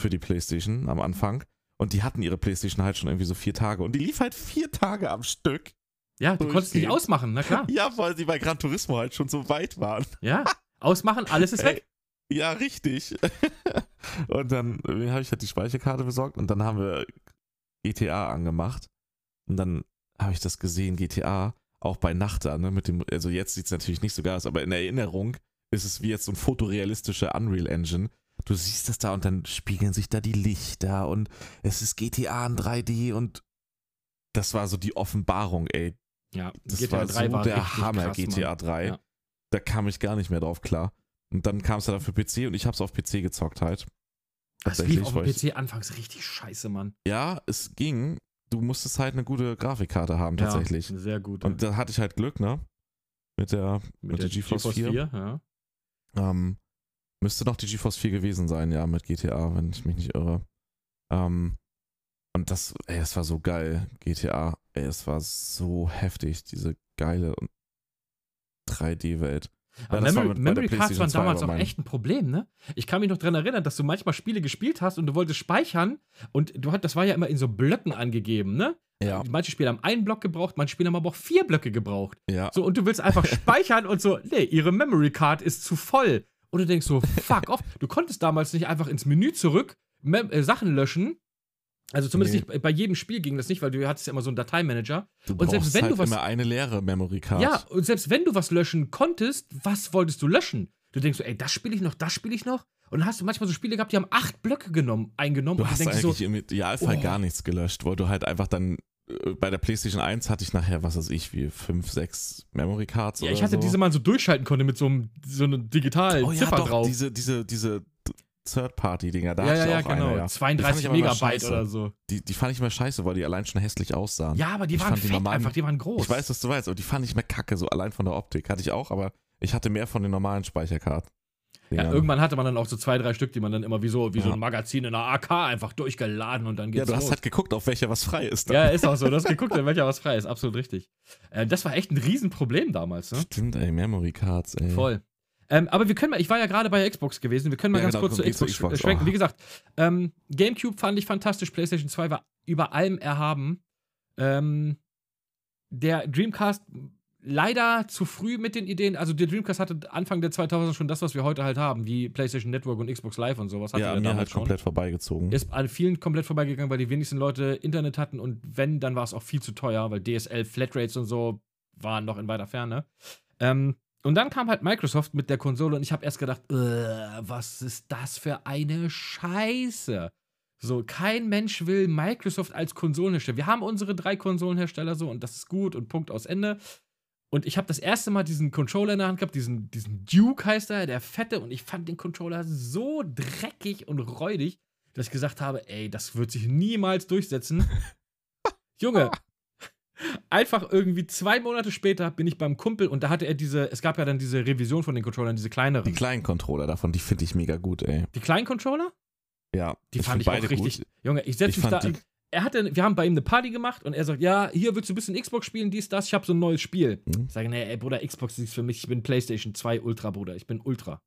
Für die Playstation am Anfang. Und die hatten ihre Playstation halt schon irgendwie so vier Tage. Und die lief halt vier Tage am Stück. Ja, du konntest nicht durchgehend. ausmachen, na klar. Ja, weil die bei Gran Turismo halt schon so weit waren. Ja, ausmachen, alles ist weg. Ja, richtig. und dann äh, habe ich halt die Speicherkarte besorgt und dann haben wir GTA angemacht. Und dann habe ich das gesehen, GTA, auch bei Nacht da, ne, mit dem, also jetzt sieht es natürlich nicht so geil aus, aber in Erinnerung ist es wie jetzt so ein fotorealistischer Unreal Engine. Du siehst das da und dann spiegeln sich da die Lichter und es ist GTA in 3D und das war so die Offenbarung, ey. Ja, Das GTA war 3 so war der Hammer, krass, GTA Mann. 3. Ja. Da kam ich gar nicht mehr drauf klar. Und dann kam es dann für PC und ich habe es auf PC gezockt halt. Das lief auf dem ich- PC anfangs richtig scheiße, Mann. Ja, es ging, du musstest halt eine gute Grafikkarte haben, tatsächlich. Ja, sehr gut. Und da hatte ich halt Glück, ne? Mit der, mit der GeForce 4. ja. Ähm, müsste noch die GeForce 4 gewesen sein, ja, mit GTA, wenn ich mich nicht irre. Ähm, und das, ey, es war so geil, GTA. Ey, es war so heftig, diese geile 3D-Welt. Aber das war Memory, Cards waren 2 damals auch echt ein Problem, ne? Ich kann mich noch dran erinnern, dass du manchmal Spiele gespielt hast und du wolltest speichern und du hat, das war ja immer in so Blöcken angegeben, ne? Ja, Manche Spiele haben einen Block gebraucht, manche Spiele haben aber auch vier Blöcke gebraucht. ja. So, und du willst einfach speichern und so, nee, ihre Memory Card ist zu voll. Und du denkst so, fuck off. Du konntest damals nicht einfach ins Menü zurück, Mem äh, Sachen löschen. Also zumindest Nee. nicht, bei- jedem Spiel ging das nicht, weil du hattest ja immer so einen Dateimanager. Du und selbst brauchst wenn halt du was- immer eine leere Memory Card. Ja, und selbst wenn du was löschen konntest, was wolltest du löschen? Du denkst so, ey, das spiele ich noch, das spiele ich noch. Und dann hast du manchmal so Spiele gehabt, die haben acht Blöcke genommen, eingenommen. Du und hast eigentlich so, im Idealfall oh. gar nichts gelöscht, weil du halt einfach dann äh, bei der PlayStation 1 hatte ich nachher, was weiß ich, wie fünf, sechs Memory Cards ja, ich hatte so. diese mal so durchschalten konnte mit so einem, so einem digitalen oh ja, Ziffer doch, drauf. diese, diese, diese Third-Party-Dinger, da ja, ja, ja, genau. eine, ja. Die fand 32 ich aber immer Megabyte oder so. Die, die fand ich immer scheiße, weil die allein schon hässlich aussahen. Ja, aber die Ich waren fand die fett normalen- einfach, die waren groß. Ich weiß, was du weißt, aber die fand ich mir kacke, so allein von der Optik. Hatte ich auch, aber ich hatte mehr von den normalen Speicherkarten. Ja, irgendwann hatte man dann auch so zwei, drei Stück, die man dann immer wie so, wie so Ja. ein Magazin in einer AK einfach durchgeladen und dann Ja, geht's du hast los. halt geguckt, auf welcher was frei ist. dann. ja, ist auch so. Du hast geguckt, in welcher was frei ist. Absolut richtig. Äh, das war echt ein Riesenproblem damals, ne? Stimmt, ey, Memory Cards, ey. Voll. Ähm, aber wir können mal, ich war ja gerade bei Xbox gewesen, wir können mal Ja, ganz genau, kurz zur Xbox, Xbox. sch- schwenken. Oh. Wie gesagt, ähm, GameCube fand ich fantastisch, PlayStation 2 war über allem erhaben. Ähm, der Dreamcast leider zu früh mit den Ideen, also der Dreamcast hatte Anfang der 2000 schon das, was wir heute halt haben, wie PlayStation Network und Xbox Live und sowas. Hatte Ja, der an mir halt schon. komplett vorbeigezogen. Ist an vielen komplett vorbeigegangen, weil die wenigsten Leute Internet hatten und wenn, dann war es auch viel zu teuer, weil DSL, Flatrates und so waren noch in weiter Ferne. Ähm, und dann kam halt Microsoft mit der Konsole und ich habe erst gedacht, äh, was ist das für eine Scheiße? So, kein Mensch will Microsoft als Konsolenhersteller. Wir haben unsere drei Konsolenhersteller so und das ist gut und Punkt aus Ende. Und ich habe das erste Mal diesen Controller in der Hand gehabt, diesen, diesen Duke heißt er, der fette, und ich fand den Controller so dreckig und räudig, dass ich gesagt habe, ey, das wird sich niemals durchsetzen. Junge, einfach irgendwie zwei Monate später bin ich beim Kumpel und da hatte er diese, es gab ja dann diese Revision von den Controllern, diese kleineren. Die kleinen Controller davon, die finde ich mega gut, ey. Die kleinen Controller? Ja, Die fand ich auch richtig. gut. Junge, ich setze Ich mich da. die- Er hatte, wir haben bei ihm eine Party gemacht und er sagt, ja, hier willst du ein bisschen Xbox spielen, dies, das, ich habe so ein neues Spiel. Mhm. Ich sage, nee, ey, Bruder, Xbox ist für mich, ich bin PlayStation 2 Ultra, Bruder, ich bin Ultra.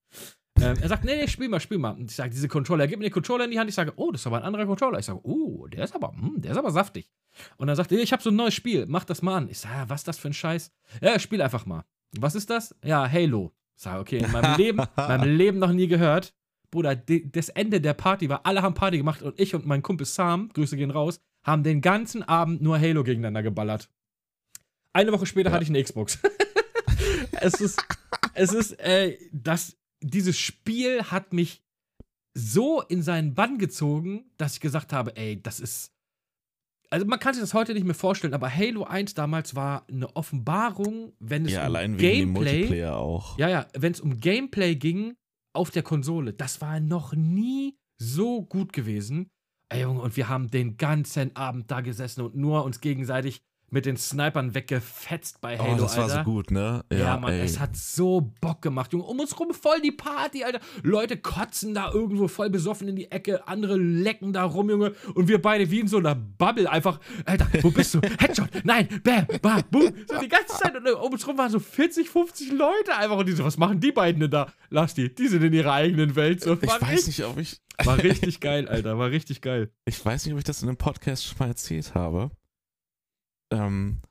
Ähm, er sagt, nee, nee, spiel mal, spiel mal. Und ich sage, diese Controller, gib mir den Controller in die Hand. Ich sage, oh, das ist aber ein anderer Controller. Ich sage, oh, der ist aber, hm, der ist aber saftig. Und dann sagt er, ich habe so ein neues Spiel, mach das mal an. Ich sage, was ist das für ein Scheiß? Ja, spiel einfach mal. Was ist das? Ja, Halo. Ich sage, okay, in meinem Leben, meinem Leben noch nie gehört. Bruder, das Ende der Party war, alle haben Party gemacht und ich und mein Kumpel Sam, Grüße gehen raus, haben den ganzen Abend nur Halo gegeneinander geballert. Eine Woche später Ja. hatte ich eine Xbox. es ist, es ist, äh, das, dieses Spiel hat mich so in seinen Bann gezogen, dass ich gesagt habe, ey, das ist. Also man kann sich das heute nicht mehr vorstellen, aber Halo 1 damals war eine Offenbarung, wenn es Ja, um allein wegen dem Gameplay Multiplayer auch. ja, ja, wenn es um Gameplay ging auf der Konsole, das war noch nie so gut gewesen. Ey, Junge, und wir haben den ganzen Abend da gesessen und nur uns gegenseitig mit den Snipern weggefetzt bei Halo, oh, das war Alter. so gut, ne? Ja, Mann, ey. es hat so Bock gemacht, Junge. Um uns rum voll die Party, Alter. Leute kotzen da irgendwo voll besoffen in die Ecke, andere lecken da rum, Junge. Und wir beide wie in so einer Bubble einfach, Alter, wo bist du? Headshot, nein, bam, bam, boom. So die ganze Zeit. Und um uns rum waren so 40, 50 Leute einfach. Und die so, was machen die beiden denn da? Lass die, die sind in ihrer eigenen Welt. So, ich war, weiß nicht, ob ich. war richtig geil, Alter, war richtig geil. Ich weiß nicht, ob ich das in einem Podcast schon mal erzählt habe. Ähm,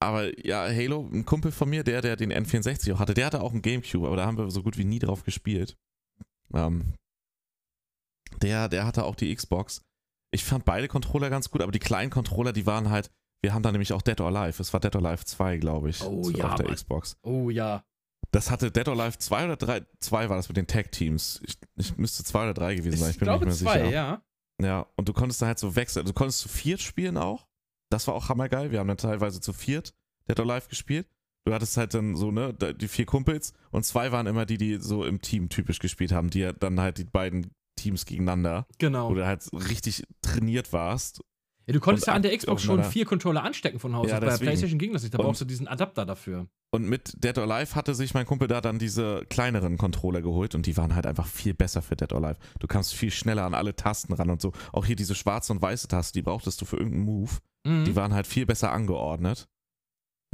aber ja, Halo, ein Kumpel von mir, der, der den N64 auch hatte, der hatte auch einen Gamecube, aber da haben wir so gut wie nie drauf gespielt. Ähm, der, der hatte auch die Xbox. Ich fand beide Controller ganz gut, aber die kleinen Controller, die waren halt. Wir haben da nämlich auch Dead or Alive. Es war Dead or Alive 2, glaube ich. Oh ja, Auf der Mann. Xbox. Oh ja. Das hatte Dead or Alive 2 oder 3? 2 war das mit den Tag-Teams. Ich, ich müsste 2 oder 3 gewesen sein. Ich Ich bin mir glaube nicht mehr zwei, sicher. ja. Ja, und du konntest da halt so wechseln. Du konntest zu viert spielen auch. Das war auch hammergeil. Wir haben dann teilweise zu viert Dead or Alive gespielt. Du hattest halt dann so, ne, die vier Kumpels und zwei waren immer die, die so im Team typisch gespielt haben, die ja dann halt die beiden Teams gegeneinander, Genau. wo du halt richtig trainiert warst. Ja, du konntest ja an der Xbox schon vier Controller anstecken von Haus Ja. Bei der deswegen. PlayStation ging das nicht. Da Und- brauchst du diesen Adapter dafür. Und mit Dead or Alive hatte sich mein Kumpel da dann diese kleineren Controller geholt und die waren halt einfach viel besser für Dead or Alive. Du kamst viel schneller an alle Tasten ran und so. Auch hier diese schwarze und weiße Taste, die brauchtest du für irgendeinen Move. Mhm. Die waren halt viel besser angeordnet.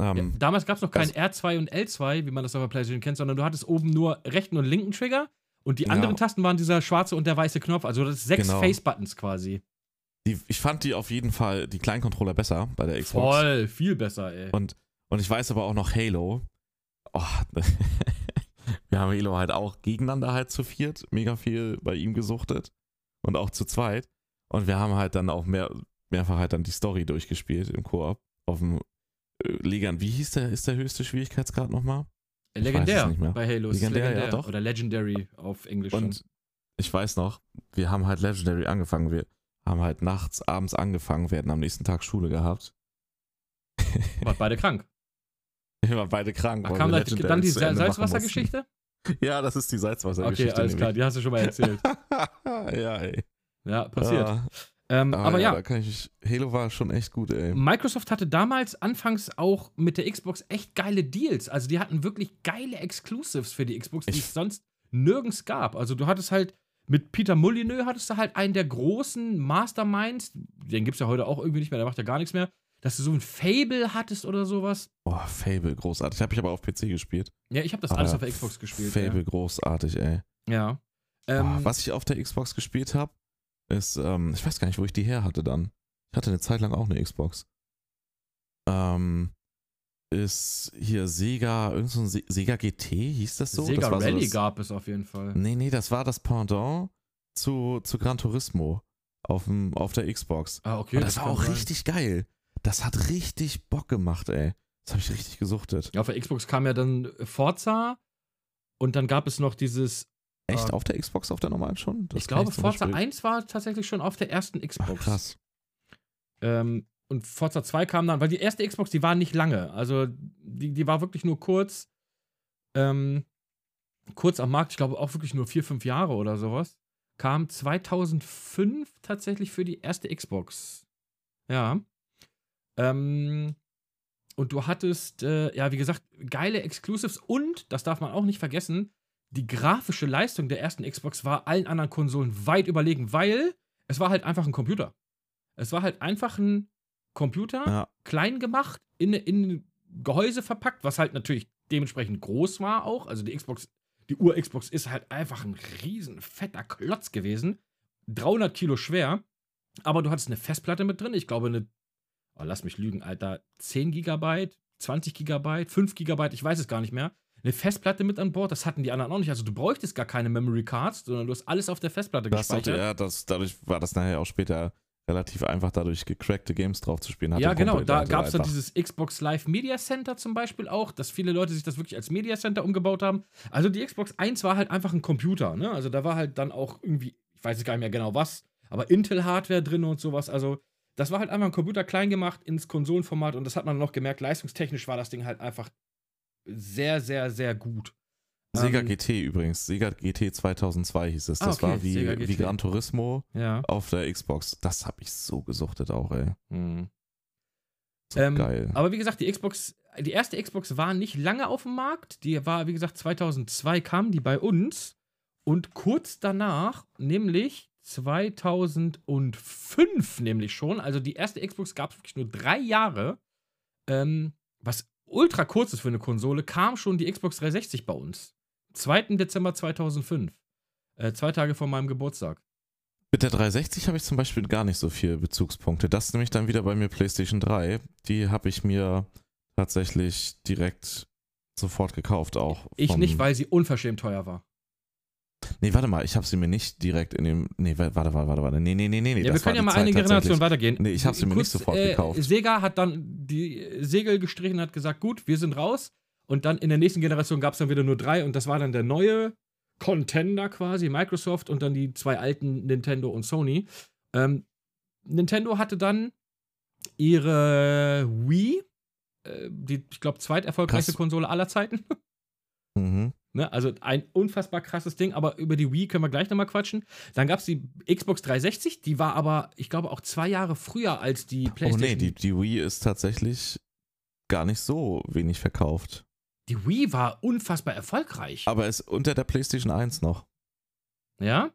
Ja, Ähm, damals gab es noch kein das- R2 und L2, wie man das auf der PlayStation kennt, sondern du hattest oben nur rechten und linken Trigger und die Ja. anderen Tasten waren dieser schwarze und der weiße Knopf. Also das sechs Genau. Face-Buttons quasi. die, ich fand die auf jeden Fall, die kleinen Controller besser bei der Xbox. Voll, viel besser, ey. Und, und ich weiß aber auch noch Halo. Oh, wir haben Halo halt auch gegeneinander halt zu viert, mega viel bei ihm gesuchtet. Und auch zu zweit. Und wir haben halt dann auch mehr, mehrfach halt dann die Story durchgespielt im Koop. Auf dem äh, Legern. Wie hieß der, ist der höchste Schwierigkeitsgrad nochmal? weiß legendär es nicht mehr. bei Halo. es Legendär, ja, legendär. doch. Oder Legendary auf Englisch. schon. Und ich weiß noch, wir haben halt Legendary angefangen. Wir haben halt nachts, abends angefangen, wir hätten am nächsten Tag Schule gehabt. Wart beide krank. Wir waren beide krank. Da weil kam Legendary dann die Salzwassergeschichte? Ja, das ist die Okay, Salzwassergeschichte. alles klar, die hast du schon mal erzählt. ja, ey. ja, passiert. Ah, ähm, ah, aber ja, Da kann ich, Halo war schon echt gut, ey. Microsoft hatte damals anfangs auch mit der Xbox echt geile Deals. Also die hatten wirklich geile Exclusives für die Xbox, die Ich- es sonst nirgends gab. Also du hattest halt mit Peter Molyneux hattest du halt einen der großen Masterminds, den gibt es ja heute auch irgendwie nicht mehr, der macht ja gar nichts mehr, dass du so ein Fable hattest oder sowas. Boah, Fable, großartig. Habe ich aber auf PC gespielt. Ja, ich habe das Aber alles auf der Xbox gespielt. Fable, großartig, ey. Ja. ja. Ähm, was ich auf der Xbox gespielt habe, ist, ähm, ich weiß gar nicht, wo ich die her hatte dann. Ich hatte eine Zeit lang auch eine Xbox. Ähm, ist hier Sega, irgend so ein Se Sega GT, hieß das so? Sega das war Rally so das, gab es auf jeden Fall. Nee, nee, das war das Pendant zu, zu Gran Turismo auf, dem, auf der Xbox. Ah, okay. Und das, war kann auch sein. richtig geil. Das hat richtig Bock gemacht, ey. Das habe ich richtig gesuchtet. Ja, auf der Xbox kam ja dann Forza und dann gab es noch dieses Echt Ah. auf der Xbox, auf der normalen schon? Das ich glaube, zum Forza Beispiel- 1 war tatsächlich schon auf der ersten Ach, Xbox. krass. Ähm, und Forza 2 kam dann, weil die erste Xbox, die war nicht lange. Also, die, die war wirklich nur kurz. Ähm, kurz am Markt, ich glaube auch wirklich nur vier, fünf Jahre oder sowas. Kam 2005 tatsächlich für die erste Xbox. Ja. Ähm, und du hattest, äh, ja, wie gesagt, geile Exclusives und, das darf man auch nicht vergessen, die grafische Leistung der ersten Xbox war allen anderen Konsolen weit überlegen, weil es war halt einfach ein Computer. Es war halt einfach ein Computer, Ja. klein gemacht, in, in ein Gehäuse verpackt, was halt natürlich dementsprechend groß war auch. Also die Xbox, die Ur-Xbox ist halt einfach ein riesen fetter Klotz gewesen. 300 Kilo schwer. Aber du hattest eine Festplatte mit drin. Ich glaube, eine, oh, lass mich lügen, Alter, 10 Gigabyte, 20 Gigabyte, 5 Gigabyte, ich weiß es gar nicht mehr. Eine Festplatte mit an Bord, das hatten die anderen auch nicht. Also du bräuchtest gar keine Memory Cards, sondern du hast alles auf der Festplatte Das hatte, gespeichert. ja, das, dadurch war das nachher auch später relativ einfach, dadurch gecrackte Games drauf zu spielen. Hatte Ja, genau. Da hatte gab es dann dieses Xbox Live Media Center zum Beispiel auch, dass viele Leute sich das wirklich als Media Center umgebaut haben. Also die Xbox 1 war halt einfach ein Computer. Ne? Also da war halt dann auch irgendwie, ich weiß jetzt gar nicht mehr genau was, aber Intel-Hardware drin und sowas. Also das war halt einfach ein Computer klein gemacht ins Konsolenformat und das hat man noch gemerkt. Leistungstechnisch war das Ding halt einfach sehr, sehr, sehr gut. Sega Ähm, GT übrigens. Sega GT 2002 hieß es. Ah, Das okay, war wie, wie. Gran Turismo Ja. auf der Xbox. Das habe ich so gesuchtet auch, ey. Mhm. So Ähm, geil. Aber wie gesagt, die Xbox, die erste Xbox war nicht lange auf dem Markt. Die war, wie gesagt, 2002 kam die bei uns. Und kurz danach, nämlich 2005 nämlich schon, also die erste Xbox gab es wirklich nur drei Jahre, ähm, was ultra kurz ist für eine Konsole, kam schon die Xbox 360 bei uns. 2. Dezember 2005. Äh, zwei Tage vor meinem Geburtstag. Mit der 360 habe ich zum Beispiel gar nicht so viele Bezugspunkte. Das ist nämlich dann wieder bei mir PlayStation 3. Die habe ich mir tatsächlich direkt sofort gekauft auch. Ich nicht, weil sie unverschämt teuer war. Nee, warte mal, ich habe sie mir nicht direkt in dem. Nee, warte, warte, warte, warte. Nee, nee, nee, nee. Ja, wir können ja mal Zeit eine Generation weitergehen. Nee, ich hab sie mir nicht sofort gekauft. Sega hat dann die Segel gestrichen und hat gesagt, gut, wir sind raus. Und dann in der nächsten Generation gab es dann wieder nur drei und das war dann der neue Contender quasi, Microsoft und dann die zwei alten Nintendo und Sony. Ähm, Nintendo hatte dann ihre Wii, äh, die, ich glaube, zweiterfolgreichste. Konsole aller Zeiten. Ne? Also ein unfassbar krasses Ding, aber über die Wii können wir gleich nochmal quatschen. Dann gab es die Xbox 360, die war aber, ich glaube, auch zwei Jahre früher als die PlayStation. Oh nee, die, die Wii ist tatsächlich gar nicht so wenig verkauft. Die Wii war unfassbar erfolgreich. Aber ist unter der PlayStation 1 noch. Ja?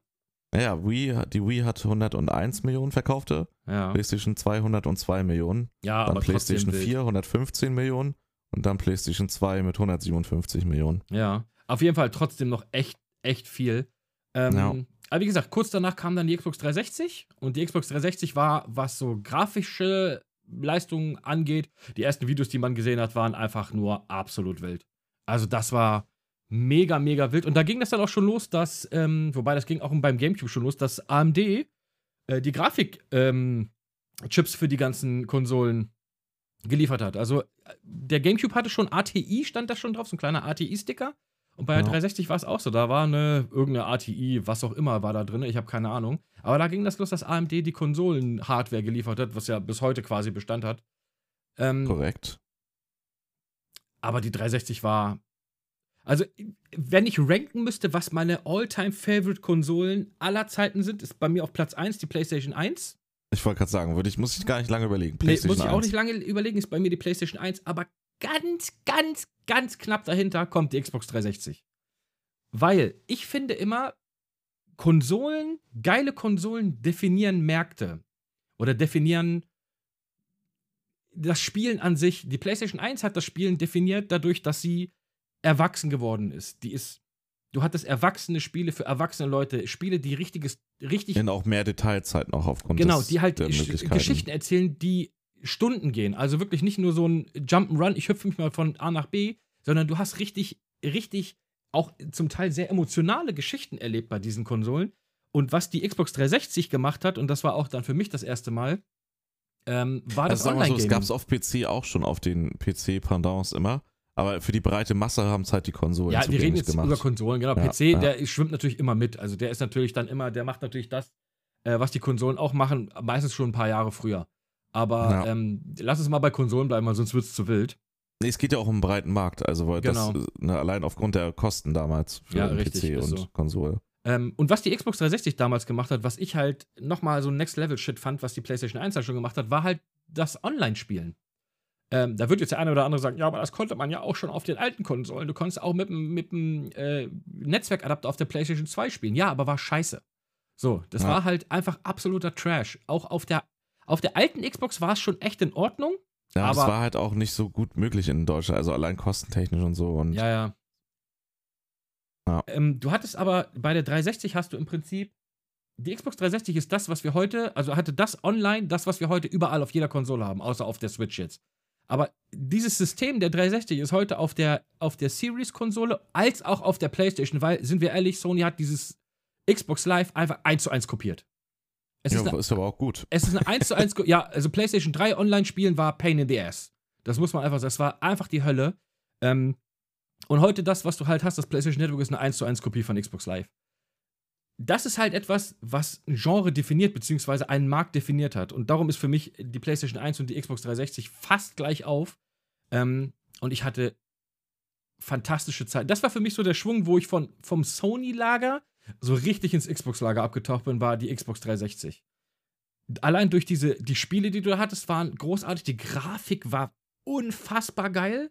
Ja, Wii, die Wii hat 101 Millionen verkaufte, Ja. PlayStation 2 102 Millionen, Ja, dann PlayStation trotzdem wild. 4 115 Millionen und dann PlayStation 2 mit 157 Millionen. Ja. Auf jeden Fall trotzdem noch echt, echt viel. Ähm, Ja. Aber wie gesagt, kurz danach kam dann die Xbox 360 und die Xbox 360 war, was so grafische Leistungen angeht, die ersten Videos, die man gesehen hat, waren einfach nur absolut wild. Also das war mega, mega wild. Und da ging das dann auch schon los, dass, ähm, wobei das ging auch beim GameCube schon los, dass AMD äh, die Grafik-Chips ähm, für die ganzen Konsolen geliefert hat. Also äh, der GameCube hatte schon ATI, stand da schon drauf, so ein kleiner ATI-Sticker. Und bei der Ja. 360 war es auch so. Da war eine irgendeine ATI, was auch immer, war da drin. Ich habe keine Ahnung. Aber da ging das los, dass AMD die Konsolen-Hardware geliefert hat, was ja bis heute quasi Bestand hat. Ähm, Korrekt. aber die 360 war. Also, wenn ich ranken müsste, was meine All-Time-Favorite-Konsolen aller Zeiten sind, ist bei mir auf Platz 1 die PlayStation 1. Ich wollte gerade sagen, würde ich, muss ich gar nicht lange überlegen. Nee, PlayStation muss ich auch 1. nicht lange überlegen, ist bei mir die PlayStation 1, aber ganz, ganz, ganz knapp dahinter kommt die Xbox 360. Weil ich finde immer, Konsolen, geile Konsolen definieren Märkte. Oder definieren das Spielen an sich. Die PlayStation 1 hat das Spielen definiert dadurch, dass sie erwachsen geworden ist. Die ist. Du hattest erwachsene Spiele für erwachsene Leute, Spiele, die richtiges, richtig In auch mehr Detailzeit noch aufgrund Genau, des, die halt. Geschichten erzählen, die Stunden gehen. Also wirklich nicht nur so ein Jump'n'Run, ich hüpfe mich mal von A nach B, sondern du hast richtig, richtig auch zum Teil sehr emotionale Geschichten erlebt bei diesen Konsolen. Und was die Xbox 360 gemacht hat, und das war auch dann für mich das erste Mal, ähm, war das Also sagen wir so, es Online-Gaming. gab es auf PC auch schon auf den PC-Pendants immer. Aber für die breite Masse haben es halt die Konsolen ja, wir reden jetzt gemacht. über Konsolen, genau. Ja, PC, ja. der schwimmt natürlich immer mit. Also der ist natürlich dann immer, der macht natürlich das, äh, was die Konsolen auch machen, meistens schon ein paar Jahre früher. Aber Ja. ähm, lass es mal bei Konsolen bleiben, weil sonst wird es zu wild. Nee, es geht ja auch um einen breiten Markt. Also weil Genau. das ne, allein aufgrund der Kosten damals für Ja, richtig, PC und so. Konsole. Ähm, und was die Xbox 360 damals gemacht hat, was ich halt nochmal so Next-Level-Shit fand, was die PlayStation 1 halt schon gemacht hat, war halt das Online-Spielen. Ähm, da wird jetzt der eine oder andere sagen, ja, aber das konnte man ja auch schon auf den alten Konsolen. Du konntest auch mit dem, äh, Netzwerkadapter auf der PlayStation 2 spielen. Ja, aber war scheiße. So, das Ja. war halt einfach absoluter Trash. Auch auf der, auf der alten Xbox war es schon echt in Ordnung. Ja, es Aber- war halt auch nicht so gut möglich in Deutschland, also allein kostentechnisch und so. Und Ja, ja. Ja. Ähm, du hattest aber bei der 360 hast du im Prinzip die Xbox 360 ist das, was wir heute, also hatte das online, das, was wir heute überall auf jeder Konsole haben, außer auf der Switch jetzt. Aber dieses System der 360 ist heute auf der, auf der Series-Konsole als auch auf der PlayStation, weil, sind wir ehrlich, Sony hat dieses Xbox Live einfach eins zu eins kopiert. Es ja, ist eine ist aber auch gut. es ist eine 1 zu 1, ja, also PlayStation 3 Online-Spielen war Pain in the Ass. Das muss man einfach sagen. Das war einfach die Hölle. Ähm, und heute das, was du halt hast, das PlayStation Network ist eine 1 zu 1 Kopie von Xbox Live. Das ist halt etwas, was ein Genre definiert, beziehungsweise einen Markt definiert hat. Und darum ist für mich die PlayStation 1 und die Xbox 360 fast gleich auf. Ähm, und ich hatte fantastische Zeit. Das war für mich so der Schwung, wo ich von, vom Sony-Lager so richtig ins Xbox-Lager abgetaucht bin, war die Xbox 360 allein durch diese, die Spiele, die du da hattest, waren großartig. Die Grafik war unfassbar geil.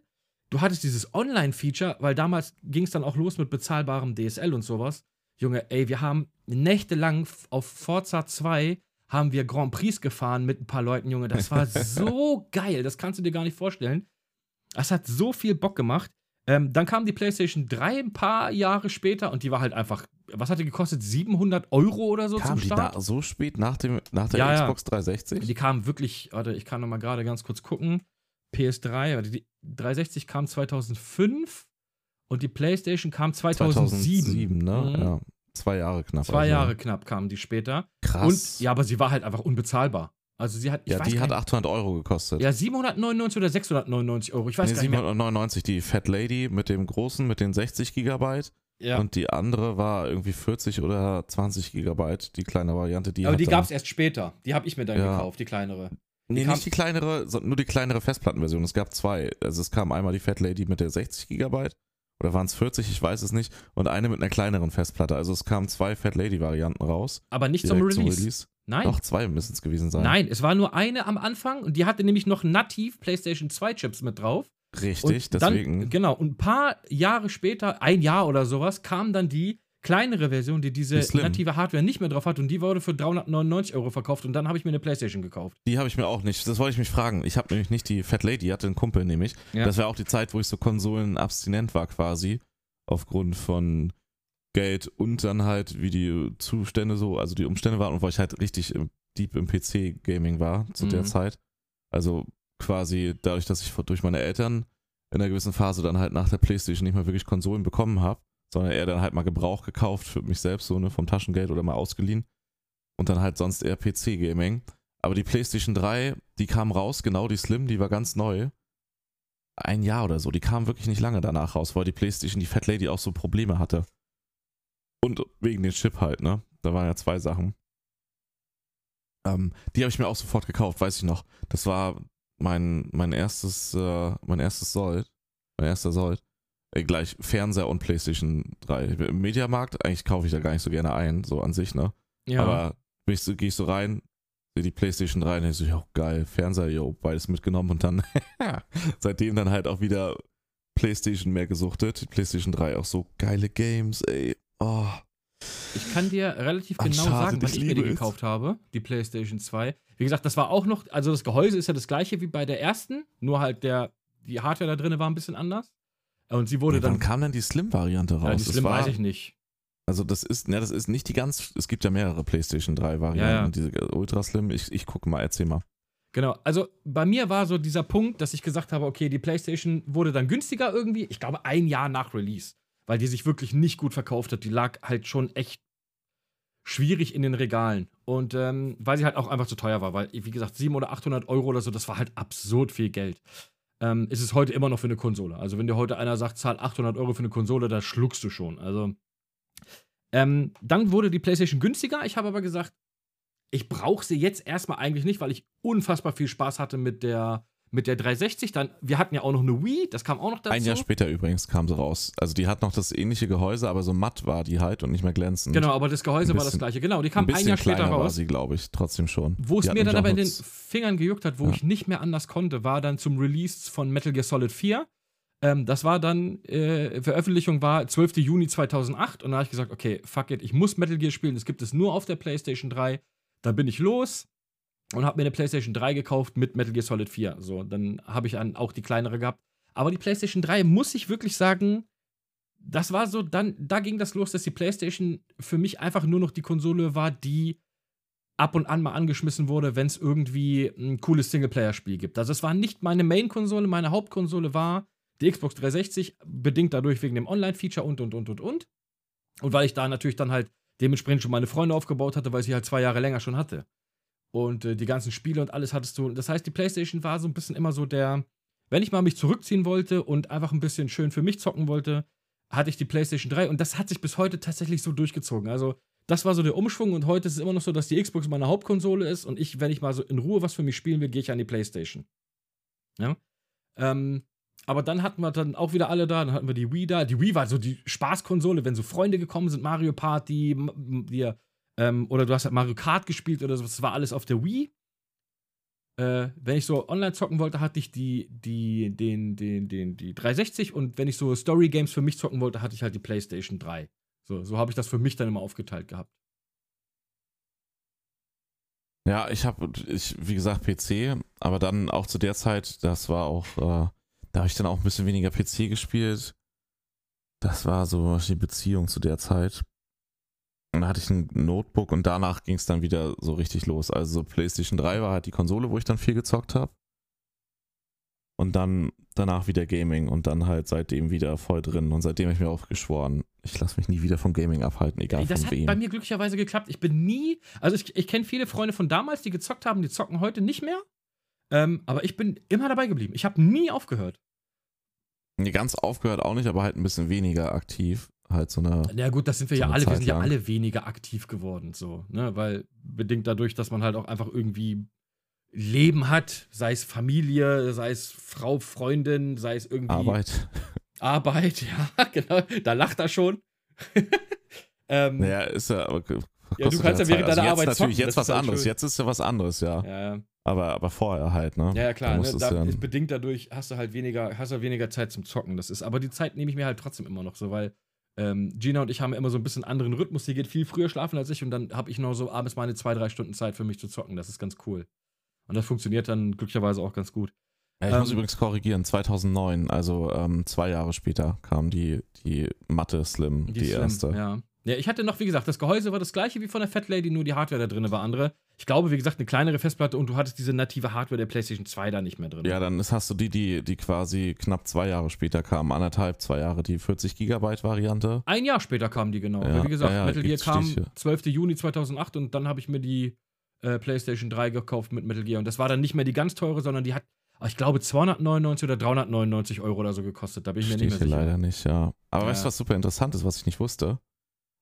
Du hattest dieses Online-Feature, weil damals ging es dann auch los mit bezahlbarem DSL und sowas. Junge, ey, wir haben nächtelang auf Forza 2 haben wir Grand Prix gefahren mit ein paar Leuten, Junge. Das war so geil. Das kannst du dir gar nicht vorstellen. Das hat so viel Bock gemacht. Ähm, dann kam die PlayStation 3 ein paar Jahre später und die war halt einfach, was hat die gekostet? 700 Euro oder so Kam zum die Start? da so spät nach, dem, nach der Ja. Xbox 360? Die kam wirklich, warte, ich kann noch mal gerade ganz kurz gucken. PS3, warte, die 360 kam 2005 und die PlayStation kam 2007. 2007, ne? Mhm. Ja. Zwei Jahre knapp. Zwei also. Jahre knapp kamen die später. Krass. Und ja, aber sie war halt einfach unbezahlbar. Also sie hat, ja, die hat nicht, 800 Euro gekostet. ja 799 oder 699 Euro, ich weiß nee, gar nicht mehr. 799, die Fat Lady mit dem großen, mit den 60 Gigabyte. Ja. Und die andere war irgendwie 40 oder 20 Gigabyte, die kleine Variante. Die aber die gab es erst später. Die habe ich mir dann Ja. gekauft, die kleinere. Nee, kam- nicht die kleinere, sondern nur die kleinere Festplattenversion. Es gab zwei. Also es kam einmal die Fat Lady mit der 60 Gigabyte Oder waren es 40? Ich weiß es nicht. Und eine mit einer kleineren Festplatte. Also es kamen zwei Fat Lady-Varianten raus. Aber nicht zum direkt Release. Nein. Doch, zwei müssen es gewesen sein. Nein, es war nur eine am Anfang und die hatte nämlich noch nativ PlayStation 2 Chips mit drauf. Richtig, und dann, deswegen. Genau, und ein paar Jahre später, ein Jahr oder sowas, kam dann die kleinere Version, die diese Die native Hardware nicht mehr drauf hat und die wurde für 399 Euro verkauft und dann habe ich mir eine Playstation gekauft. Die habe ich mir auch nicht. Das wollte ich mich fragen. Ich habe nämlich nicht die Fat Lady, hatte einen Kumpel nämlich. Ja. Das war auch die Zeit, wo ich so Konsolen abstinent war quasi. Aufgrund von Geld und dann halt, wie die Zustände so, also die Umstände waren und weil ich halt richtig im, deep im PC-Gaming war zu der Mhm. Zeit. Also quasi dadurch, dass ich durch meine Eltern in einer gewissen Phase dann halt nach der Playstation nicht mehr wirklich Konsolen bekommen habe, sondern eher dann halt mal Gebrauch gekauft für mich selbst, so ne, vom Taschengeld oder mal ausgeliehen. Und dann halt sonst eher PC-Gaming. Aber die PlayStation 3, die kam raus, genau die Slim, die war ganz neu. Ein Jahr oder so, die kam wirklich nicht lange danach raus, weil die PlayStation, die Fat Lady auch so Probleme hatte. Und wegen den Chip halt, ne? Da waren ja zwei Sachen. Ähm, die habe ich mir auch sofort gekauft, weiß ich noch. Das war mein, mein erstes, äh, mein erstes Sold. Mein erster Sold. Äh, gleich Fernseher und PlayStation 3. Im Mediamarkt, eigentlich kaufe ich da gar nicht so gerne ein, so an sich, ne? Ja. Aber so, gehe ich so rein, sehe die Playstation 3 und ich so, ja, geil, Fernseher, yo, beides mitgenommen und dann seitdem dann halt auch wieder Playstation mehr gesuchtet. Die Playstation 3 auch so geile Games, ey. Oh. Ich kann dir relativ Ach, genau schade, sagen, wann ich mir die es. gekauft habe, die PlayStation 2. Wie gesagt, das war auch noch, also das Gehäuse ist ja das gleiche wie bei der ersten, nur halt der, die Hardware da drin war ein bisschen anders. Und sie wurde wann dann. kam denn die Slim-Variante raus? Ja, die Slim war, weiß ich nicht. Also das ist, ne, das ist nicht die ganz, es gibt ja mehrere Playstation 3 Varianten, Ja, ja. diese Ultra Slim. Ich, ich gucke mal, erzähl mal. Genau, also bei mir war so dieser Punkt, dass ich gesagt habe, okay, die PlayStation wurde dann günstiger irgendwie, ich glaube ein Jahr nach Release, weil die sich wirklich nicht gut verkauft hat. Die lag halt schon echt schwierig in den Regalen. Und ähm, weil sie halt auch einfach zu teuer war, weil, wie gesagt, 700 oder 800 Euro oder so, das war halt absurd viel Geld. Ähm, ist es heute immer noch für eine Konsole. Also, wenn dir heute einer sagt, zahl 800 Euro für eine Konsole, da schluckst du schon. Also, ähm, dann wurde die PlayStation günstiger. Ich habe aber gesagt, ich brauche sie jetzt erstmal eigentlich nicht, weil ich unfassbar viel Spaß hatte mit der, mit der 360. Dann, wir hatten ja auch noch eine Wii, das kam auch noch dazu. Ein Jahr später übrigens kam sie raus. Also die hat noch das ähnliche Gehäuse, aber so matt war die halt und nicht mehr glänzend. Genau, aber das Gehäuse Ein war das bisschen- gleiche. Genau, die Ein kam ein, bisschen Jahr später kleiner war raus. sie, glaube ich, trotzdem schon. Wo es Die mir dann aber in den Fingern gejuckt hat, wo Ja. ich nicht mehr anders konnte, war dann zum Release von Metal Gear Solid 4. Ähm, das war dann, äh, Veröffentlichung war 12. Juni 2008 und da habe ich gesagt, okay, fuck it, ich muss Metal Gear spielen, das gibt es nur auf der PlayStation 3. Dann bin ich los und habe mir eine PlayStation 3 gekauft mit Metal Gear Solid 4. So, dann habe ich auch die kleinere gehabt. Aber die PlayStation 3, muss ich wirklich sagen, das war so, dann, da ging das los, dass die PlayStation für mich einfach nur noch die Konsole war, die ab und an mal angeschmissen wurde, wenn es irgendwie ein cooles Singleplayer-Spiel gibt. Also es war nicht meine Main-Konsole, meine Hauptkonsole war die Xbox 360, bedingt dadurch wegen dem Online-Feature und, und, und, und, und. Und weil ich da natürlich dann halt dementsprechend schon meine Freunde aufgebaut hatte, weil ich sie halt zwei Jahre länger schon hatte. Und äh, die ganzen Spiele und alles hattest du. Das heißt, die PlayStation war so ein bisschen immer so der, wenn ich mal mich zurückziehen wollte und einfach ein bisschen schön für mich zocken wollte, hatte ich die PlayStation 3 und das hat sich bis heute tatsächlich so durchgezogen. Also, das war so der Umschwung und heute ist es immer noch so, dass die Xbox meine Hauptkonsole ist und ich, wenn ich mal so in Ruhe was für mich spielen will, gehe ich an die PlayStation. Ja. Ähm, aber dann hatten wir dann auch wieder alle da, dann hatten wir die Wii da. Die Wii war so die Spaßkonsole, wenn so Freunde gekommen sind, Mario Party, dir, ähm, oder du hast halt Mario Kart gespielt oder so, das war alles auf der Wii. Äh, wenn ich so online zocken wollte, hatte ich die, die, den, den, den, die 360 und wenn ich so Story Games für mich zocken wollte, hatte ich halt die PlayStation 3. So, so habe ich das für mich dann immer aufgeteilt gehabt. Ja, ich habe, ich, wie gesagt, PC, aber dann auch zu der Zeit, das war auch, äh, da habe ich dann auch ein bisschen weniger PC gespielt. Das war so die Beziehung zu der Zeit. Und da hatte ich ein Notebook und danach ging es dann wieder so richtig los. Also so PlayStation 3 war halt die Konsole, wo ich dann viel gezockt habe. Und dann danach wieder Gaming und dann halt seitdem wieder voll drin. Und seitdem habe ich mir auch geschworen, ich lasse mich nie wieder vom Gaming abhalten, egal das von hat wem. bei mir glücklicherweise geklappt. Ich bin nie, also ich, ich kenne viele Freunde von damals, die gezockt haben, die zocken heute nicht mehr. Ähm, aber ich bin immer dabei geblieben. Ich habe nie aufgehört. Nee, ganz aufgehört auch nicht, aber halt ein bisschen weniger aktiv. Halt so eine. Na gut, das sind wir So ja alle. Wir Zeit sind ja lang. alle weniger aktiv geworden, so, ne? Weil bedingt dadurch, dass man halt auch einfach irgendwie Leben hat, sei es Familie, sei es Frau, Freundin, sei es irgendwie Arbeit. Arbeit, ja, genau. Da lacht er schon. ähm, naja, ist ja. Aber, ja, du kannst ja während deiner also Arbeit jetzt natürlich zocken, jetzt was halt anderes. schön. Jetzt ist ja was anderes, ja. Ja, aber, aber vorher halt, ne? ja, ja klar. Da Ne? Da ist bedingt dadurch hast du halt weniger, hast du weniger Zeit zum Zocken. Das ist, aber die Zeit nehme ich mir halt trotzdem immer noch so, weil ähm, Gina und ich haben immer so ein bisschen anderen Rhythmus. Die geht viel früher schlafen als ich und dann habe ich noch so abends meine zwei, drei Stunden Zeit für mich zu zocken. Das ist ganz cool. Und das funktioniert dann glücklicherweise auch ganz gut. Ja, ich muss Ähm, übrigens korrigieren, 2009, also ähm, zwei Jahre später kam die, die Matte Slim, die, Slim, erste. Ja. Ja, ich hatte noch, wie gesagt, das Gehäuse war das gleiche wie von der Fat Lady, nur die Hardware da drin war andere. Ich glaube, wie gesagt, eine kleinere Festplatte und du hattest diese native Hardware der PlayStation 2 da nicht mehr drin. Ja, dann hast du die, die, die quasi knapp zwei Jahre später kam, anderthalb, zwei Jahre, die 40 Gigabyte Variante. Ein Jahr später kam die genau. Ja, Weil, wie gesagt, ja, ja, Metal Gear kam Stiche. 12. Juni 2008 und dann habe ich mir die äh, PlayStation 3 gekauft mit Metal Gear. Und das war dann nicht mehr die ganz teure, sondern die hat, ah, ich glaube, 299 oder 399 Euro oder so gekostet. Da bin ich mir Steht nicht mehr sicher. leider nicht, ja. Aber weißt du, was super interessant ist, was ich nicht wusste?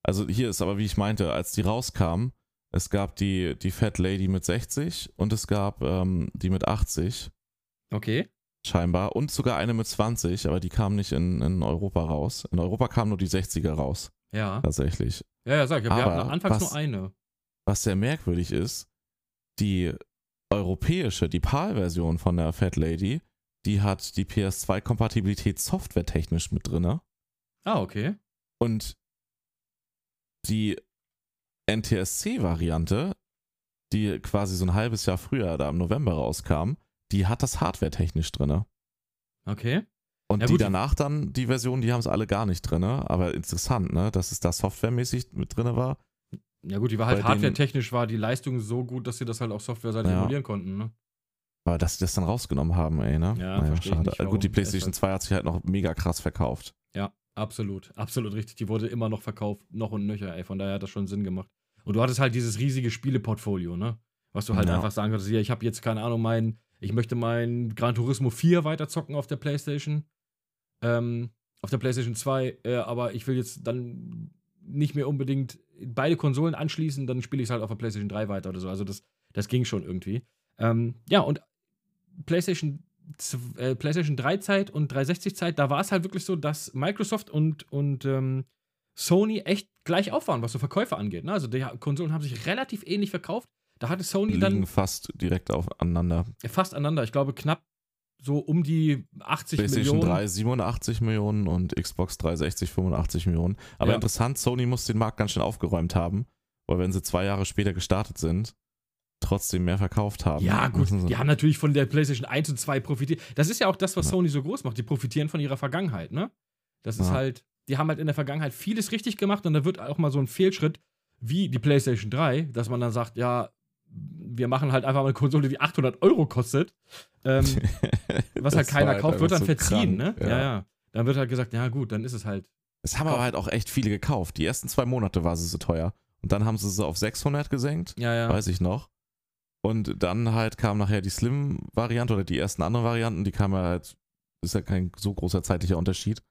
Also hier ist aber, wie ich meinte, als die rauskam, es gab die, die Fat Lady mit 60 und es gab ähm, die mit 80 Okay. scheinbar und sogar eine mit 20, aber die kam nicht in, in Europa raus. In Europa kam nur die 60er raus, Ja. tatsächlich. Ja, ja, sag ich. Wir Aber hatten anfangs was- nur eine. Was sehr merkwürdig ist, die europäische, die PAL-Version von der Fat Lady, die hat die PS2-Kompatibilität softwaretechnisch mit drinne. Ah, okay. Und die NTSC-Variante, die quasi so ein halbes Jahr früher, da im November rauskam, die hat das hardware-technisch drinne. Okay. Und Ja, die gut. danach dann, die Version, die haben es alle gar nicht drinne. Aber interessant, ne, dass es da softwaremäßig mit drinne war. Ja gut, die war halt hardware-technisch war die Leistung so gut, dass sie das halt auch softwareseitig Ja. emulieren konnten, ne? Aber dass sie das dann rausgenommen haben, ey, ne? Ja, versteh ich nicht. Gut, die PlayStation halt- 2 hat sich halt noch mega krass verkauft. Ja, absolut. Absolut richtig. Die wurde immer noch verkauft, noch und nöcher, ey. Von daher hat das schon Sinn gemacht. Und du hattest halt dieses riesige Spieleportfolio, ne? Was du halt Ja. einfach sagen konntest, hier, ich habe jetzt, keine Ahnung, mein, ich möchte mein Gran Turismo 4 weiterzocken auf der Playstation. Ähm, auf der Playstation 2, äh, aber ich will jetzt dann nicht mehr unbedingt beide Konsolen anschließen, dann spiele ich es halt auf der Playstation 3 weiter oder so. Also das, das ging schon irgendwie. Ähm, ja, und PlayStation, äh, PlayStation 3 Zeit und 360 Zeit, da war es halt wirklich so, dass Microsoft und, und ähm, Sony echt gleich auf waren, was so Verkäufe angeht. Ne? Also die Konsolen haben sich relativ ähnlich verkauft. Da hatte Sony Liegen dann fast direkt aufeinander. fast aneinander. Ich glaube, knapp so um die 80 PlayStation Millionen. 3 87 Millionen und Xbox 360 85 Millionen. Aber Ja. interessant, Sony muss den Markt ganz schön aufgeräumt haben, weil wenn sie zwei Jahre später gestartet sind, trotzdem mehr verkauft haben. Ja, gut, die haben natürlich von der PlayStation 1 und 2 profitiert. Das ist ja auch das, was Ja. Sony so groß macht. Die profitieren von ihrer Vergangenheit, ne? Das ist Ja. halt, die haben halt in der Vergangenheit vieles richtig gemacht und da wird auch mal so ein Fehlschritt wie die PlayStation 3, dass man dann sagt, ja, wir machen halt einfach mal eine Konsole, die 800 Euro kostet. Ähm, was halt keiner war kauft, wird dann so verziehen, krank, ne? Ja. ja, Dann wird halt gesagt, ja gut, dann ist es halt. Es haben aber halt auch echt viele gekauft. Die ersten zwei Monate war sie so teuer. Und dann haben sie sie auf 600 gesenkt, Ja, ja. weiß ich noch. Und dann halt kam nachher die Slim-Variante oder die ersten anderen Varianten, die kamen halt, ist ja kein so großer zeitlicher Unterschied.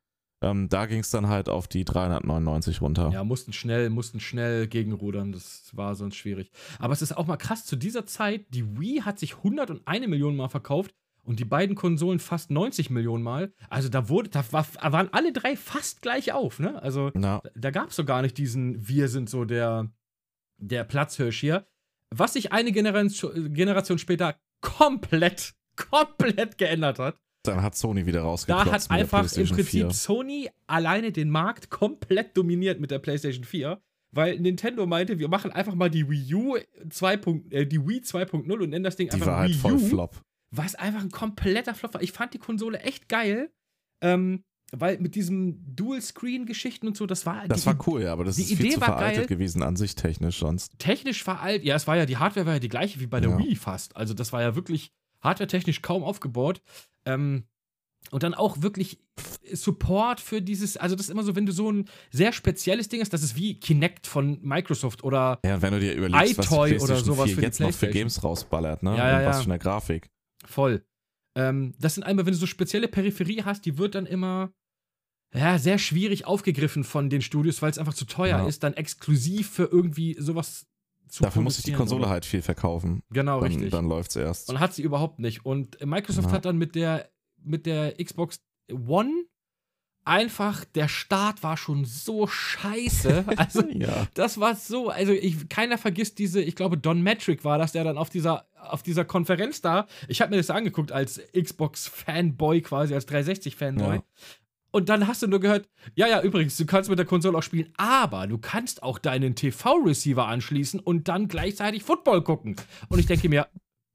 Ähm, da ging es dann halt auf die 399 runter. Ja, mussten schnell, mussten schnell gegenrudern. Das war sonst schwierig. Aber es ist auch mal krass, zu dieser Zeit, die Wii hat sich 101 Millionen Mal verkauft und die beiden Konsolen fast 90 Millionen Mal. Also da wurde, da war, waren alle drei fast gleich auf, ne? Also Na, da gab es so gar nicht diesen, wir sind so der, der Platzhirsch hier. Was sich eine Generation, Generation später komplett, komplett geändert hat. dann hat Sony wieder Da rausgeklopft. hat mit der einfach im Prinzip 4. Sony alleine den Markt komplett dominiert mit der PlayStation 4, weil Nintendo meinte, wir machen einfach mal die Wii U 2. Äh, die Wii 2.0 und nennen das Ding Die einfach war halt Wii voll U, flop. was einfach ein kompletter Flop war. Ich fand die Konsole echt geil, ähm, weil mit diesem Dual-Screen-Geschichten und so, das war Das war cool, ja, aber das die ist viel Idee zu war veraltet geil. gewesen an sich technisch sonst. technisch veraltet. Ja, es war ja, die Hardware war ja die gleiche wie bei der Ja. Wii fast. Also das war ja wirklich hardware-technisch kaum aufgebaut. Ähm, und dann auch wirklich Support für dieses, also das ist immer so, wenn du so ein sehr spezielles Ding hast, das ist wie Kinect von Microsoft oder Ja, wenn du dir überlegst, was iToy oder PlayStation sowas 4 für die jetzt noch für. Games rausballert, ne? Ja, ja, und was ja. für eine Grafik. voll. Ähm, das sind einmal, wenn du so spezielle Peripherie hast, die wird dann immer ja, sehr schwierig aufgegriffen von den Studios, weil es einfach zu teuer Ja. ist, dann exklusiv für irgendwie sowas zu Dafür muss ich die Konsole oder? halt viel verkaufen. Genau, Dann, richtig. dann läuft's erst. Und hat sie überhaupt nicht. Und Microsoft Ja. hat dann mit der, mit der Xbox One einfach, der Start war schon so scheiße. Also, ja. das war so, also ich, keiner vergisst diese, ich glaube, Don Metric war das, der dann auf dieser, auf dieser Konferenz da, ich habe mir das angeguckt als Xbox-Fanboy quasi, als 360-Fanboy. Ja. Und dann hast du nur gehört, ja, ja, übrigens, du kannst mit der Konsole auch spielen, aber du kannst auch deinen TV-Receiver anschließen und dann gleichzeitig Football gucken. Und ich denke mir,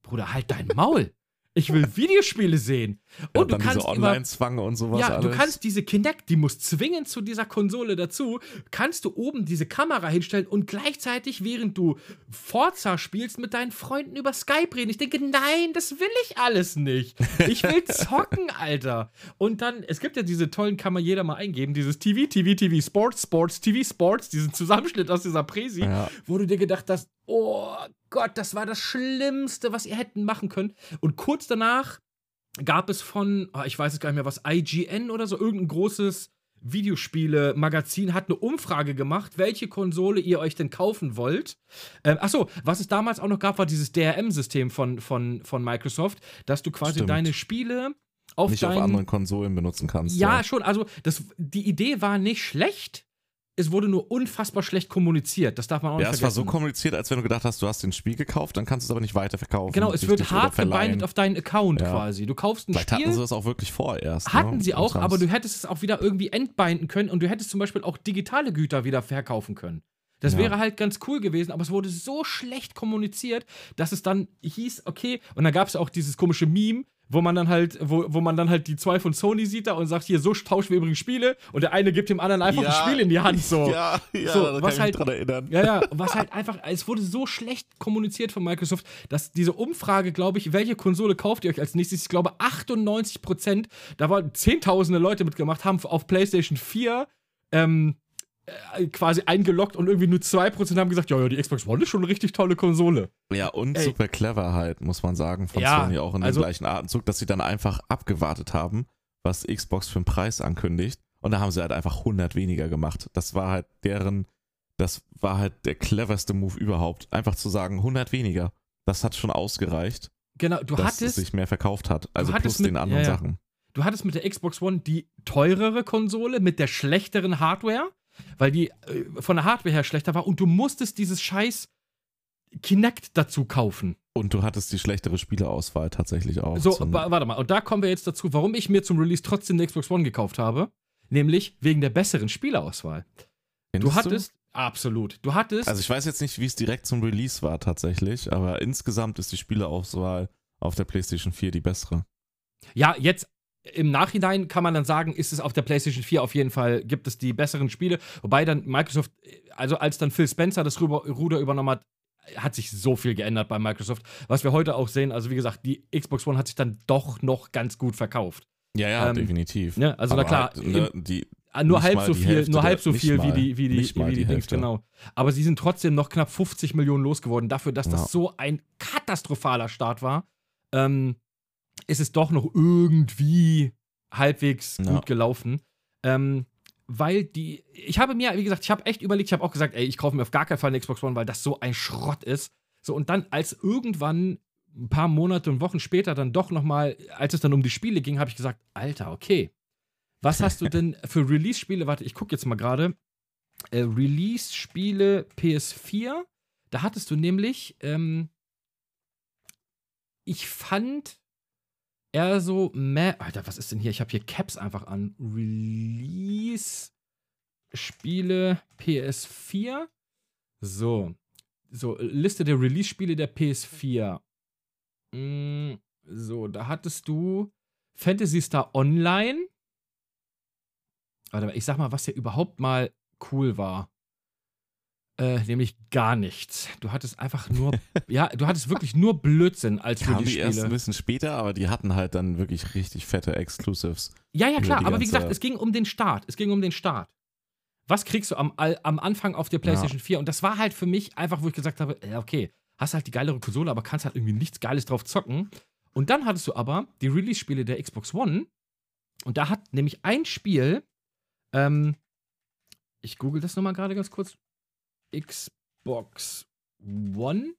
Bruder, halt dein Maul. Ich will Videospiele sehen. Ja, Und du kannst diese immer Online-Zwange und sowas ja, alles. du kannst diese Kinect, die muss zwingend zu dieser Konsole dazu, kannst du oben diese Kamera hinstellen und gleichzeitig, während du Forza spielst, mit deinen Freunden über Skype reden. Ich denke, nein, das will ich alles nicht. Ich will zocken, Alter. Und dann, es gibt ja diese tollen, kann man jeder mal eingeben, dieses TV, TV, TV, Sports, Sports, TV, Sports, diesen Zusammenschnitt aus dieser Präsi, Ja. wo du dir gedacht hast, oh Gott, das war das Schlimmste, was ihr hätten machen können. Und kurz danach gab es von, oh, ich weiß es gar nicht mehr, was, IGN oder so, irgendein großes Videospiele-Magazin hat eine Umfrage gemacht, welche Konsole ihr euch denn kaufen wollt. Ähm, achso, was es damals auch noch gab, war dieses DRM-System von, von, von Microsoft, dass du quasi Stimmt. deine Spiele auf nicht auf deinen anderen Konsolen benutzen kannst. ja, schon. Also, das, die Idee war nicht schlecht. Es wurde nur unfassbar schlecht kommuniziert. Das darf man auch Ja, nicht es war so vergessen. kommuniziert, als wenn du gedacht hast, du hast den Spiel gekauft, dann kannst du es aber nicht weiterverkaufen. genau, es wird hart gebindet auf deinen Account Ja. quasi. Du kaufst ein Vielleicht Spiel. hatten sie das auch wirklich vorerst. Hatten ne? sie auch, aber du hättest es auch wieder irgendwie entbinden können und du hättest zum Beispiel auch digitale Güter wieder verkaufen können. Das Ja. wäre halt ganz cool gewesen, aber es wurde so schlecht kommuniziert, dass es dann hieß, okay, und dann gab es auch dieses komische Meme, wo man dann halt, wo, wo man dann halt die zwei von Sony sieht da und sagt, hier, so tauschen wir übrigens Spiele und der eine gibt dem anderen einfach Ja. ein Spiel in die Hand. So. Ja, ja, So, da kann was ich halt- mich dran erinnern. Ja, ja, was halt einfach, es wurde so schlecht kommuniziert von Microsoft, dass diese Umfrage, glaube ich, welche Konsole kauft ihr euch als nächstes? Ich glaube 98 Prozent, da waren zehntausende Leute mitgemacht, haben auf PlayStation 4 ähm, äh, quasi eingeloggt und irgendwie nur 2% haben gesagt, ja, ja, die Xbox One ist schon eine richtig tolle Konsole. Ja, und Ey. super clever halt, muss man sagen, von Ja, Sony auch in dem also- gleichen Atemzug, dass sie dann einfach abgewartet haben, was Xbox für einen Preis ankündigt. Und da haben sie halt einfach 100 weniger gemacht. Das war halt deren, das war halt der cleverste Move überhaupt. Einfach zu sagen, 100 weniger. Das hat schon ausgereicht, Genau, du dass es hattest, sich mehr verkauft hat. Also plus mit- den anderen ja, ja. Sachen. du hattest mit der Xbox One die teurere Konsole mit der schlechteren Hardware, weil die äh, von der Hardware her schlechter war und du musstest dieses scheiß Kinect dazu kaufen. Und du hattest die schlechtere Spieleauswahl tatsächlich auch. So, wa- warte mal. Und da kommen wir jetzt dazu, warum ich mir zum Release trotzdem eine Xbox One gekauft habe. Nämlich wegen der besseren Spieleauswahl. Du Findest hattest, absolut, du hattest, Also ich weiß jetzt nicht, wie es direkt zum Release war tatsächlich, aber insgesamt ist die Spieleauswahl auf der PlayStation 4 die bessere. ja, jetzt im Nachhinein kann man dann sagen, ist es auf der PlayStation 4 auf jeden Fall, gibt es die besseren Spiele. Wobei dann Microsoft, also als dann Phil Spencer das Ruder, übernommen hat, hat sich so viel geändert bei Microsoft. Was wir heute auch sehen, also wie gesagt, die Xbox One hat sich dann doch noch ganz gut verkauft. Ja, ja, Ähm, definitiv. Ne? Also, Aber na klar, halt, ne, die, Ah, nur halb so viel, Hälfte nur halb so viel wie die, wie die, wie die, die Dings, Hälfte. genau. Aber sie sind trotzdem noch knapp 50 Millionen losgeworden. Dafür, dass Ja. das so ein katastrophaler Start war, ähm, ist es doch noch irgendwie halbwegs Ja. gut gelaufen. Ähm, weil die, ich habe mir, wie gesagt, ich habe echt überlegt, ich habe auch gesagt, ey, ich kaufe mir auf gar keinen Fall eine Xbox One, weil das so ein Schrott ist. So, und dann, als irgendwann ein paar Monate und Wochen später dann doch nochmal, als es dann um die Spiele ging, habe ich gesagt, Alter, okay. Was hast du denn für Release-Spiele? Warte, ich gucke jetzt mal gerade. Äh, Release-Spiele PS4. Da hattest du nämlich, ähm, ich fand eher so, meh, Alter, was ist denn hier? Ich habe hier Caps einfach an. Release-Spiele PS4. So. So, Liste der Release-Spiele der PS4. Mm, so, da hattest du Fantasy Star Online. Warte mal, ich sag mal, was hier überhaupt mal cool war. Äh, nämlich gar nichts. Du hattest einfach nur, ja, du hattest wirklich nur Blödsinn als kamen die erst ein bisschen später, aber die hatten halt dann wirklich richtig fette Exclusives. Ja, ja, klar, aber wie gesagt, es ging um den Start. Es ging um den Start. Was kriegst du am, am Anfang auf der PlayStation 4? Und das war halt für mich einfach, wo ich gesagt habe, ja, okay, hast halt die geilere Konsole, aber kannst halt irgendwie nichts Geiles drauf zocken. Und dann hattest du aber die Release-Spiele der Xbox One. Und da hat nämlich ein Spiel, ähm, ich google das nochmal gerade ganz kurz. Xbox One.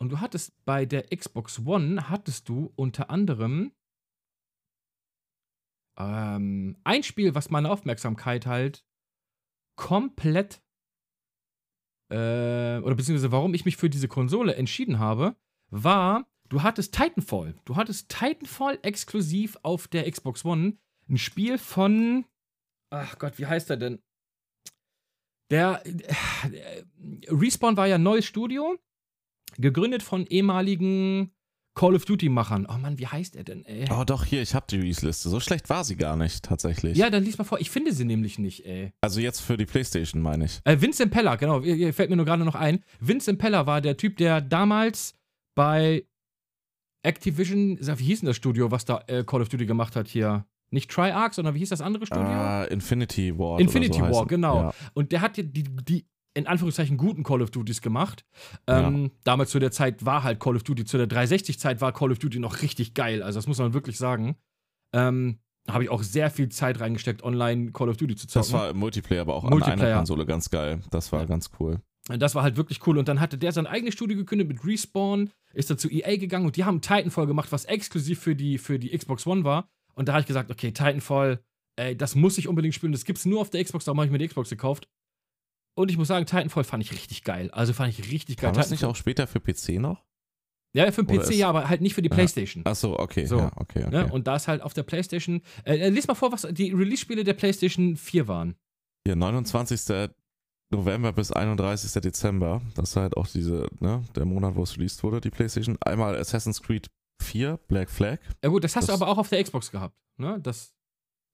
Und du hattest bei der Xbox One, hattest du unter anderem ähm, ein Spiel, was meine Aufmerksamkeit halt komplett äh, oder beziehungsweise warum ich mich für diese Konsole entschieden habe, war, du hattest Titanfall. Du hattest Titanfall exklusiv auf der Xbox One. Ein Spiel von, ach Gott, wie heißt er denn? Der, äh, Respawn war ja ein neues Studio, gegründet von ehemaligen Call of Duty-Machern. Oh Mann, wie heißt er denn, ey? Oh, doch, hier, ich hab die Release-Liste. So schlecht war sie gar nicht, tatsächlich. Ja, dann lies mal vor. Ich finde sie nämlich nicht, ey. Also jetzt für die Playstation, meine ich. Äh, Vincent Peller, genau, fällt mir nur gerade noch ein. Vincent Peller war der Typ, der damals bei Activision, wie hieß denn das Studio, was da äh, Call of Duty gemacht hat hier? Nicht Triarch, sondern wie hieß das andere Studio? Uh, Infinity War. Infinity so War, genau. Ja. Und der hat die, die, die, in Anführungszeichen guten Call of Duties gemacht. Ähm, ja. Damals zu der Zeit war halt Call of Duty, zu der 360-Zeit war Call of Duty noch richtig geil. Also das muss man wirklich sagen. Ähm, habe ich auch sehr viel Zeit reingesteckt, online Call of Duty zu zocken. Das war im Multiplayer, aber auch Multiplayer. an einer Konsole ganz geil. Das war ja. ganz cool. Das war halt wirklich cool. Und dann hatte der sein eigenes Studio gekündigt mit Respawn, ist dann zu EA gegangen und die haben Titanfall gemacht, was exklusiv für die, für die Xbox One war. Und da habe ich gesagt, okay, Titanfall, ey, das muss ich unbedingt spielen. Das gibt es nur auf der Xbox, da habe ich mir die Xbox gekauft. Und ich muss sagen, Titanfall fand ich richtig geil. Also fand ich richtig geil. War das nicht auch später für PC noch? Ja, für den PC ja, aber halt nicht für die PlayStation. Ach so, okay. So. Ja, okay, okay. Ja, und da ist halt auf der PlayStation. Äh, äh lies mal vor, was die Release-Spiele der PlayStation 4 waren. Hier, 29. November bis 31. Dezember. Das ist halt auch diese, ne, der Monat, wo es released wurde, die PlayStation. Einmal Assassin's Creed 4, Black Flag. Ja gut, das hast das, du aber auch auf der Xbox gehabt, ne? Das.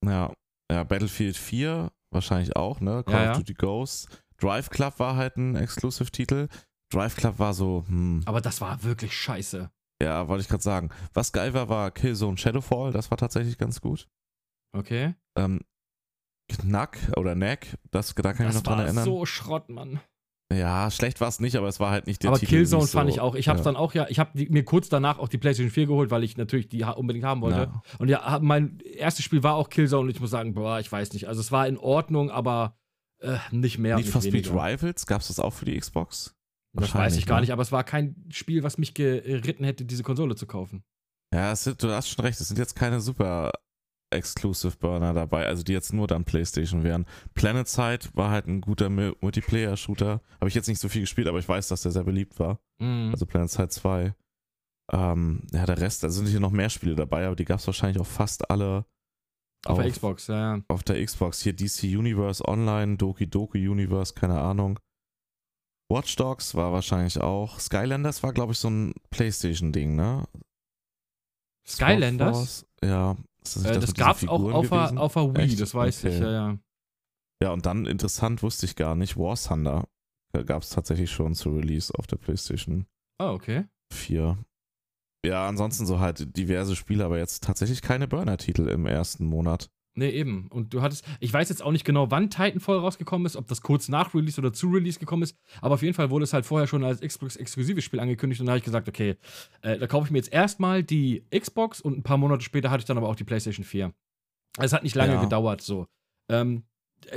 Ja, ja, Battlefield 4 wahrscheinlich auch, ne? Call ja, of Duty Ghosts. Drive Club war halt ein Exclusive-Titel. Drive Club war so, hm. Aber das war wirklich scheiße. Ja, wollte ich gerade sagen. Was geil war, war Killzone Shadowfall. Das war tatsächlich ganz gut. Okay. Ähm, Knack oder Knack, das, da kann das ich noch dran erinnern. Das war so Schrott, Mann. Ja, schlecht war es nicht, aber es war halt nicht der aber Titel. Aber Killzone fand so, ich auch. Ich habe ja. dann auch ja, ich habe mir kurz danach auch die PlayStation 4 geholt, weil ich natürlich die unbedingt haben wollte. Ja. Und ja, mein erstes Spiel war auch Killzone und ich muss sagen, boah, ich weiß nicht. Also es war in Ordnung, aber äh, nicht mehr. Nicht for Speed Rivals, gab es das auch für die Xbox? Das weiß ich gar ne? nicht, aber es war kein Spiel, was mich geritten hätte, diese Konsole zu kaufen. Ja, sind, du hast schon recht, es sind jetzt keine super Exclusive Burner dabei, also die jetzt nur dann PlayStation wären. Planet Side war halt ein guter Multiplayer-Shooter. Habe ich jetzt nicht so viel gespielt, aber ich weiß, dass der sehr beliebt war. Mhm. Also Planet Side 2. Ähm, ja, der Rest, da sind hier noch mehr Spiele dabei, aber die gab es wahrscheinlich auch fast alle auf, auf, der Xbox, ja. Auf der Xbox. Hier DC Universe Online, Doki Doki Universe, keine Ahnung. Watch Dogs war wahrscheinlich auch. Skylanders war, glaube ich, so ein PlayStation-Ding, ne? Skylanders? Ja. Das, äh, das gab es auch auf der, auf der Wii, Echt? das weiß okay. ich, ja, ja. Ja, und dann interessant, wusste ich gar nicht, War Thunder gab es tatsächlich schon zu Release auf der PlayStation. Ah, oh, okay. 4. Ja, ansonsten so halt diverse Spiele, aber jetzt tatsächlich keine Burner-Titel im ersten Monat. Nee, eben. Und du hattest, ich weiß jetzt auch nicht genau, wann Titanfall rausgekommen ist, ob das kurz nach Release oder zu Release gekommen ist, aber auf jeden Fall wurde es halt vorher schon als Xbox-exklusives Spiel angekündigt und da habe ich gesagt, okay, äh, da kaufe ich mir jetzt erstmal die Xbox und ein paar Monate später hatte ich dann aber auch die PlayStation 4. Es hat nicht lange ja. gedauert, so. Ähm,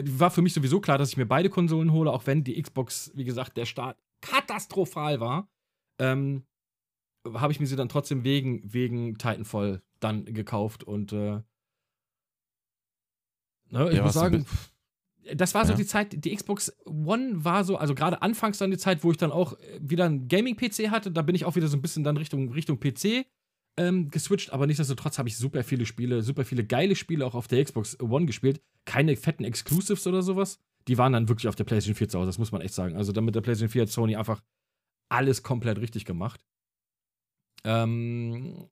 war für mich sowieso klar, dass ich mir beide Konsolen hole, auch wenn die Xbox, wie gesagt, der Start katastrophal war. Ähm, habe ich mir sie dann trotzdem wegen, wegen Titanfall dann gekauft und äh, Ne, ich ja, muss sagen, das war so ja. die Zeit, die Xbox One war so, also gerade anfangs dann die Zeit, wo ich dann auch äh, wieder einen Gaming-PC hatte, da bin ich auch wieder so ein bisschen dann Richtung, Richtung PC ähm, geswitcht, aber nichtsdestotrotz habe ich super viele Spiele, super viele geile Spiele auch auf der Xbox One gespielt. Keine fetten Exclusives oder sowas. Die waren dann wirklich auf der PlayStation 4 zu Hause, das muss man echt sagen. Also damit der PlayStation 4 hat Sony einfach alles komplett richtig gemacht. Ähm,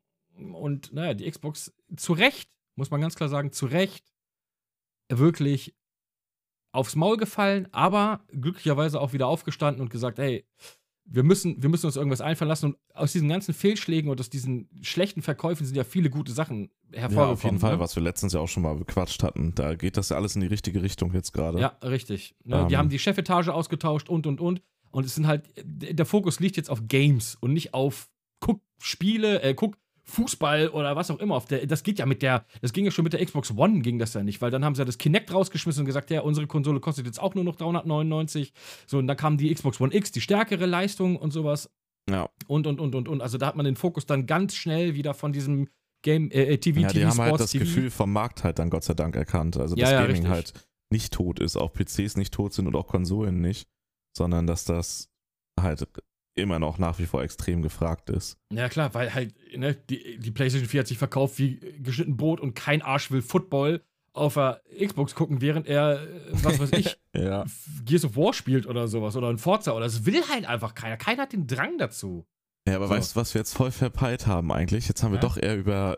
und naja, die Xbox zu Recht, muss man ganz klar sagen, zu Recht wirklich aufs Maul gefallen, aber glücklicherweise auch wieder aufgestanden und gesagt, hey, wir müssen, wir müssen uns irgendwas einfallen lassen. Und aus diesen ganzen Fehlschlägen und aus diesen schlechten Verkäufen sind ja viele gute Sachen hervorgekommen. Ja, auf jeden Fall, ne? was wir letztens ja auch schon mal bequatscht hatten. Da geht das ja alles in die richtige Richtung jetzt gerade. Ja, richtig. Ne, ähm. Die haben die Chefetage ausgetauscht und, und, und. Und es sind halt, der Fokus liegt jetzt auf Games und nicht auf guck Spiele, äh, guck Fußball oder was auch immer. Der, das geht ja mit der, das ging ja schon mit der Xbox One, ging das ja nicht, weil dann haben sie ja das Kinect rausgeschmissen und gesagt, ja, unsere Konsole kostet jetzt auch nur noch 399. So, und dann kam die Xbox One X, die stärkere Leistung und sowas. Ja. Und, und, und, und, und. Also da hat man den Fokus dann ganz schnell wieder von diesem Game, äh, TV, Ja, TV, die haben Sports halt das TV. Gefühl vom Markt halt dann Gott sei Dank erkannt. Also, dass Ja, ja, Gaming richtig. halt nicht tot ist, auch PCs nicht tot sind und auch Konsolen nicht, sondern dass das halt immer noch nach wie vor extrem gefragt ist. Ja, klar, weil halt, ne, die, die PlayStation 4 hat sich verkauft wie geschnitten Brot und kein Arsch will Football auf der Xbox gucken, während er, äh, was weiß ich, Ja. Gears of War spielt oder sowas oder ein Forza oder das will halt einfach keiner. Keiner hat den Drang dazu. Ja, aber So. weißt du, was wir jetzt voll verpeilt haben eigentlich? Jetzt haben wir Ja? doch eher über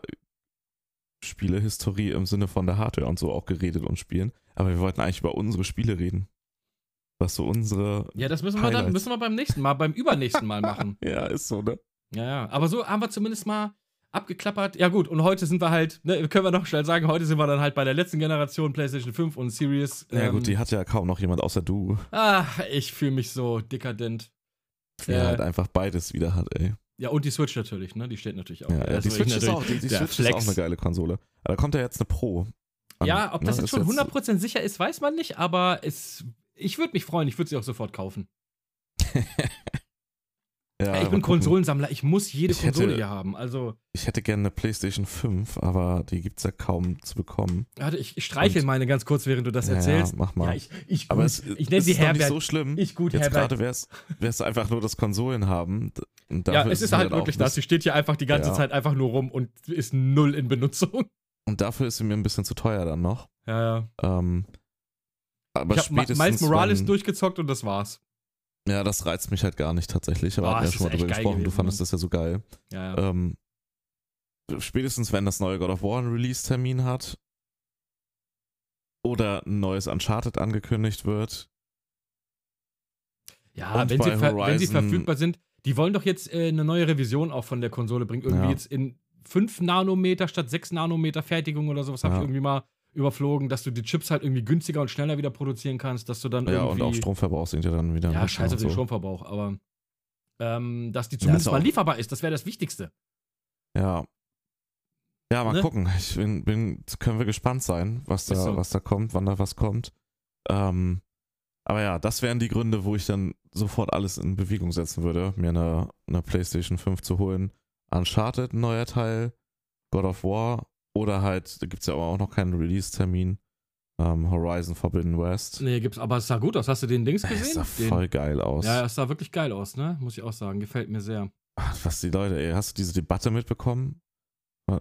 Spielehistorie im Sinne von der Hardware und so auch geredet und spielen. Aber wir wollten eigentlich über unsere Spiele reden. Was so unsere. Ja, das müssen wir dann Highlights. müssen wir beim nächsten Mal, beim übernächsten Mal machen. Ja, ist so, ne? Ja, ja. Aber so haben wir zumindest mal abgeklappert. Ja, gut, und heute sind wir halt, ne, können wir noch schnell sagen, heute sind wir dann halt bei der letzten Generation PlayStation 5 und Series. Ja, ähm, gut, die hat ja kaum noch jemand außer du, Ah, ich fühle mich so dekadent. der Äh, halt einfach beides wieder hat, ey. Ja, und die Switch natürlich, ne? Die steht natürlich auch. Ja, ja, die ich Switch, ist auch, die, die Switch ist auch eine geile Konsole. Aber da kommt ja jetzt eine Pro. an, Ja, ob das ne? jetzt schon 100% sicher ist, weiß man nicht, aber es, ich würde mich freuen, ich würde sie auch sofort kaufen. Ja, ich bin. Konsolensammler, ich muss jede Ich hätte- Konsole hier haben. Also, Ich hätte gerne eine PlayStation 5, aber die gibt's ja kaum zu bekommen. warte, ich, ich streichel meine ganz kurz, während du das Ja, erzählst. Ja, mach mal. Ja, ich, ich, aber gut, es, ich nenne es sie ist doch nicht Herbert. so schlimm. ich gut, Jetzt Herbert. gerade wäre es einfach nur das Konsolen haben. Ja, es ist halt auch wirklich das. Sie steht hier einfach die ganze. Zeit einfach nur rum und ist null in Benutzung. Und dafür ist sie mir ein bisschen zu teuer dann noch. Ja, ja. Ähm, aber Ich habe. Miles Morales wenn, durchgezockt und das war's. Ja, das reizt mich halt gar nicht tatsächlich. Aber wir haben ja schon mal drüber gesprochen. Du gewesen, fandest ne? das ja so geil. Ja, ja. Ähm, spätestens, wenn das neue God of War einen Release-Termin hat oder ein neues Uncharted angekündigt wird. Ja, wenn sie, wenn sie verfügbar sind. Die wollen doch jetzt äh, eine neue Revision auch von der Konsole bringen. Irgendwie Ja. jetzt in 5 Nanometer statt 6 Nanometer Fertigung oder sowas habe Ja. ich irgendwie mal überflogen, dass du die Chips halt irgendwie günstiger und schneller wieder produzieren kannst, dass du dann Ja, irgendwie. und auch Stromverbrauch sind ja dann wieder. Ja, mit scheiße auf und den so. Stromverbrauch, aber ähm, dass die Ja, zumindest ist mal lieferbar ist, das wäre das Wichtigste. Ja. Ja, mal Ne? gucken. Ich bin, bin, können wir gespannt sein, was da, so. was da kommt, wann da was kommt. Ähm, aber ja, das wären die Gründe, wo ich dann sofort alles in Bewegung setzen würde, mir eine, eine PlayStation 5 zu holen. Uncharted, ein neuer Teil, God of War oder halt, da gibt es ja aber auch noch keinen Release-Termin, ähm, Horizon Forbidden West. Nee, gibt's, aber es sah gut aus. Hast du den Dings gesehen? sah Den- voll geil aus. ja, es sah wirklich geil aus, ne? Muss ich auch sagen. Gefällt mir sehr. Ach, Was die Leute, ey, hast du diese Debatte mitbekommen?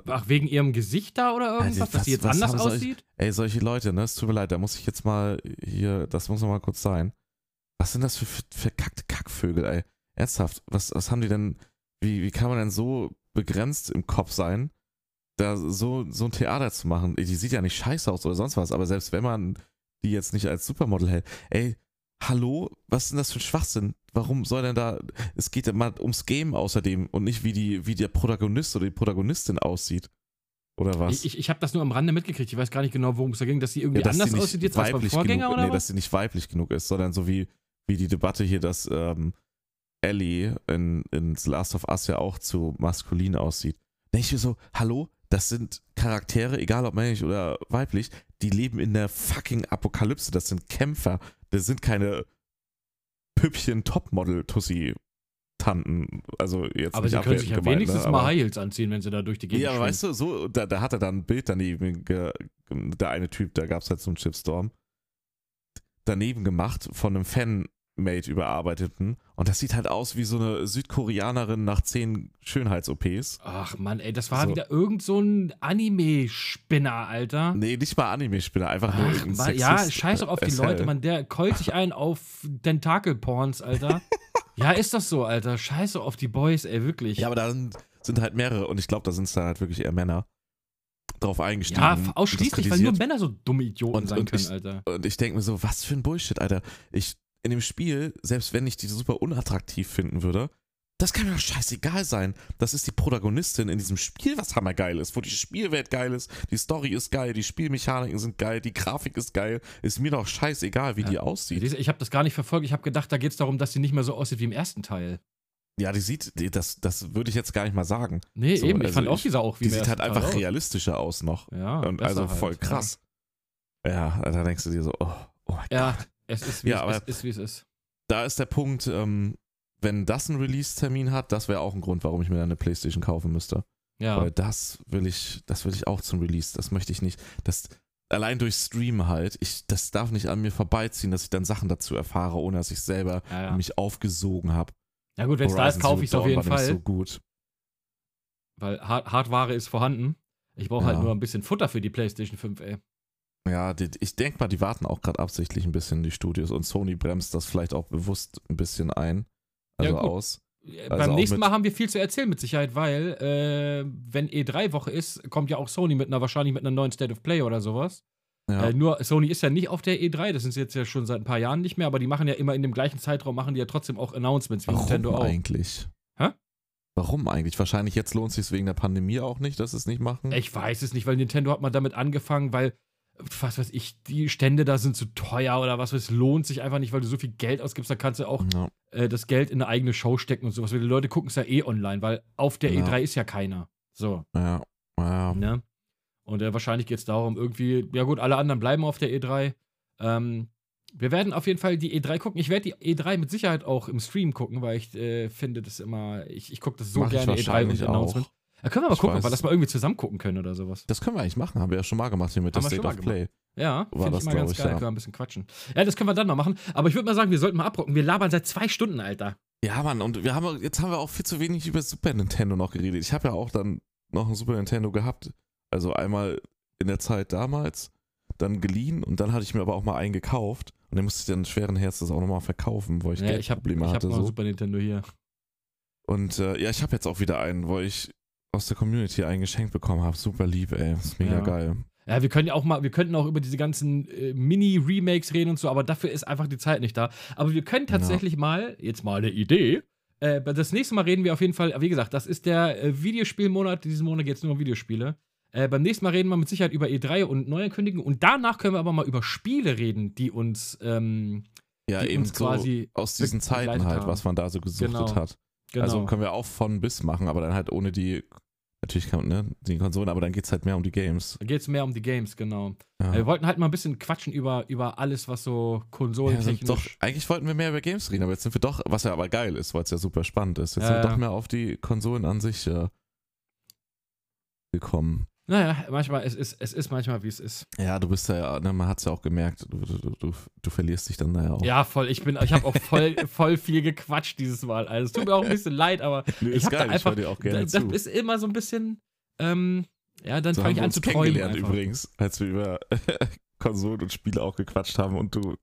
Ach, wegen ihrem Gesicht da oder irgendwas, was- dass sie jetzt anders solche- aussieht? Ey, solche Leute, ne? Es tut mir leid, da muss ich jetzt mal hier, das muss noch mal kurz sein. Was sind das für für verkackte Kackvögel, ey? Ernsthaft, was, was haben die denn, wie, wie kann man denn so begrenzt im Kopf sein, da so, so ein Theater zu machen? Die sieht ja nicht scheiße aus oder sonst was, aber selbst wenn man die jetzt nicht als Supermodel hält, ey, hallo, was ist denn das für ein Schwachsinn? Warum soll denn da, es geht ja mal ums Game außerdem und nicht wie die, wie der Protagonist oder die Protagonistin aussieht. Oder was? Ich, ich, habe das nur am Rande mitgekriegt. Ich weiß gar nicht genau, worum es da ging, dass sie irgendwie dass anders aussieht jetzt als beim weiblich Vorgänger genug, oder nee, was? dass sie nicht weiblich genug ist, sondern so wie, wie die Debatte hier, dass ähm, Ellie in, in The Last of Us ja auch zu maskulin aussieht. Denke ich mir so, hallo, das sind Charaktere, egal ob männlich oder weiblich, die leben in der fucking Apokalypse. Das sind Kämpfer. Das sind keine Püppchen Topmodel-Tussi. Tanten, also jetzt aber sie können sich ja gemeint, wenigstens ne, mal High Heels anziehen, wenn sie da durch die Gegend ja, schwimmen. weißt du, so, da, da hat er dann ein Bild daneben, der eine Typ, da gab es halt so einen Chipstorm, daneben gemacht von einem Fanmate überarbeiteten und das sieht halt aus wie so eine Südkoreanerin nach zehn Schönheits-OPs. Ach Mann, ey, das war So. wieder irgend so ein Anime-Spinner, Alter. Nee, nicht mal Anime-Spinner, einfach nur Ach, irgendein Mann, ja, scheiß doch auf die äh, Leute, SL. man, der keult sich ein auf Tentakel-Porns, Alter. ja, ist das so, Alter. Scheiß doch auf die Boys, ey, wirklich. Ja, aber da sind, sind halt mehrere und ich glaube, da sind es dann halt wirklich eher Männer drauf eingestiegen. Ja, ausschließlich, weil nur. Männer so dumme Idioten Und- sein und können, ich- Alter. Und ich denke mir so, was für ein Bullshit, Alter. Ich, in dem Spiel, selbst wenn ich die super unattraktiv finden würde, das kann mir doch scheißegal sein. Das ist die Protagonistin in diesem Spiel, was hammergeil ist, wo die Spielwelt geil ist, die Story ist geil, die Spielmechaniken sind geil, die Grafik ist geil. Ist mir doch scheißegal, wie Ja. die aussieht. Diese- Ich habe das gar nicht verfolgt. Ich habe gedacht, da geht es darum, dass sie nicht mehr so aussieht wie im ersten Teil. Ja, die sieht, die, das, das würde ich jetzt gar nicht mal sagen. Nee, So, eben. Ich also fand auch, ich- die sah auch wie Die sieht halt einfach aus. realistischer aus noch. Ja, Und also halt, voll krass. Ja, da denkst du dir so, oh, oh mein Ja, Gott. Es ist, wie Ja, es ist, wie es ist. da ist der Punkt, ähm, wenn das einen Release-Termin hat, das wäre auch ein Grund, warum ich mir dann eine Playstation kaufen müsste. Ja. Weil das will ich, das will ich auch zum Release. Das möchte ich nicht. Das, allein durch Stream halt, ich, das darf nicht an mir vorbeiziehen, dass ich dann Sachen dazu erfahre, ohne dass ich selber Ja, ja. mich aufgesogen habe. ja gut, wenn es da ist, kaufe ich es auf jeden Fall. so gut. Weil Hard Hardware ist vorhanden. Ich brauche halt Ja. nur ein bisschen Futter für die PlayStation 5, ey. Ja, die, ich denke mal, die warten auch gerade absichtlich ein bisschen die Studios und Sony bremst das vielleicht auch bewusst ein bisschen ein. Also Ja, aus. Äh, Also Beim nächsten Mal haben wir viel zu erzählen mit Sicherheit, weil äh, wenn E3-Woche ist, kommt ja auch Sony mit einer wahrscheinlich mit einer neuen State of Play oder sowas. Ja. Äh, nur Sony ist ja nicht auf der E3, das sind sie jetzt ja schon seit ein paar Jahren nicht mehr, aber die machen ja immer in dem gleichen Zeitraum machen die ja trotzdem auch Announcements wie Warum Nintendo auch. eigentlich? Hä? Warum eigentlich? Wahrscheinlich jetzt lohnt es sich wegen der Pandemie auch nicht, dass sie es nicht machen. Ich weiß es nicht, weil Nintendo hat mal damit angefangen, weil was weiß ich, die Stände da sind zu teuer oder was weiß ich, lohnt sich einfach nicht, weil du so viel Geld ausgibst, da kannst du auch Ja. äh, das Geld in eine eigene Show stecken und sowas. Weil die Leute gucken es ja eh online, weil auf der Ja. E3 ist ja keiner. So, Ja. Ja. ne? Und äh, wahrscheinlich geht es darum, irgendwie, ja gut, alle anderen bleiben auf der E3. Ähm, wir werden auf jeden Fall die E3 gucken. Ich werde die E3 mit Sicherheit auch im Stream gucken, weil ich äh, finde das immer, ich, ich gucke das so Mach gerne, E3 wahrscheinlich und Announcement. auch. Da können wir mal Ich gucken, ob wir das mal irgendwie zusammen gucken können oder sowas. Das können wir eigentlich machen, haben wir ja schon mal gemacht hier mit der Haben State of Play. Ja, finde ich mal ganz ich, geil. ja. Können wir ein bisschen quatschen. Ja, das können wir dann mal machen. Aber ich würde mal sagen, wir sollten mal abrocken. Wir labern seit zwei Stunden, Alter. Ja, Mann, und wir haben jetzt haben wir auch viel zu wenig über Super Nintendo noch geredet. Ich habe ja auch dann noch ein Super Nintendo gehabt. Also einmal in der Zeit damals, dann geliehen und dann hatte ich mir aber auch mal einen gekauft. Und dann musste ich dann schweren Herzens auch nochmal verkaufen, weil ich Ja, ich habe Geldprobleme ich hab hatte. noch so. Super Nintendo hier. Und äh, ja, ich habe jetzt auch wieder einen, wo ich aus der Community einen geschenkt bekommen habe. Super lieb, ey. Das ist mega Ja. geil. Ja, wir können ja auch mal, wir könnten auch über diese ganzen äh, Mini-Remakes reden und so, aber dafür ist einfach die Zeit nicht da. Aber wir können tatsächlich mal, jetzt mal eine Idee, äh, das nächste Mal reden wir auf jeden Fall, wie gesagt, das ist der äh, Videospielmonat, diesen Monat geht es nur um Videospiele. Äh, beim nächsten Mal reden wir mit Sicherheit über E3 und Neuankündigungen und danach können wir aber mal über Spiele reden, die uns, ähm, Ja, die eben uns so quasi aus diesen Zeiten halt, haben. was man da so gesuchtet Genau. hat. Genau. Also können wir auch von bis machen, aber dann halt ohne die, natürlich kann, ne, die Konsolen, aber dann geht es halt mehr um die Games. da geht es mehr um die Games, genau. Ja. Wir wollten halt mal ein bisschen quatschen über, über alles, was so Ja, konsolentechnisch. sind doch, eigentlich wollten wir mehr über Games reden, aber jetzt sind wir doch, was ja aber geil ist, weil es ja super spannend ist, jetzt Ja, sind wir ja. doch mehr auf die Konsolen an sich äh, gekommen. Naja, manchmal, es ist, es ist manchmal, wie es ist. Ja, du bist ja, ne, man hat es ja auch gemerkt, du, du, du, du verlierst dich dann da ja auch. Ja, voll. Ich bin, ich habe auch voll, voll viel gequatscht dieses Mal. Also, es tut mir auch ein bisschen leid, aber Nö, ich ist habe da geil, ich einfach. dir auch gerne das, zu. ist immer so ein bisschen. Ähm, ja, dann so fange ich an zu träumen. Einfach. übrigens, als wir über Konsolen und Spiele auch gequatscht haben und du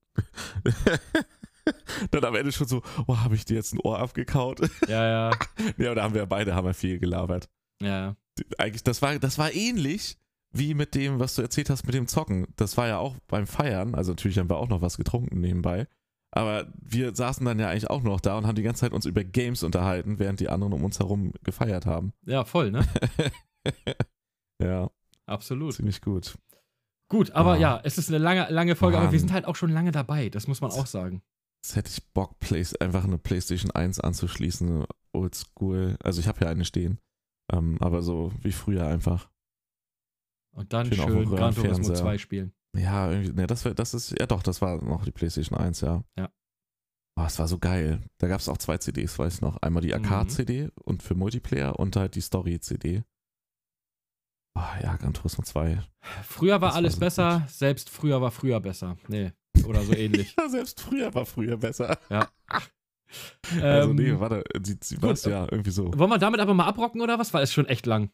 dann am Ende schon so, oh, habe ich dir jetzt ein Ohr abgekaut? Ja, ja, ja, aber da haben wir beide haben wir viel gelabert. ja. Eigentlich, das war, das war ähnlich wie mit dem, was du erzählt hast mit dem Zocken. Das war ja auch beim Feiern, also natürlich haben wir auch noch was getrunken nebenbei. Aber wir saßen dann ja eigentlich auch noch da und haben die ganze Zeit uns über Games unterhalten, während die anderen um uns herum gefeiert haben. Ja, voll, ne? ja, Absolut. ziemlich gut. Gut, aber Ah. ja, es ist eine lange, lange Folge, aber wir Mann. sind halt auch schon lange dabei. Das muss man auch sagen. Jetzt hätte ich Bock, Play einfach eine PlayStation 1 anzuschließen. Oldschool. Also ich habe ja eine stehen. Ähm, aber so wie früher einfach. Und dann Schön schön Gran Turismo Röhrenfernseher. 2 spielen. Ja, irgendwie, ne, das, wär, das ist, ja doch, das war noch die PlayStation 1, ja. Ja. Oh, es war so geil. Da gab es auch zwei CDs, weiß ich noch. Einmal die Mhm. Arcade-CD und für Multiplayer und halt die Story-CD. Oh, ja, Gran Turismo 2. Früher war Das war alles so besser, selbst früher war früher besser. Nee, oder so ähnlich. Ja, selbst früher war früher besser. Also Ähm, nee, warte, sie, sie was? Ja, irgendwie so. Wollen wir damit aber mal abrocken oder was? Weil es schon echt lang.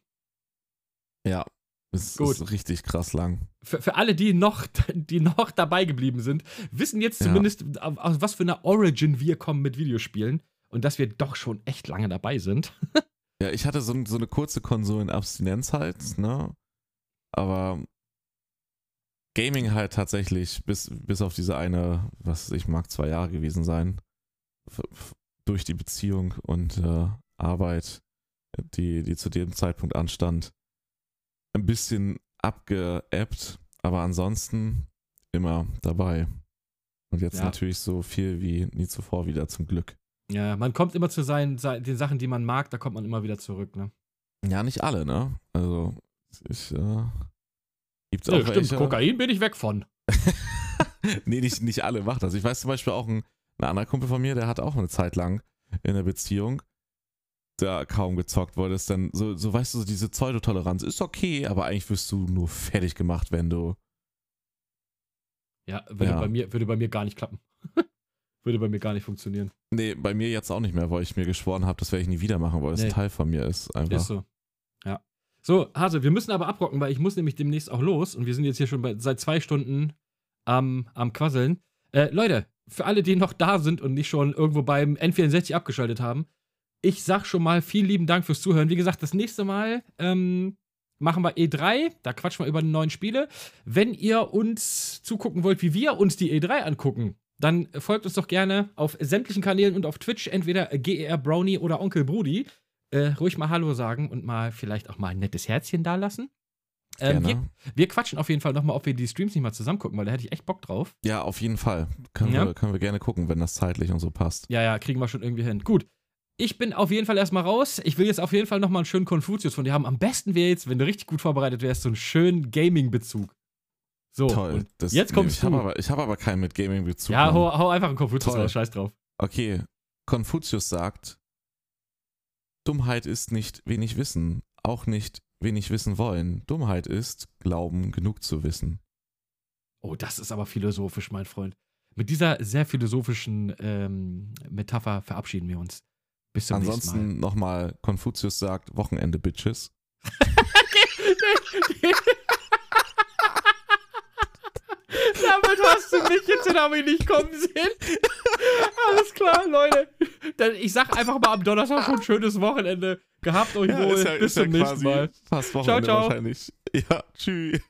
Ja, es Gut. ist richtig krass lang. Für, für alle, die noch, die noch dabei geblieben sind, wissen jetzt Ja. zumindest, auf- aus was für einer Origin wir kommen mit Videospielen. Und dass wir doch schon echt lange dabei sind. Ja, ich hatte so, so eine kurze Konsolenabstinenz halt, ne? Aber Gaming halt tatsächlich, bis, bis auf diese eine, was ich mag, zwei Jahre gewesen sein, durch die Beziehung und äh, Arbeit, die, die zu dem Zeitpunkt anstand, ein bisschen abgeebbt, aber ansonsten immer dabei. Und jetzt Ja. natürlich so viel wie nie zuvor wieder, zum Glück. Ja, man kommt immer zu seinen, se- den Sachen, die man mag, da kommt man immer wieder zurück, ne? Ja, nicht alle, ne? Also, ich, äh, gibt's auch Ja, stimmt, welche. Kokain bin ich weg von. nee, nicht, nicht alle macht das. Ich weiß zum Beispiel auch, ein, ein anderer Kumpel von mir, der hat auch eine Zeit lang in einer Beziehung da kaum gezockt wurdest, dann so, so weißt du, so diese Pseudotoleranz ist okay, aber eigentlich wirst du nur fertig gemacht, wenn du. Ja, würde, Ja. Bei, mir, würde bei mir gar nicht klappen. würde bei mir gar nicht funktionieren. Nee, bei mir jetzt auch nicht mehr, weil ich mir geschworen habe, das werde ich nie wieder machen, weil es Nee. ein Teil von mir ist. Einfach. Ist so. Ja. So, Hase, wir müssen aber abrocken, weil ich muss nämlich demnächst auch los und wir sind jetzt hier schon bei, seit zwei Stunden am, am Quasseln. Äh, Leute, für alle, die noch da sind und nicht schon irgendwo beim N64 abgeschaltet haben, ich sag schon mal vielen lieben Dank fürs Zuhören. Wie gesagt, das nächste Mal ähm, machen wir E3, da quatschen wir über die neuen Spiele. Wenn ihr uns zugucken wollt, wie wir uns die E3 angucken, dann folgt uns doch gerne auf sämtlichen Kanälen und auf Twitch, entweder GER Brownie oder Onkel Brudi. Äh, ruhig mal Hallo sagen und mal vielleicht auch mal ein nettes Herzchen dalassen. Ähm, wir, wir quatschen auf jeden Fall nochmal, ob wir die Streams nicht mal zusammen gucken, weil da hätte ich echt Bock drauf. Ja, auf jeden Fall. Können, Ja. wir, können wir gerne gucken, wenn das zeitlich und so passt. Ja, ja, kriegen wir schon irgendwie hin. Gut. Ich bin auf jeden Fall erstmal raus. Ich will jetzt auf jeden Fall nochmal einen schönen Konfuzius von dir haben. Am besten wäre jetzt, wenn du richtig gut vorbereitet wärst, so einen schönen Gaming-Bezug. So. Toll. Das, jetzt kommst ich habe du. aber, ich hab aber keinen mit Gaming-Bezug. ja, hau, hau einfach einen Konfuzius Toll. raus. Scheiß drauf. Okay, Konfuzius sagt, Dummheit ist nicht wenig Wissen, auch nicht wenig wissen wollen. Dummheit ist Glauben, genug zu wissen. Oh, das ist aber philosophisch, mein Freund. Mit dieser sehr philosophischen ähm, Metapher verabschieden wir uns. Bis zum nächsten Mal. Ansonsten nochmal, Konfuzius sagt, Wochenende, Bitches. Damit hast du mich jetzt habe ich nicht kommen sehen. Alles klar, Leute. Ich sag einfach mal am Donnerstag schon ein schönes Wochenende. Gehabt euch wohl. Bis zum nächsten Mal. Fast Ciao, Wochenende ciao. wahrscheinlich. Ja, tschüss.